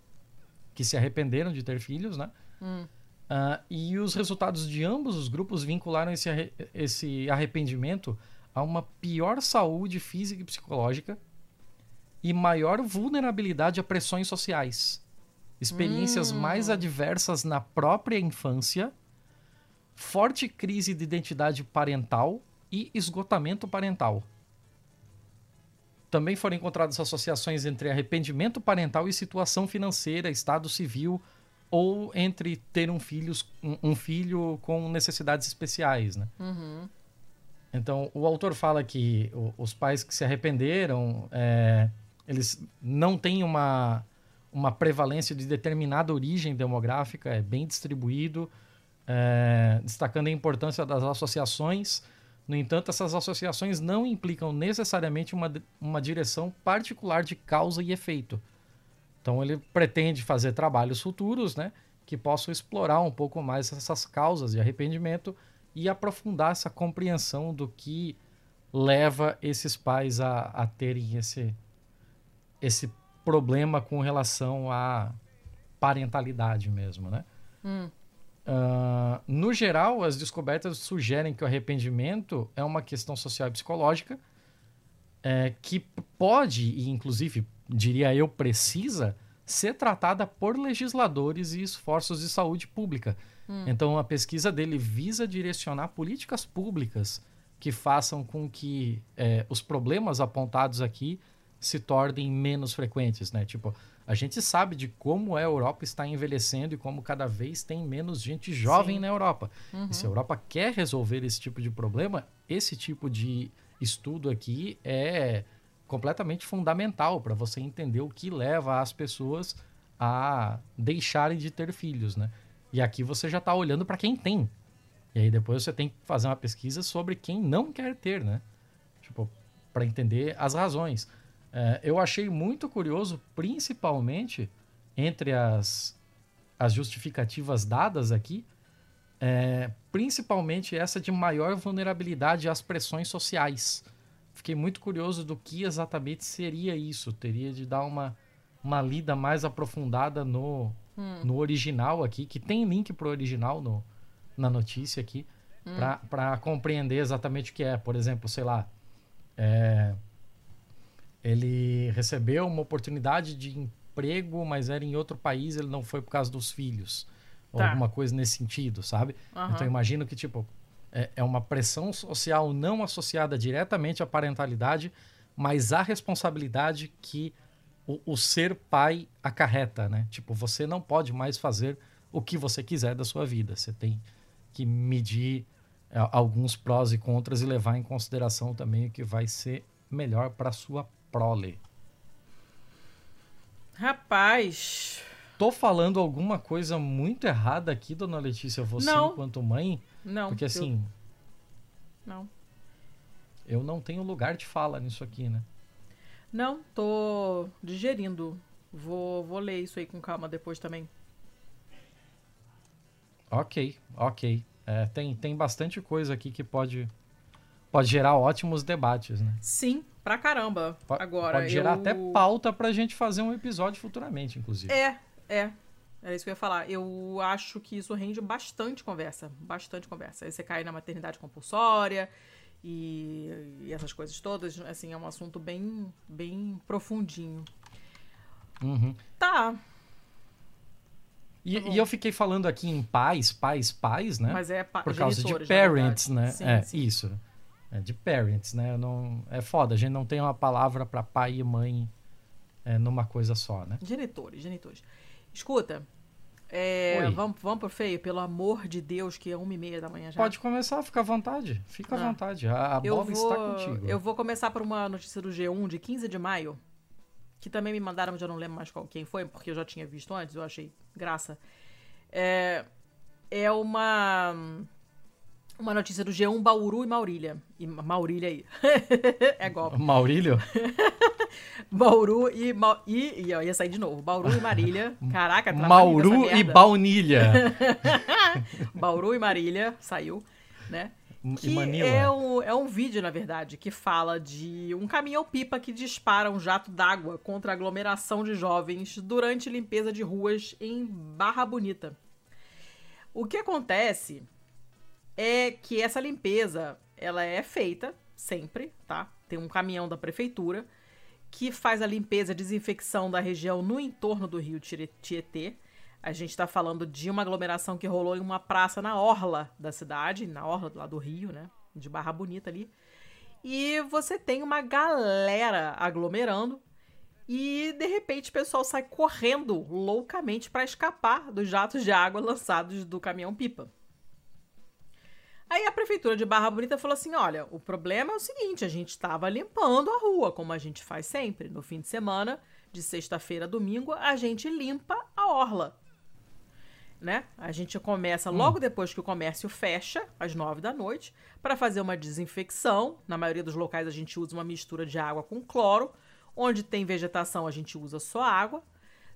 que se arrependeram de ter filhos, né? Hum. Uh, e os resultados de ambos os grupos vincularam esse, arre esse arrependimento a uma pior saúde física e psicológica e maior vulnerabilidade a pressões sociais, experiências hum. mais adversas na própria infância, forte crise de identidade parental e esgotamento parental. Também foram encontradas associações entre arrependimento parental e situação financeira, estado civil, ou entre ter um filho, um, filho com necessidades especiais, né? Uhum. Então, o autor fala que os pais que se arrependeram, é, eles não têm uma, uma prevalência de determinada origem demográfica, é bem distribuído, é, destacando a importância das associações. No entanto, essas associações não implicam necessariamente uma, uma direção particular de causa e efeito. Então ele pretende fazer trabalhos futuros, né, que possam explorar um pouco mais essas causas de arrependimento e aprofundar essa compreensão do que leva esses pais a, a terem esse, esse problema com relação à parentalidade mesmo, né? Hum. Uh, no geral, as descobertas sugerem que o arrependimento é uma questão social e psicológica é, que pode, e inclusive diria eu, precisa ser tratada por legisladores e esforços de saúde pública. Hum. Então, a pesquisa dele visa direcionar políticas públicas que façam com que é, os problemas apontados aqui se tornem menos frequentes, né? Tipo, a gente sabe de como a Europa está envelhecendo e como cada vez tem menos gente jovem Sim. na Europa. Uhum. E se a Europa quer resolver esse tipo de problema, esse tipo de estudo aqui é completamente fundamental para você entender o que leva as pessoas a deixarem de ter filhos, né? E aqui você já está olhando para quem tem. E aí depois você tem que fazer uma pesquisa sobre quem não quer ter, né? Tipo, para entender as razões. É, eu achei muito curioso, principalmente entre as, as justificativas dadas aqui, é, principalmente essa de maior vulnerabilidade às pressões sociais fiquei muito curioso do que exatamente seria isso. Teria de dar uma, uma lida mais aprofundada no, hum. no original aqui, que tem link pro original no, na notícia aqui, hum. para compreender exatamente o que é. Por exemplo, sei lá, é, ele recebeu uma oportunidade de emprego, mas era em outro país, ele não foi por causa dos filhos. Tá. Ou alguma coisa nesse sentido, sabe? Uhum. Então imagino que, tipo, é, é uma pressão social não associada diretamente à parentalidade, mas à responsabilidade que o, o, ser pai acarreta, né? Tipo, você não pode mais fazer o que você quiser da sua vida. Você tem que medir é, alguns prós e contras e levar em consideração também o que vai ser melhor para sua prole. Rapaz, tô falando alguma coisa muito errada aqui, dona Letícia, você não. enquanto mãe? Não. Porque assim. Eu... Não. Eu não tenho lugar de fala nisso aqui, né? Não, tô digerindo. Vou, vou ler isso aí com calma depois também. Ok, ok. É, tem, tem bastante coisa aqui que pode, pode gerar ótimos debates, né? Sim, pra caramba. Pode, Agora, pode gerar eu... até pauta pra gente fazer um episódio futuramente, inclusive. É, é. Era isso que eu ia falar. Eu acho que isso rende bastante conversa. Bastante conversa. Aí você cai na maternidade compulsória e, e essas coisas todas. Assim, é um assunto bem, bem profundinho. Uhum. Tá. E, e, eu fiquei falando aqui em pais, pais, pais, né? Mas é pa Por causa de parents, né? Sim, é, sim. isso. É de parents, né? Não, é foda, a gente não tem uma palavra para pai e mãe é, numa coisa só, né? Genitores, genitores. Escuta, é, vamos, vamos pro feio, pelo amor de Deus, que é uma e meia da manhã já. Pode começar, fica à vontade. Fica à ah. vontade. A, a bola vou, está contigo. Eu vou começar por uma notícia do G1 de 15 de maio, que também me mandaram, mas eu não lembro mais qual, quem foi, porque eu já tinha visto antes, eu achei graça. É, é uma uma notícia do G1 Bauru e Maurília. E Maurília aí. é golpe. Maurílio? Bauru e, Ma... e, e ó, ia sair de novo. Bauru e Marília. Caraca, Mauru e Baunilha. Bauru e Marília saiu, né? Que é um, é um vídeo, na verdade, que fala de um caminhão-pipa que dispara um jato d'água contra a aglomeração de jovens durante limpeza de ruas em Barra Bonita. O que acontece é que essa limpeza, ela é feita sempre, tá? Tem um caminhão da prefeitura que faz a limpeza e desinfecção da região no entorno do rio Tietê. A gente está falando de uma aglomeração que rolou em uma praça na orla da cidade, na orla lá do rio, né? De Barra Bonita ali. E você tem uma galera aglomerando e de repente o pessoal sai correndo loucamente para escapar dos jatos de água lançados do caminhão pipa. Aí a prefeitura de Barra Bonita falou assim: olha, o problema é o seguinte, a gente estava limpando a rua, como a gente faz sempre. No fim de semana, de sexta-feira a domingo, a gente limpa a orla. Né? A gente começa hum. logo hum. depois que o comércio fecha, às nove da noite, para fazer uma desinfecção. Na maioria dos locais a gente usa uma mistura de água com cloro. Onde tem vegetação, a gente usa só água.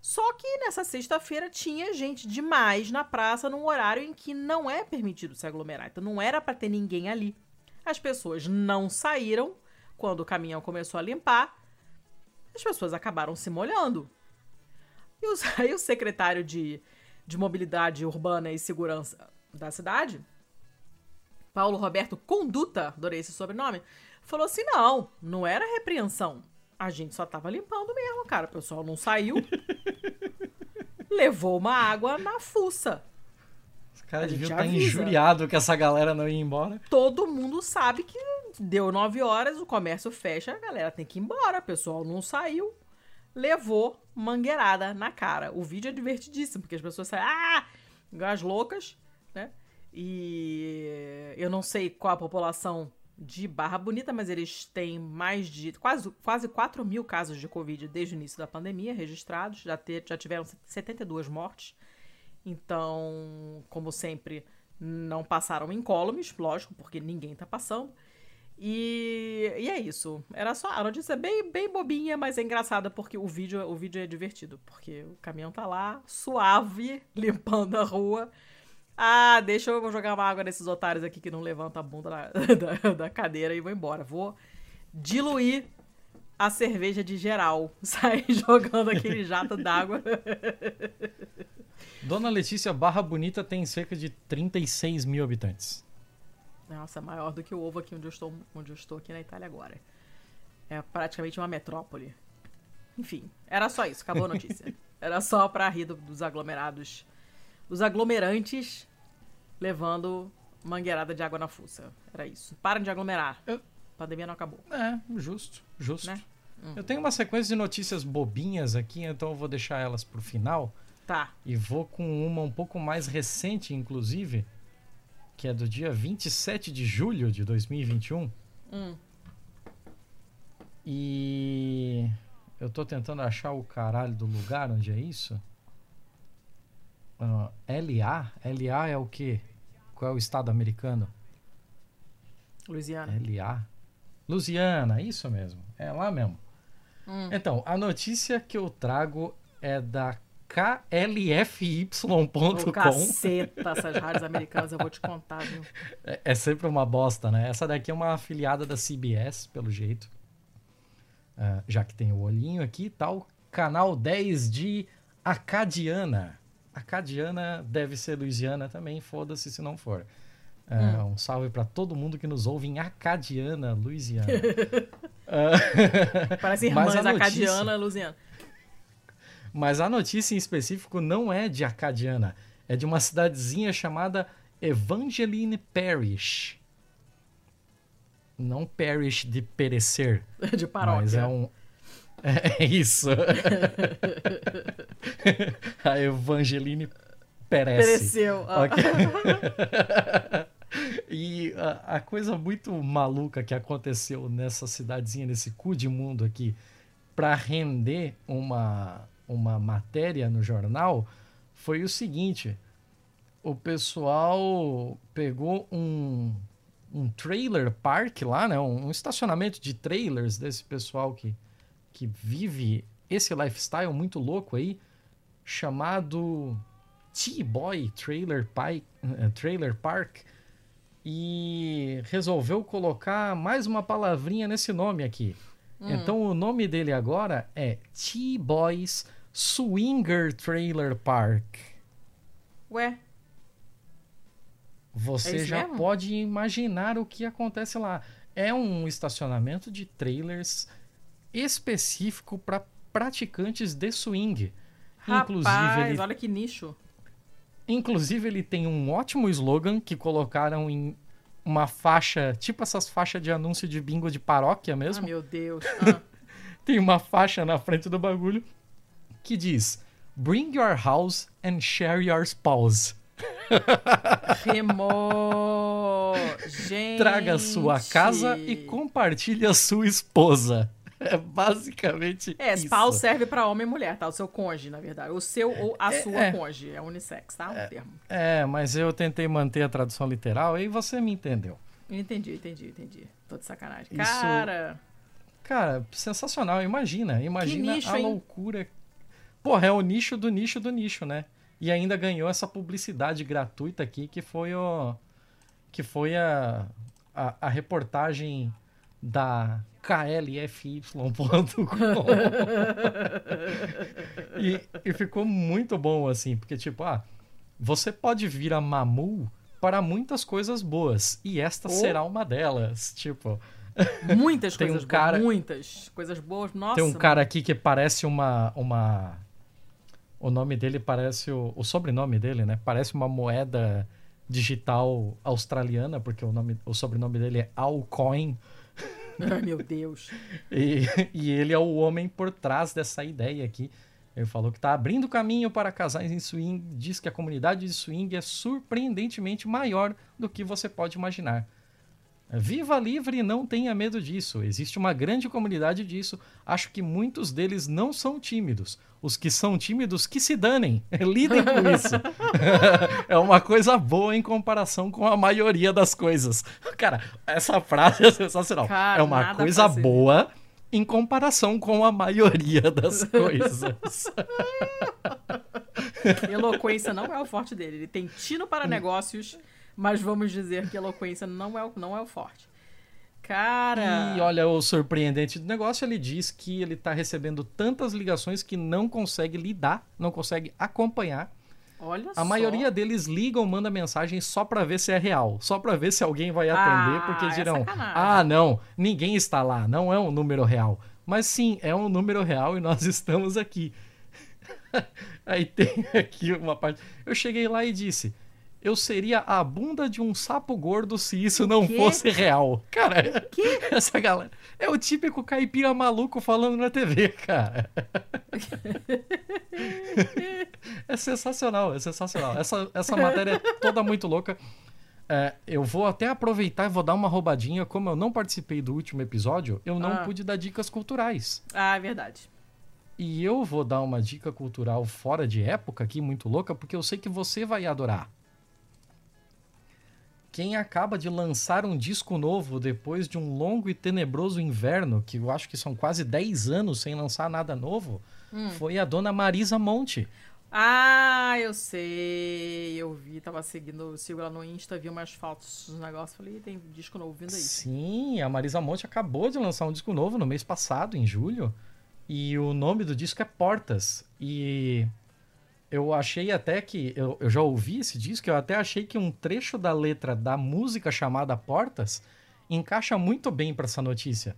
Só que nessa sexta-feira tinha gente demais na praça num horário em que não é permitido se aglomerar. Então não era para ter ninguém ali. As pessoas não saíram quando o caminhão começou a limpar. As pessoas acabaram se molhando. E os, aí o secretário de, de Mobilidade Urbana e Segurança da cidade, Paulo Roberto Conduta, adorei esse sobrenome, falou assim: não, não era repreensão. A gente só tava limpando mesmo, cara. O pessoal não saiu. levou uma água na fuça. Os caras deviam estar tá injuriado que essa galera não ia embora. Todo mundo sabe que deu nove horas, o comércio fecha, a galera tem que ir embora. O pessoal não saiu. Levou mangueirada na cara. O vídeo é divertidíssimo, porque as pessoas saem, ah, as loucas, né? E eu não sei qual a população de Barra Bonita, mas eles têm mais de quase, quase 4 mil casos de Covid desde o início da pandemia registrados, já, ter, já tiveram 72 mortes. Então, como sempre, não passaram incólumes, lógico, porque ninguém tá passando. E, e é isso. Era só a notícia bem, bem bobinha, mas é engraçada porque o vídeo, o vídeo é divertido. Porque o caminhão tá lá, suave, limpando a rua. Ah, deixa eu jogar uma água nesses otários aqui que não levantam a bunda da, da, da cadeira e vou embora. Vou diluir a cerveja de geral. Sair jogando aquele jato d'água. Dona Letícia Barra Bonita tem cerca de 36 mil habitantes. Nossa, maior do que o ovo aqui onde eu estou, onde eu estou aqui na Itália agora. É praticamente uma metrópole. Enfim, era só isso, acabou a notícia. era só pra rir do, dos aglomerados os aglomerantes levando mangueirada de água na fuça. Era isso. Parem de aglomerar. Eu... A pandemia não acabou. É, justo, justo. Né? Hum. Eu tenho uma sequência de notícias bobinhas aqui, então eu vou deixar elas pro final. Tá. E vou com uma um pouco mais recente, inclusive, que é do dia 27 de julho de 2021. Hum. E eu tô tentando achar o caralho do lugar onde é isso. Uh, LA? LA é o quê? Qual é o estado americano? Louisiana. LA. Louisiana, isso mesmo. É lá mesmo. Hum. Então, a notícia que eu trago é da klfy.com. Caceta, essas rádios americanas, eu vou te contar, viu? É, é, sempre uma bosta, né? Essa daqui é uma afiliada da CBS, pelo jeito. Uh, já que tem o olhinho aqui, tá o canal 10 de Acadiana. Acadiana deve ser Louisiana também, foda-se se não for. É, hum. Um salve para todo mundo que nos ouve em Acadiana, Louisiana. Parece irmãs notícia... Acadiana, Louisiana. Mas a notícia em específico não é de Acadiana, é de uma cidadezinha chamada Evangeline Parish. Não parish de perecer. De paróquia. Mas é um. É isso. a Evangeline perece. Pereceu. Ah. Ok. e a, a coisa muito maluca que aconteceu nessa cidadezinha, nesse cu de mundo aqui, para render uma, uma matéria no jornal, foi o seguinte: o pessoal pegou um, um trailer park lá, né? Um, um estacionamento de trailers desse pessoal que, que vive esse lifestyle muito louco aí, chamado T-Boy Trailer, eh, Trailer Park, e resolveu colocar mais uma palavrinha nesse nome aqui. Então o nome dele agora é T-Boys Swinger Trailer Park. Ué, Você É já mesmo? pode imaginar o que acontece lá. É um estacionamento de trailers específico para praticantes de swing. Inclusive, rapaz, ele, olha que nicho. inclusive, ele tem um ótimo slogan que colocaram em uma faixa, tipo essas faixas de anúncio de bingo de paróquia Ah, mesmo. meu Deus. Ah. tem uma faixa na frente do bagulho que diz: Bring your house and share your spouse. Remor. Gente. Traga sua casa e compartilhe a sua esposa. É basicamente É, isso. spouse serve pra homem e mulher, tá? O seu cônjuge, na verdade. O seu ou a É, sua é. cônjuge. É unissex, tá? O termo. É, mas eu tentei manter a tradução literal e você me entendeu. Entendi, entendi, entendi. Tô de sacanagem. Isso- Cara, Cara, sensacional. Imagina, imagina nicho, a hein? loucura. Porra, é o nicho do nicho do nicho, né? E ainda ganhou essa publicidade gratuita aqui, que foi o. Que foi a, a, a reportagem da klfy.com. e, e ficou muito bom, assim, porque, tipo, ah, você pode vir a Mamu para muitas coisas boas, e esta Oh. será uma delas. Tipo, muitas Tem um coisas cara- boas. Muitas coisas boas. Nossa. Tem um cara aqui que parece uma. uma... O nome dele parece. O, o sobrenome dele, né? Parece uma moeda digital australiana, porque o, nome, o sobrenome dele é Alcoin. Ai, meu Deus. E, e ele é o homem por trás dessa ideia aqui. Ele falou que está abrindo caminho para casais em swing. Diz que a comunidade de swing é surpreendentemente maior do que você pode imaginar. Viva livre e não tenha medo disso. Existe uma grande comunidade disso. Acho que muitos deles não são tímidos. Os que são tímidos, que se danem. Lidem com isso. é uma coisa boa em comparação com a maioria das coisas. Cara, essa frase é sensacional. Cara, é uma coisa boa em comparação com a maioria das coisas. Eloquência não é o forte dele. Ele tem tino para negócios, mas vamos dizer que eloquência não é o, não é o forte. Cara. E olha o surpreendente do negócio, ele diz que ele está recebendo tantas ligações que não consegue lidar, não consegue acompanhar. olha A maioria deles ligam, manda mensagem só para ver se é real, só para ver se alguém vai atender, Ah, porque é dirão: sacanagem. "Ah, não, ninguém está lá, não é um número real". Mas sim, é um número real e nós estamos aqui. Aí tem aqui uma parte. Eu cheguei lá e disse: Eu seria a bunda de um sapo gordo se isso não fosse real. Cara, essa galera. É o típico caipira maluco falando na TV, cara. é sensacional, é sensacional. Essa, essa matéria é toda muito louca. É, eu vou até aproveitar e vou dar uma roubadinha. Como eu não participei do último episódio, eu não Ah. pude dar dicas culturais. Ah, é verdade. E eu vou dar uma dica cultural fora de época aqui, muito louca, porque eu sei que você vai adorar. Quem acaba de lançar um disco novo depois de um longo e tenebroso inverno, que eu acho que são quase 10 anos sem lançar nada novo, foi a dona Marisa Monte. Ah, eu sei. Eu vi, tava seguindo, eu sigo ela no Insta, vi umas fotos dos negócios. Falei, "Ih, tem disco novo vindo aí. Sim, a Marisa Monte acabou de lançar um disco novo no mês passado, em julho. E o nome do disco é Portas. E eu achei até que. Eu, eu já ouvi esse disco, eu até achei que um trecho da letra da música chamada Portas encaixa muito bem para essa notícia.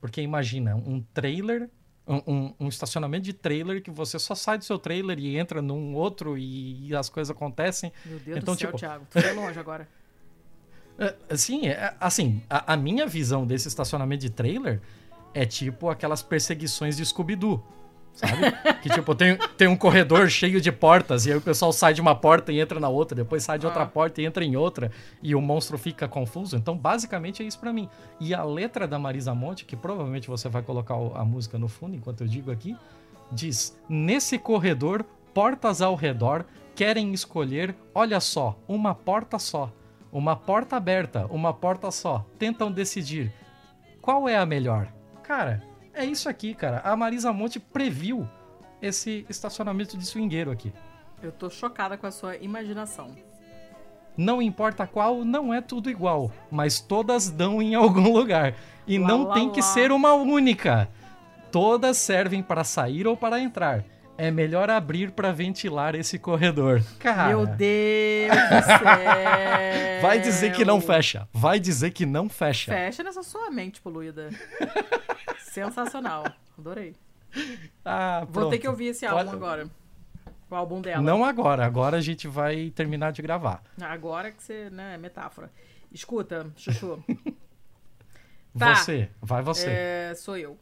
Porque imagina, um trailer Um, um, um, estacionamento de trailer que você só sai do seu trailer e entra num outro e, e as coisas acontecem. Meu Deus então, do céu, tipo... Thiago. Tu foi longe agora. É, sim, é, assim, a, a, minha visão desse estacionamento de trailer é tipo aquelas perseguições de Scooby-Doo. Sabe? que tipo, tem, tem um corredor cheio de portas, e aí o pessoal sai de uma porta e entra na outra, depois sai de outra ah. porta e entra em outra, e o monstro fica confuso. Então, basicamente, é isso para mim. E a letra da Marisa Monte, que provavelmente você vai colocar a música no fundo enquanto eu digo aqui, diz: Nesse corredor, portas ao redor querem escolher, olha só, uma porta só. Uma porta aberta, uma porta só. Tentam decidir qual é a melhor. Cara, é isso aqui, cara. A Marisa Monte previu esse estacionamento de swingueiro aqui. Eu tô chocada com a sua imaginação. Não importa qual, não é tudo igual, mas todas dão em algum lugar. E lá, não lá, tem lá. que ser uma única. Todas servem para sair ou para entrar é melhor abrir para ventilar esse corredor. Cara. Meu Deus do céu. Vai dizer que não fecha. Vai dizer que não fecha. Fecha nessa sua mente poluída. Sensacional. Adorei. Ah, Vou ter que ouvir esse álbum Pode... agora. O álbum dela. Não agora. Agora a gente vai terminar de gravar. Agora que você, né, é metáfora. Escuta, Chuchu. tá. Você. Vai você. É, sou eu.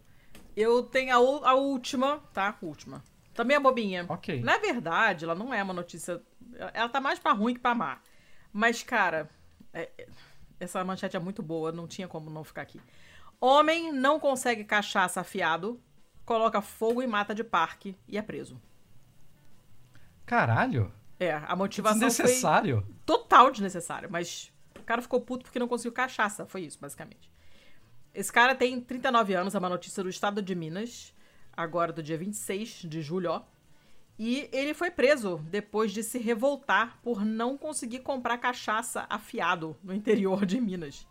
Eu tenho a, a última, tá? Última. Também é bobinha. Ok. Na verdade, ela não é uma notícia. Ela tá mais pra ruim que pra má. Mas, cara, é... essa manchete é muito boa, não tinha como não ficar aqui. Homem não consegue cachaça afiado, coloca fogo e mata de parque e é preso. Caralho. É, a motivação Desnecessário. total desnecessário, mas o cara ficou puto porque não conseguiu cachaça, foi isso, basicamente. Esse cara tem 39 anos, é uma notícia do estado de Minas agora do dia 26 de julho, ó. E ele foi preso depois de se revoltar por não conseguir comprar cachaça afiado no interior de Minas.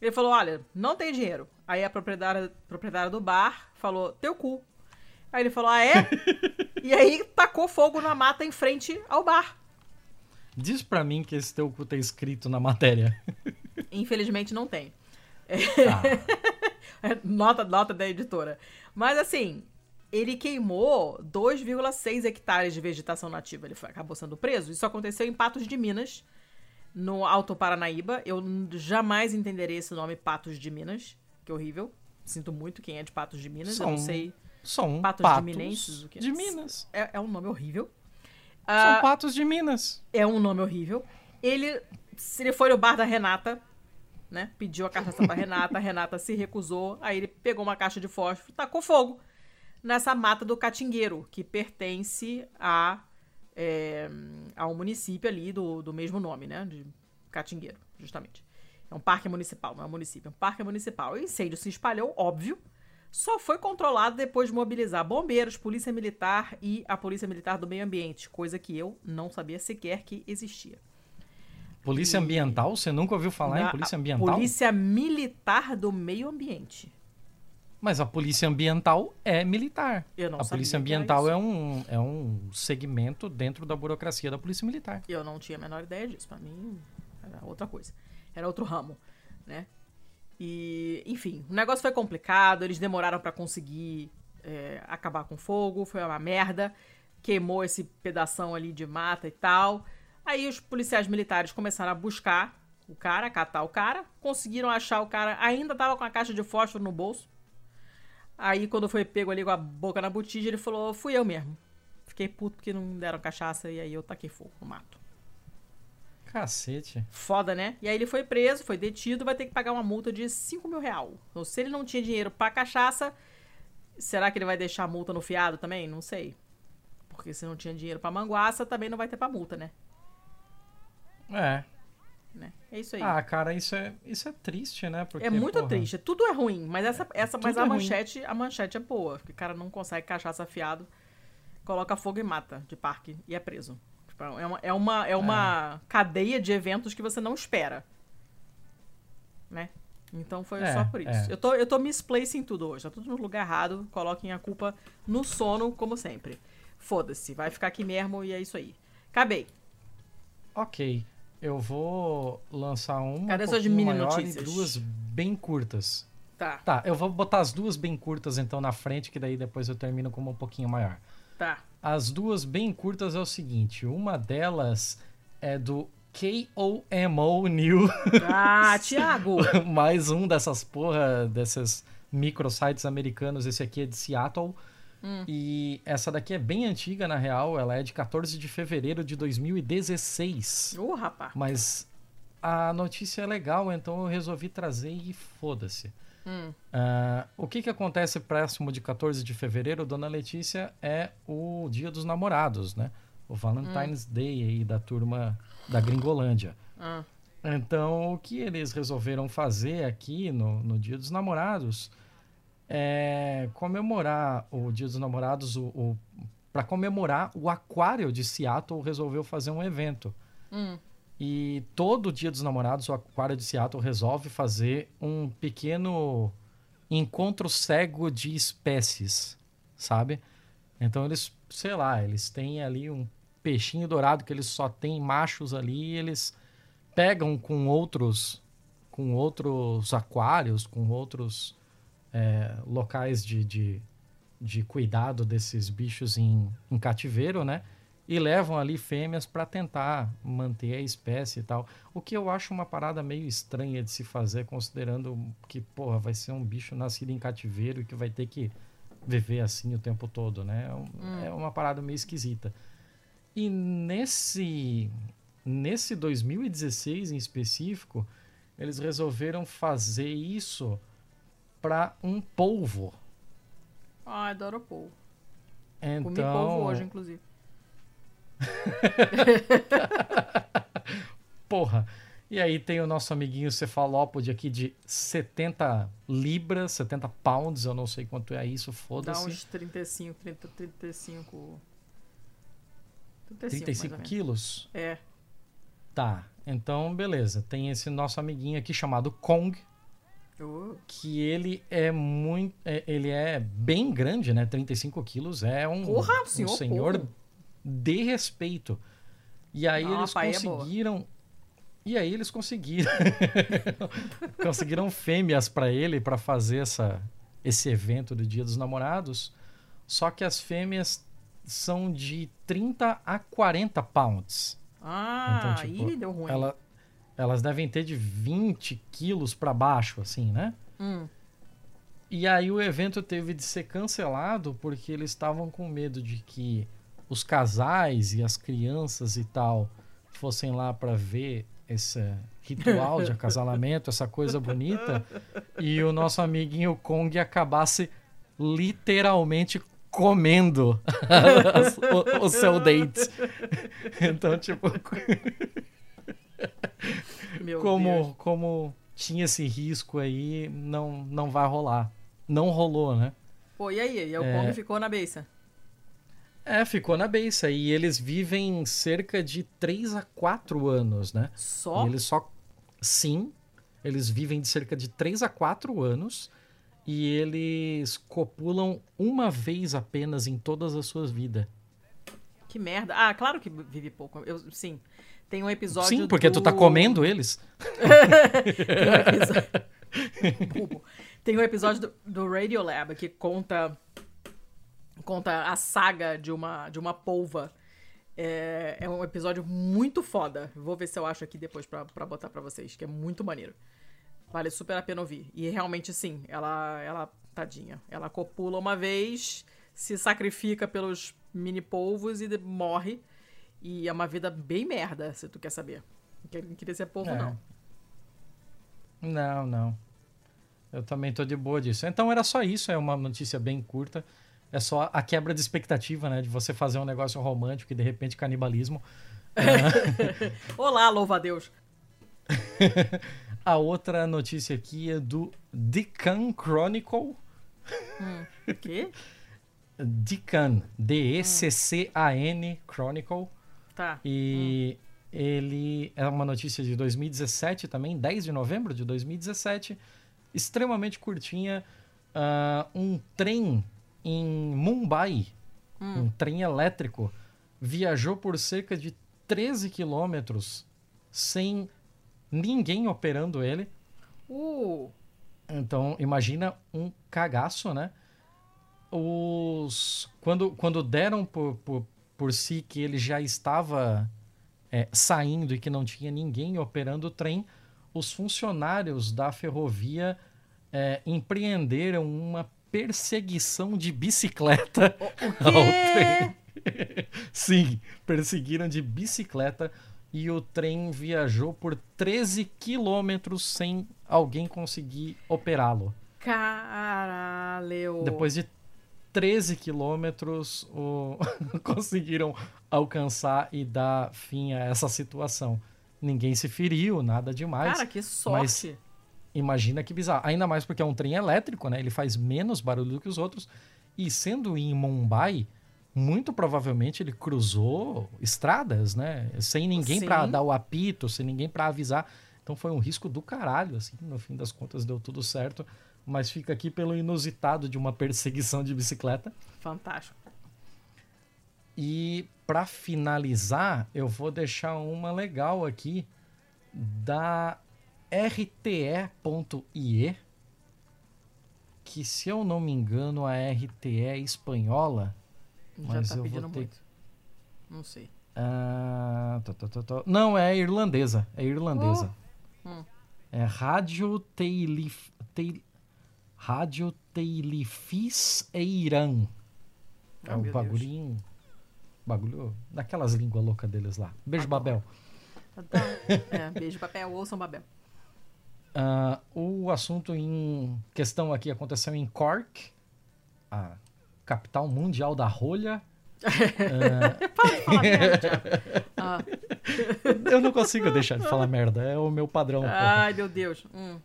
Ele falou: Olha, não tem dinheiro. Aí a proprietária, proprietária do bar falou: Teu cu. Aí ele falou: Ah, é? e aí tacou fogo na mata em frente ao bar. Diz pra mim que esse teu cu tá escrito na matéria. Infelizmente não tem. Ah. nota, nota da editora. Mas assim, ele queimou 2,6 hectares de vegetação nativa. Ele foi, acabou sendo preso. Isso aconteceu em Patos de Minas, no Alto Paranaíba. Eu jamais entenderei esse nome Patos de Minas, que horrível. Sinto muito quem é de Patos de Minas. São, eu não sei. São Patos, patos de Minenses. O que é? De Minas. É, é um nome horrível. São uh, Patos de Minas. É um nome horrível. Ele, ele foi no bar da Renata, né? Pediu a cachaça pra Renata, a Renata se recusou, aí ele pegou uma caixa de fósforo, tacou fogo nessa mata do Catingueiro, que pertence a, é, ao município ali do, do mesmo nome, né? De Catingueiro, justamente. É um parque municipal, não é um município, é um parque municipal. O incêndio se espalhou, óbvio, só foi controlado depois de mobilizar bombeiros, polícia militar e a polícia militar do meio ambiente, coisa que eu não sabia sequer que existia. Polícia Ambiental? Você nunca ouviu falar Na, em Polícia Ambiental? Polícia Militar do Meio Ambiente. Mas a Polícia Ambiental é militar. Eu não a Polícia Ambiental é um, é um segmento dentro da burocracia da Polícia Militar. Eu não tinha a menor ideia disso. Para mim, era outra coisa. Era outro ramo, né? E, enfim, o negócio foi complicado. Eles demoraram para conseguir é, acabar com fogo. Foi uma merda. Queimou esse pedação ali de mata e tal. Aí os policiais militares começaram a buscar o cara, catar o cara, conseguiram achar o cara, ainda tava com a caixa de fósforo no bolso. Aí quando foi pego ali com a boca na botija, ele falou: "Fui eu mesmo". Fiquei puto porque não deram cachaça e aí eu taquei fogo no mato. Cacete. Foda, né? E aí ele foi preso, foi detido, vai ter que pagar uma multa de 5 mil real. Então, se ele não tinha dinheiro pra cachaça, será que ele vai deixar a multa no fiado também? Não sei. Porque se não tinha dinheiro pra manguaça, também não vai ter pra multa, né? É. Né? É isso aí. Ah, cara, isso é, isso é triste, né? Porque, é muito porra... triste. Tudo é ruim, mas essa, é, essa mas a é manchete, a manchete é boa. Porque o cara não consegue cachaça afiado, coloca fogo e mata de parque e é preso. Tipo, é uma, é uma, é uma é. cadeia de eventos que você não espera. Né? Então foi é, só por isso. É. Eu, tô, eu tô misplacing tudo hoje. Tá tudo no lugar errado. Coloquem a culpa no sono, como sempre. Foda-se. Vai ficar aqui mesmo e é isso aí. Acabei. Ok. Eu vou lançar uma Cadê suas mini notícias? e duas bem curtas. Tá. Tá, eu vou botar as duas bem curtas então na frente, que daí depois eu termino com uma um pouquinho maior. Tá. As duas bem curtas é o seguinte: uma delas é do KOMO New. Ah, Thiago! Mais um dessas porra, desses microsites americanos. Esse aqui é de Seattle. Hum. E essa daqui é bem antiga, na real. Ela é de 14 de fevereiro de 2016. Ô, rapaz. Mas a notícia é legal, então eu resolvi trazer e foda-se. Hum. Ah, o que, que acontece próximo de 14 de fevereiro, Dona Letícia, é o Dia dos Namorados, né? O Valentine's Day aí da turma da Gringolândia. Ah. Então, o que eles resolveram fazer aqui no, no Dia dos Namorados é comemorar o Dia dos Namorados, o, o para comemorar o Aquário de Seattle resolveu fazer um evento. Hum. E todo Dia dos Namorados, o Aquário de Seattle resolve fazer um pequeno encontro cego de espécies, sabe? Então eles, sei lá, eles têm ali um peixinho dourado que eles só têm machos ali, e eles pegam com outros com outros aquários, com outros é, locais de, de, de cuidado desses bichos em, em cativeiro, né? e levam ali fêmeas para tentar manter a espécie e tal. O que eu acho uma parada meio estranha de se fazer, considerando que, porra, vai ser um bicho nascido em cativeiro e que vai ter que viver assim o tempo todo, né? É, um, Hum. é uma parada meio esquisita. E nesse nesse 2016 em específico, eles resolveram fazer isso para um polvo. Ai, adoro polvo. Então, Comi polvo hoje, inclusive. Porra. E aí tem o nosso amiguinho cefalópode aqui de 70 libras, 70 pounds, eu não sei quanto é isso, Dá foda-se. uns 35, 30, 35... 35, 35 mais ou quilos? É. Tá, então beleza. Tem esse nosso amiguinho aqui chamado Kong, Oh, que ele é muito. é- ele é bem grande, né? 35 quilos. É um, Porra, um senhor senhor de respeito. E aí Não, eles é conseguiram. E aí eles conseguiram. conseguiram fêmeas para ele para fazer essa, esse evento do Dia dos Namorados. Só que as fêmeas são de 30 a 40 pounds. Ah, Então, tipo, ih, deu ruim. Ela, elas devem ter de 20 quilos para baixo, assim, né? Hum. E aí o evento teve de ser cancelado porque eles estavam com medo de que os casais e as crianças e tal fossem lá para ver esse ritual de acasalamento, essa coisa bonita, e o nosso amiguinho Kong acabasse literalmente comendo o, o seu date. Então, tipo, Meu Deus. como, como tinha esse risco aí, não, não vai rolar. Não rolou, né? Pô, e aí? E o É. Kong ficou na beça? É, ficou na beça. E eles vivem cerca de 3 a 4 anos, né? Só? E eles só. Sim, eles vivem de cerca de 3 a 4 anos. E eles copulam uma vez apenas em todas as suas vidas. Que merda. Ah, claro que vive pouco. Eu, sim. Tem um episódio Sim, porque do... tu tá comendo eles. Tem um episódio... Tem um episódio do, do Radiolab que conta conta a saga de uma de uma polva. É, é um episódio muito foda. Vou ver se eu acho aqui depois pra, pra botar pra vocês, que é muito maneiro. Vale super a pena ouvir. E realmente, sim, ela, ela, tadinha, ela copula uma vez, se sacrifica pelos mini polvos e de- morre. E é uma vida bem merda, se tu quer saber. Não queria ser polvo, É. não. Não, não. Eu também tô de boa disso. Então era só isso, é uma notícia bem curta. É só a quebra de expectativa, né? De você fazer um negócio romântico e de repente canibalismo. Olá, louva a Deus. A outra notícia aqui é do Deccan Chronicle. O quê? Deccan, D-E-C-C-A-N Chronicle. Tá. E ele é uma notícia de 2017 também, 10 de novembro de 2017. Extremamente curtinha. ah, um trem em Mumbai, um trem elétrico, viajou por cerca de 13 quilômetros sem ninguém operando ele. Uh, Então, imagina um cagaço, né? Os... Quando, quando deram por, por, por si que ele já estava é, saindo e que não tinha ninguém operando o trem, os funcionários da ferrovia é, empreenderam uma perseguição de bicicleta ao trem. Sim, perseguiram de bicicleta e o trem viajou por 13 quilômetros sem alguém conseguir operá-lo. Caralho! Depois de 13 quilômetros, o... conseguiram alcançar e dar fim a essa situação. Ninguém se feriu, nada demais. Cara, que sorte! Mas imagina que bizarro. Ainda mais porque é um trem elétrico, né? Ele faz menos barulho do que os outros. E sendo em Mumbai, muito provavelmente ele cruzou estradas, né? Sem ninguém para dar o apito, sem ninguém para avisar. Então foi um risco do caralho, assim. No fim das contas deu tudo certo. Mas fica aqui pelo inusitado de uma perseguição de bicicleta. Fantástico. E para finalizar, eu vou deixar uma legal aqui da RTE.ie, que se eu não me engano a RTE é espanhola, Já mas tá eu vou ter... muito. Não sei. Ah, tô, tô, tô, não, é irlandesa. É irlandesa. Oh. Hum. É Rádio Teilif... Teil... Rádio Teilifis e Irã. Oh, é o bagulhinho. Deus. Bagulho. Daquelas línguas loucas deles lá. Beijo, ah, Babel. É, beijo, papel. Ouçam, Babel. Uh, o assunto em questão aqui aconteceu em Cork, a capital mundial da rolha. uh... Para de falar merda, ah. Eu não consigo deixar de falar merda, é o meu padrão. Ai, meu Deus. Hum.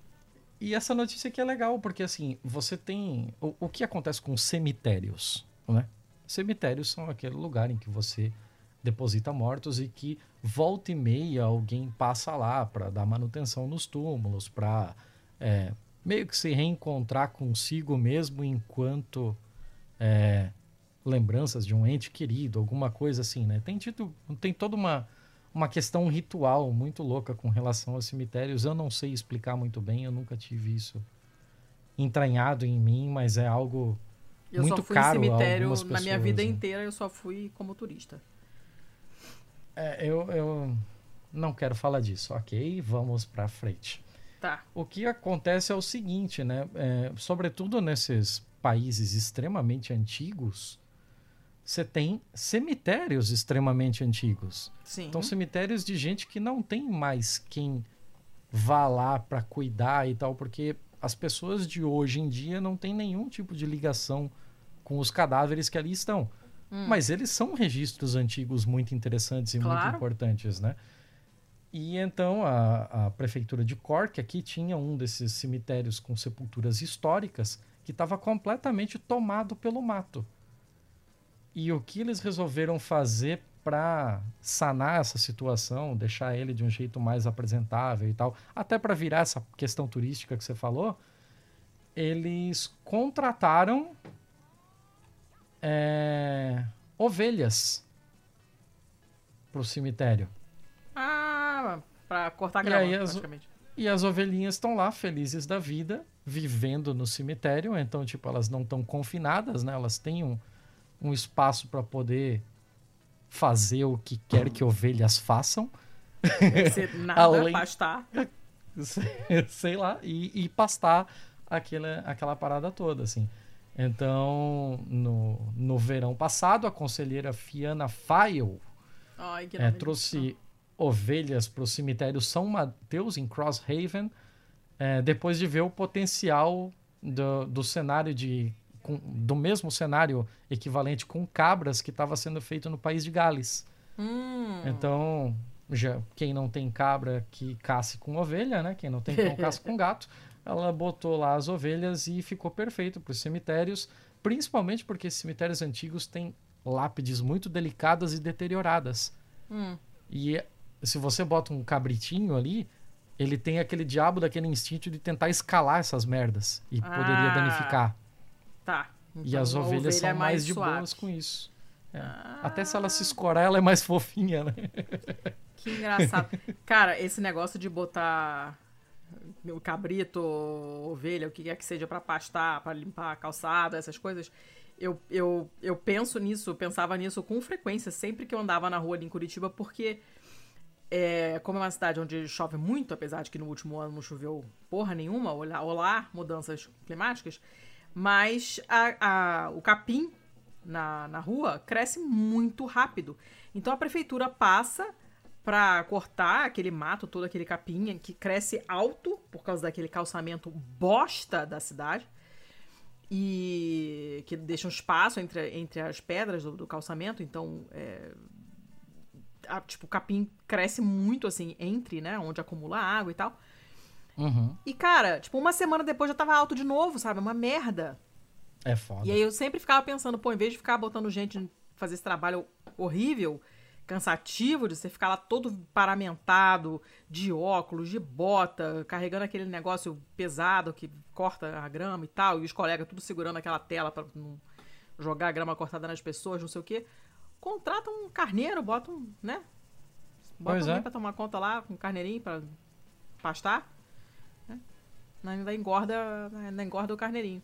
E essa notícia aqui é legal, porque assim, você tem. O, o que acontece com cemitérios? Né? Cemitérios são aquele lugar em que você deposita mortos e que volta e meia alguém passa lá para dar manutenção nos túmulos, para é, meio que se reencontrar consigo mesmo enquanto é, lembranças de um ente querido, alguma coisa assim, né? Tem, tido, tem toda uma, uma questão ritual muito louca com relação aos cemitérios. Eu não sei explicar muito bem, eu nunca tive isso entranhado em mim, mas é algo eu muito caro. Eu só fui em cemitério na minha vida né? inteira, eu só fui como turista. É, eu, eu não quero falar disso, ok? Vamos para frente. Tá. O que acontece é o seguinte, né? É, sobretudo nesses países extremamente antigos, você tem cemitérios extremamente antigos. Sim. Então, cemitérios de gente que não tem mais quem vá lá para cuidar e tal, porque as pessoas de hoje em dia não têm nenhum tipo de ligação com os cadáveres que ali estão. Hum. Mas eles são registros antigos muito interessantes e claro. muito importantes, né? E então a, a prefeitura de Cork aqui tinha um desses cemitérios com sepulturas históricas que estava completamente tomado pelo mato. E o que eles resolveram fazer para sanar essa situação, deixar ele de um jeito mais apresentável e tal, até para virar essa questão turística que você falou, eles contrataram é, ovelhas pro cemitério. Ah, para cortar grama, e as. E as ovelhinhas estão lá, felizes da vida, vivendo no cemitério. Então, tipo, elas não estão confinadas, né? Elas têm um, um espaço para poder fazer o que quer que ovelhas façam. Ser nada, Além... pastar. sei, lá, e, e pastar aquela, aquela parada toda, assim. Então, no, no verão passado, a conselheira Fiana File é, trouxe ovelhas para o cemitério São Mateus, em Crosshaven, é, depois de ver o potencial do, do cenário de. Com, do mesmo cenário equivalente com cabras que estava sendo feito no país de Gales. Hum. Então, já, quem não tem cabra que casse com ovelha, né? Quem não tem cão caça com gato ela botou lá as ovelhas e ficou perfeito para os cemitérios, principalmente porque cemitérios antigos têm lápides muito delicadas e deterioradas. Hum. E se você bota um cabritinho ali, ele tem aquele diabo daquele instinto de tentar escalar essas merdas e ah, poderia danificar. Tá. Então, e as ovelhas são é mais, mais de boas com isso. É. Ah. Até se ela se escorar, ela é mais fofinha, né? Que engraçado. Cara, esse negócio de botar o cabrito, ovelha, o que quer que seja para pastar, para limpar a calçada, essas coisas. Eu, eu, eu penso nisso, pensava nisso com frequência, sempre que eu andava na rua ali em Curitiba, porque é, como é uma cidade onde chove muito, apesar de que no último ano não choveu porra nenhuma, olá, olá mudanças climáticas, mas a, a, o capim na, na rua cresce muito rápido. Então a prefeitura passa para cortar aquele mato, todo aquele capim que cresce alto por causa daquele calçamento bosta da cidade e que deixa um espaço entre, entre as pedras do, do calçamento. Então, é, a, tipo, o capim cresce muito assim entre, né, onde acumula água e tal. Uhum. E cara, tipo, uma semana depois já tava alto de novo, sabe? Uma merda. É foda. E aí eu sempre ficava pensando, pô, em vez de ficar botando gente fazer esse trabalho horrível, cansativo de você ficar lá todo paramentado, de óculos, de bota, carregando aquele negócio pesado que corta a grama e tal, e os colegas tudo segurando aquela tela para não jogar a grama cortada nas pessoas, não sei o quê. Contrata um carneiro, bota um, né? Bota Pois alguém é. pra tomar conta lá, com um carneirinho pra pastar. Né? Ainda engorda, ainda engorda o carneirinho.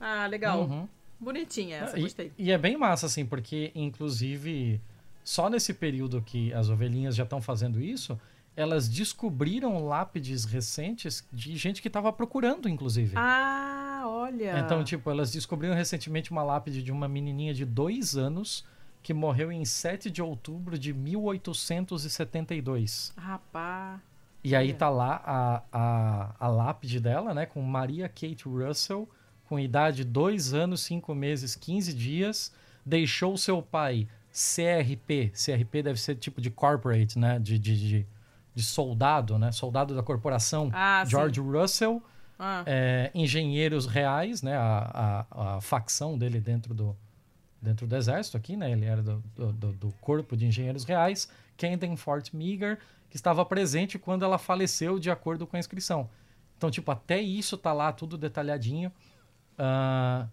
Ah, legal. Uhum. Bonitinha essa, E- gostei. E, é bem massa, assim, porque, inclusive, só nesse período que as ovelhinhas já estão fazendo isso, elas descobriram lápides recentes de gente que estava procurando, inclusive. Ah, olha. Então, tipo, elas descobriram recentemente uma lápide de uma menininha de dois anos que morreu em 7 de outubro de 1872. Rapaz. E aí Olha. tá lá a, a, a lápide dela, né? Com Maria Kate Russell, com idade 2 anos, 5 meses, 15 dias. Deixou seu pai CRP. CRP deve ser tipo de corporate, né? De, de, de, de soldado, né? Soldado da corporação. Ah, sim. George Russell. Ah, é, engenheiros reais, né? A, a, a facção dele dentro do, dentro do exército aqui, né? Ele era do, do, do- do corpo de engenheiros reais, Camden Fort Meagher, que estava presente quando ela faleceu de acordo com a inscrição. Então, tipo, até isso tá lá tudo detalhadinho. Ah,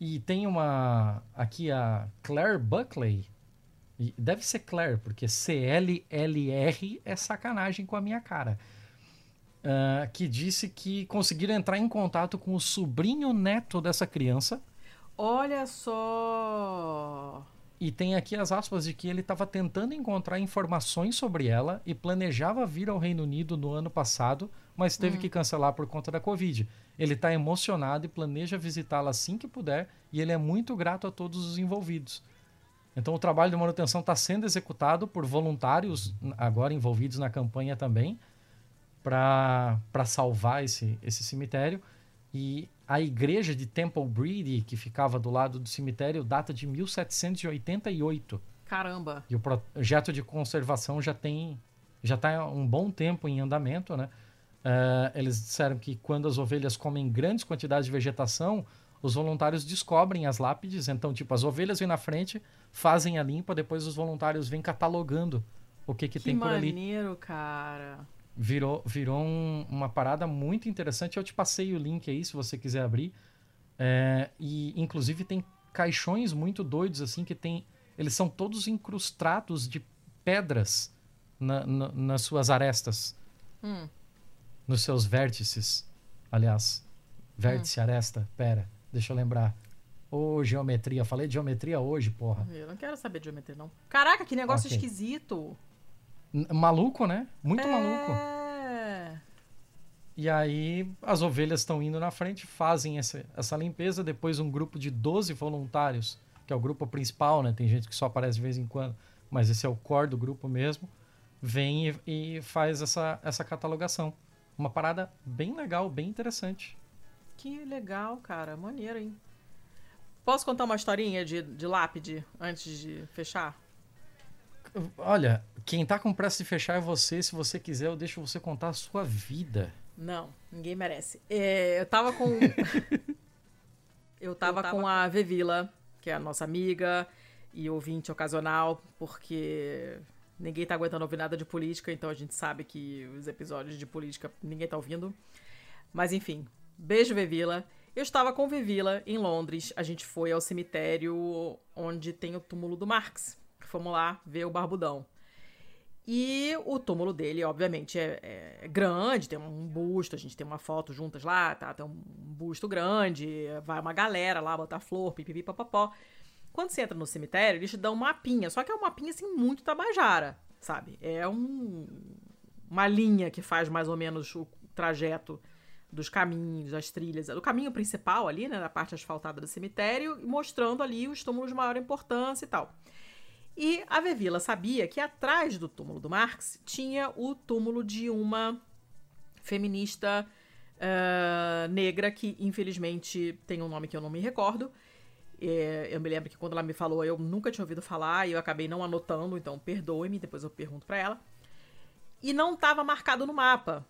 e tem uma aqui a Claire Buckley. Deve ser Claire, porque C-L-L-R é sacanagem com a minha cara. Ah, que disse que conseguiram entrar em contato com o sobrinho neto dessa criança. olha só. E tem aqui as aspas de que ele estava tentando encontrar informações sobre ela e planejava vir ao Reino Unido no ano passado, mas teve que cancelar por conta da Covid. Ele está emocionado e planeja visitá-la assim que puder, e ele é muito grato a todos os envolvidos. Então, o trabalho de manutenção está sendo executado por voluntários, agora envolvidos na campanha também, para salvar esse, esse cemitério. E a igreja de Temple Brady, que ficava do lado do cemitério, data de 1788. Caramba. E o projeto de conservação já tem já está um bom tempo em andamento, né? Eh, eles disseram que quando as ovelhas comem grandes quantidades de vegetação, os voluntários descobrem as lápides. Então, tipo, as ovelhas vêm na frente, fazem a limpa, depois os voluntários vêm catalogando o que, que, Que tem por ali. maneiro, cara. Virou, virou um- uma parada muito interessante. Eu te passei o link aí, se você quiser abrir. É, e, inclusive, tem caixões muito doidos, assim, que tem... Eles são todos incrustados de pedras na- na- nas suas arestas. Hum. Nos seus vértices. Aliás, vértice, aresta. Pera, deixa eu lembrar. Ô, geometria. Falei de geometria hoje, porra. Eu não quero saber de geometria, não. Caraca, que negócio Ok. esquisito. Maluco, né? Muito maluco. É. E aí as ovelhas estão indo na frente, fazem essa, essa limpeza, depois um grupo de 12 voluntários, que é o grupo principal, né? Tem gente que só aparece de vez em quando, mas esse é o core do grupo mesmo, vem e, e faz essa, essa catalogação. Uma parada bem legal, bem interessante. Que legal, cara. Maneiro, hein? Posso contar uma historinha de, de lápide antes de fechar? Olha, quem tá com pressa de fechar é você. Se você quiser, eu deixo você contar a sua vida. Não, ninguém merece. É, eu tava com. eu, tava com a Vevila, que é a nossa amiga e ouvinte ocasional, porque ninguém tá aguentando ouvir nada de política, então a gente sabe que os episódios de política ninguém tá ouvindo. Mas enfim, beijo, Vevila. Eu estava com Vevila em Londres. A gente foi ao cemitério onde tem o túmulo do Marx. Fomos lá ver o Barbudão. E o túmulo dele, obviamente, é, é, grande, tem um busto, a gente tem uma foto juntas lá, tá? Tem um busto grande, vai uma galera lá botar flor, pipipi, papapó. Quando você entra no cemitério, eles te dão um mapinha, só que é um mapinha assim muito tabajara, sabe? É um, uma linha que faz mais ou menos o trajeto dos caminhos, das trilhas, do caminho principal ali, né, na parte asfaltada do cemitério, mostrando ali os túmulos de maior importância e tal. E a Vevila sabia que atrás do túmulo do Marx tinha o túmulo de uma feminista uh, negra que, infelizmente, tem um nome que eu não me recordo. É, eu me lembro que quando ela me falou, eu nunca tinha ouvido falar e eu acabei não anotando, então perdoe-me, depois eu pergunto para ela. E não estava marcado no mapa.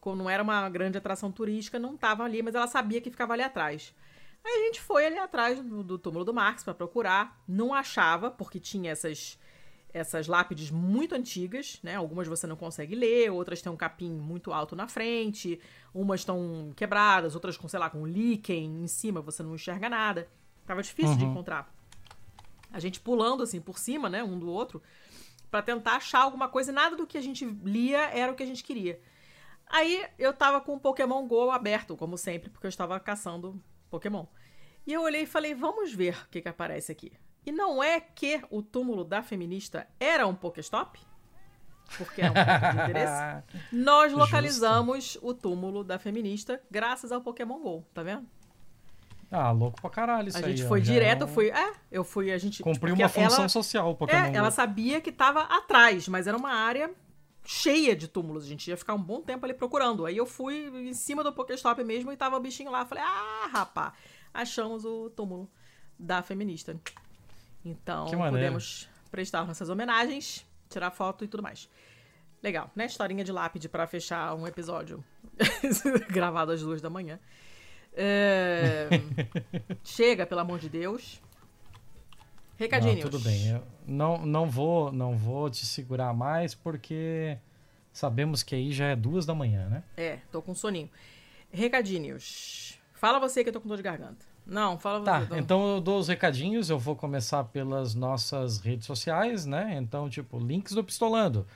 Como não era uma grande atração turística, não estava ali, mas ela sabia que ficava ali atrás. Aí a gente foi ali atrás do, do túmulo do Marx para procurar, não achava, porque tinha essas essas lápides muito antigas, né? Algumas você não consegue ler, outras têm um capim muito alto na frente, umas estão quebradas, outras com, sei lá, com líquen em cima, você não enxerga nada. Tava difícil uhum. de encontrar. A gente pulando assim por cima, né, um do outro, para tentar achar alguma coisa, e nada do que a gente lia era o que a gente queria. Aí eu tava com o Pokémon Go aberto, como sempre, porque eu estava caçando Pokémon. E eu olhei e falei, vamos ver o que, que aparece aqui. E não é que o túmulo da feminista era um Pokéstop? Porque era um ponto de interesse. Nós localizamos Justo. o túmulo da feminista graças ao Pokémon GO, tá vendo? Ah, louco pra caralho isso A gente aí, foi direto, eu fui... É, eu fui, a gente... Cumpriu uma função ela, social o Pokémon É, ela sabia que tava atrás, mas era uma área cheia de túmulos. A gente ia ficar um bom tempo ali procurando. Aí eu fui em cima do Pokéstop mesmo e tava o bichinho lá. Falei, ah, rapá, achamos o túmulo da feminista. Então, podemos prestar nossas homenagens, tirar foto e tudo mais. Legal, né? Historinha de lápide para fechar um episódio gravado às duas da manhã. É... Chega, pelo amor de Deus. Recadinhos. Não, tudo bem. Eu não, não, vou, não vou te segurar mais porque sabemos que aí já é duas da manhã, né? É, tô com soninho. Recadinhos. Fala você que eu tô com dor de garganta. Não, fala tá, você. Tá, então eu dou os recadinhos. Eu vou começar pelas nossas redes sociais, né? Então, tipo, links do Pistolando.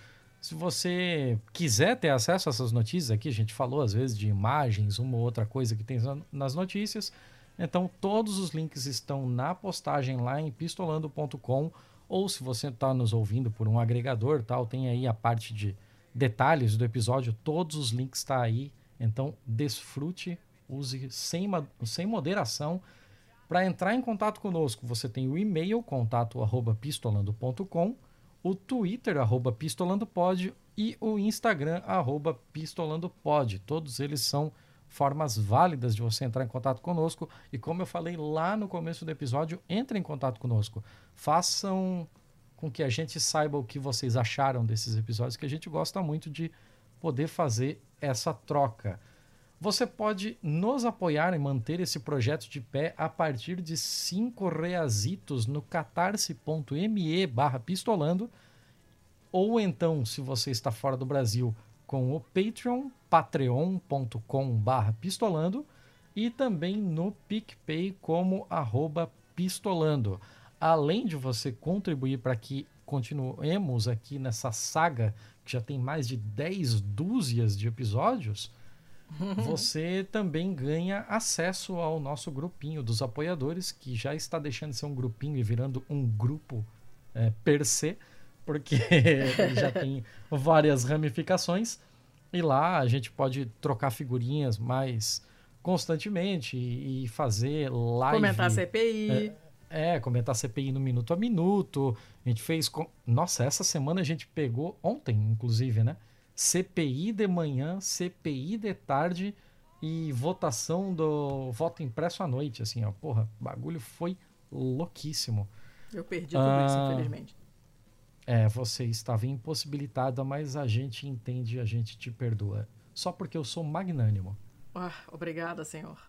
Se você quiser ter acesso a essas notícias aqui, a gente falou às vezes de imagens, uma ou outra coisa que tem nas notícias. Então, todos os links estão na postagem lá em pistolando.com. Ou se você está nos ouvindo por um agregador, tal, tem aí a parte de detalhes do episódio. Todos os links estão tá aí. Então, desfrute, use sem, sem moderação. Para entrar em contato conosco, você tem o e-mail contato@pistolando.com, o Twitter arroba pistolandopod e o Instagram arroba pistolandopod. Todos eles são formas válidas de você entrar em contato conosco. E como eu falei lá no começo do episódio, entre em contato conosco. Façam com que a gente saiba o que vocês acharam desses episódios, que a gente gosta muito de poder fazer essa troca. Você pode nos apoiar e manter esse projeto de pé a partir de cinco reasitos no catarse.me pistolando ou então, se você está fora do Brasil, com o Patreon, patreon.com pistolando e também no PicPay como arroba pistolando. Além de você contribuir para que continuemos aqui nessa saga, que já tem mais de 10 dúzias de episódios, você também ganha acesso ao nosso grupinho dos apoiadores, que já está deixando de ser um grupinho e virando um grupo é, per se, porque já tem várias ramificações. E lá a gente pode trocar figurinhas mais constantemente e, fazer live. Comentar CPI. É, é, comentar CPI no minuto a minuto. A gente fez. Com... Nossa, essa semana a gente pegou, ontem inclusive, né? CPI de manhã, CPI de tarde e votação do voto impresso à noite. Assim, ó, porra, o bagulho foi louquíssimo. Eu perdi tudo ah, isso, infelizmente. É, você estava impossibilitada, mas a gente entende, a gente te perdoa. Só porque eu sou magnânimo. Ah, obrigada, senhor.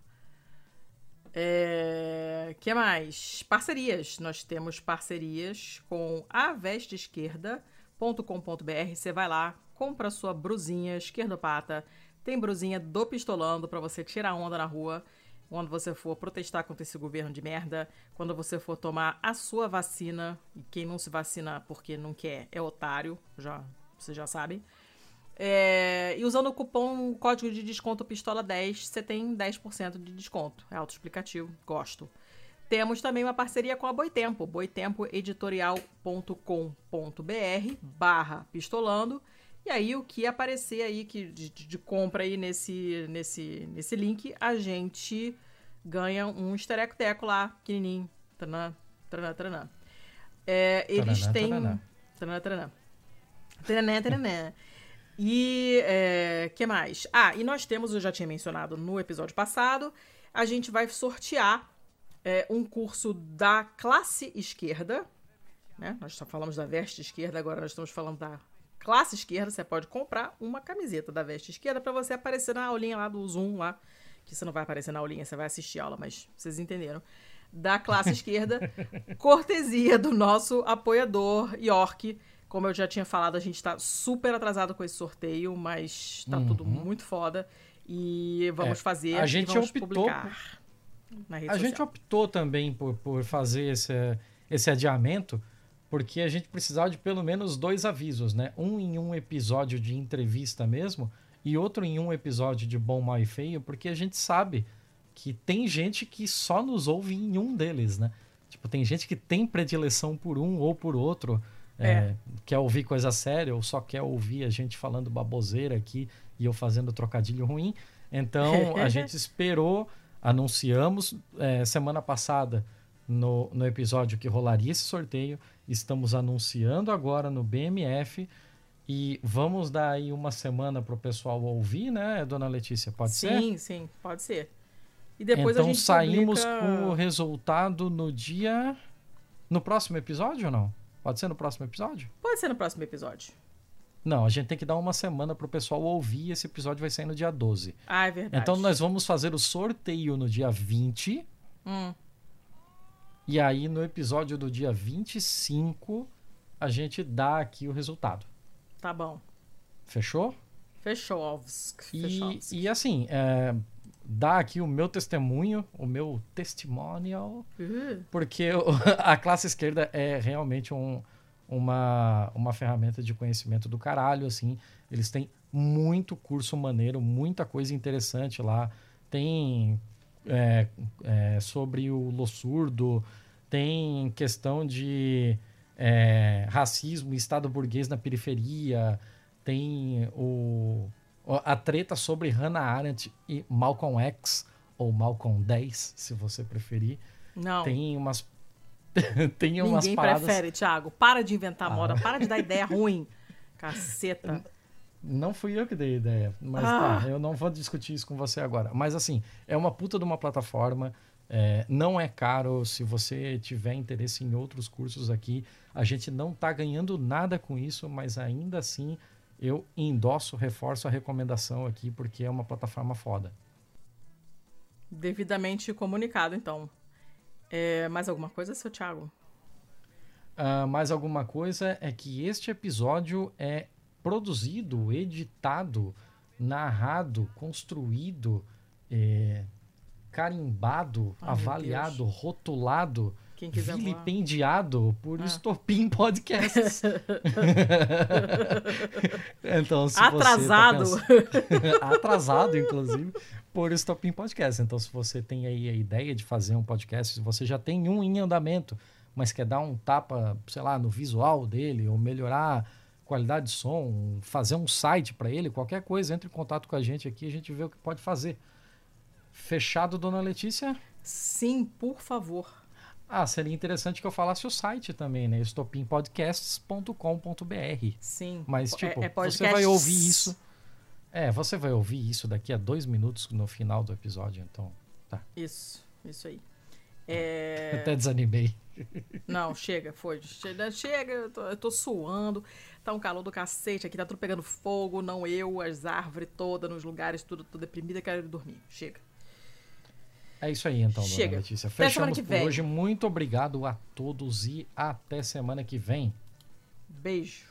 É... que mais? Parcerias. Nós temos parcerias com a vesteesquerda.com.br. Você vai lá, compra sua brusinha esquerdopata. Tem brusinha do Pistolando para você tirar onda na rua. Quando você for protestar contra esse governo de merda, quando você for tomar a sua vacina, e quem não se vacina porque não quer é otário, já, vocês já sabem. É, e usando o cupom, código de desconto Pistola10, você tem 10% de desconto. É autoexplicativo, gosto. Temos também uma parceria com a Boitempo, boitempoeditorial.com.br barra pistolando. E aí, o que aparecer aí que de, de, compra aí nesse, nesse, nesse link, a gente ganha um estereco-teco lá, pequenininho. Tranã, tranã, tranã. É, eles têm... Tranã, tranã. Tranã, tranã. E é, que mais? Ah, e nós temos, eu já tinha mencionado no episódio passado, a gente vai sortear é, um curso da classe esquerda. Né? Nós só falamos da veste esquerda, agora nós estamos falando da classe esquerda. Você pode comprar uma camiseta da veste esquerda para você aparecer na aulinha lá do Zoom lá. Que você não vai aparecer na aulinha, você vai assistir a aula, mas vocês entenderam. Da classe esquerda, cortesia do nosso apoiador York. Como eu já tinha falado, a gente está super atrasado com esse sorteio, mas tá uhum. tudo muito foda. E vamos é, fazer. A gente vamos optou publicar na rede A social. gente optou também por, por fazer esse, esse adiamento, porque a gente precisava de pelo menos dois avisos, né? Um em um episódio de entrevista mesmo, e outro em um episódio de Bom, Mal e Feio, porque a gente sabe que tem gente que só nos ouve em um deles, né? Tipo, tem gente que tem predileção por um ou por outro. É. É, quer ouvir coisa séria ou só quer ouvir a gente falando baboseira aqui e eu fazendo trocadilho ruim. Então a gente esperou anunciamos é, semana passada no, no episódio que rolaria esse sorteio. Estamos anunciando agora no BMF. E vamos dar aí uma semana para o pessoal ouvir, né, dona Letícia? Pode sim, ser? Sim, sim, pode ser. E depois então a gente saímos publica... com o resultado no dia. No próximo episódio ou não? Pode ser no próximo episódio? Pode ser no próximo episódio. Não, a gente tem que dar uma semana para o pessoal ouvir. Esse episódio vai sair no dia 12. Ah, é verdade. Então nós vamos fazer o sorteio no dia 20. Hum. E aí no episódio do dia 25 a gente dá aqui o resultado. Tá bom. Fechou? Fechou. E, e assim, é, dá aqui o meu testemunho, o meu testimonial, uhum. porque a classe esquerda é realmente um uma, uma ferramenta de conhecimento do caralho, assim. Eles têm muito curso maneiro, muita coisa interessante lá. Tem é, é, sobre o Lossurdo, tem questão de é, racismo e Estado burguês na periferia, tem o, a treta sobre Hannah Arendt e Malcolm X, ou Malcolm 10, se você preferir. Não. Tem umas tem umas Ninguém paradas... prefere, Thiago. Para de inventar ah. moda, para de dar ideia ruim. Caceta. Não fui eu que dei a ideia, mas ah. tá, eu não vou discutir isso com você agora. Mas assim, é uma puta de uma plataforma, é, não é caro. Se você tiver interesse em outros cursos aqui, a gente não tá ganhando nada com isso, mas ainda assim eu endosso, reforço a recomendação aqui, porque é uma plataforma foda. Devidamente comunicado, então. É, mais alguma coisa, seu Thiago? Uh, mais alguma coisa é que este episódio é produzido, editado, narrado, construído, é, carimbado, Ai, avaliado, rotulado, vilipendiado voar. por ah. Estopim Podcasts. então, se Atrasado. Você tá pensando... Atrasado, inclusive por Estopim Podcast. Então, se você tem aí a ideia de fazer um podcast, se você já tem um em andamento, mas quer dar um tapa, sei lá, no visual dele, ou melhorar qualidade de som, fazer um site para ele, qualquer coisa, entre em contato com a gente aqui, a gente vê o que pode fazer. Fechado, dona Letícia? Sim, por favor. Ah, seria interessante que eu falasse o site também, né? estopimpodcasts.com.br. Sim. Mas, tipo, é, é você vai ouvir isso é, você vai ouvir isso daqui a dois minutos no final do episódio, então. Tá. Isso, isso aí. É... Até desanimei. Não, chega, foi. Chega, chega eu, tô, eu tô suando. Tá um calor do cacete aqui, tá tudo pegando fogo, não eu, as árvores todas, nos lugares, tudo, tudo deprimida, quero dormir. Chega. É isso aí, então, Chega. dona Letícia. Fechamos por vem. hoje. Muito obrigado a todos e até semana que vem. Beijo.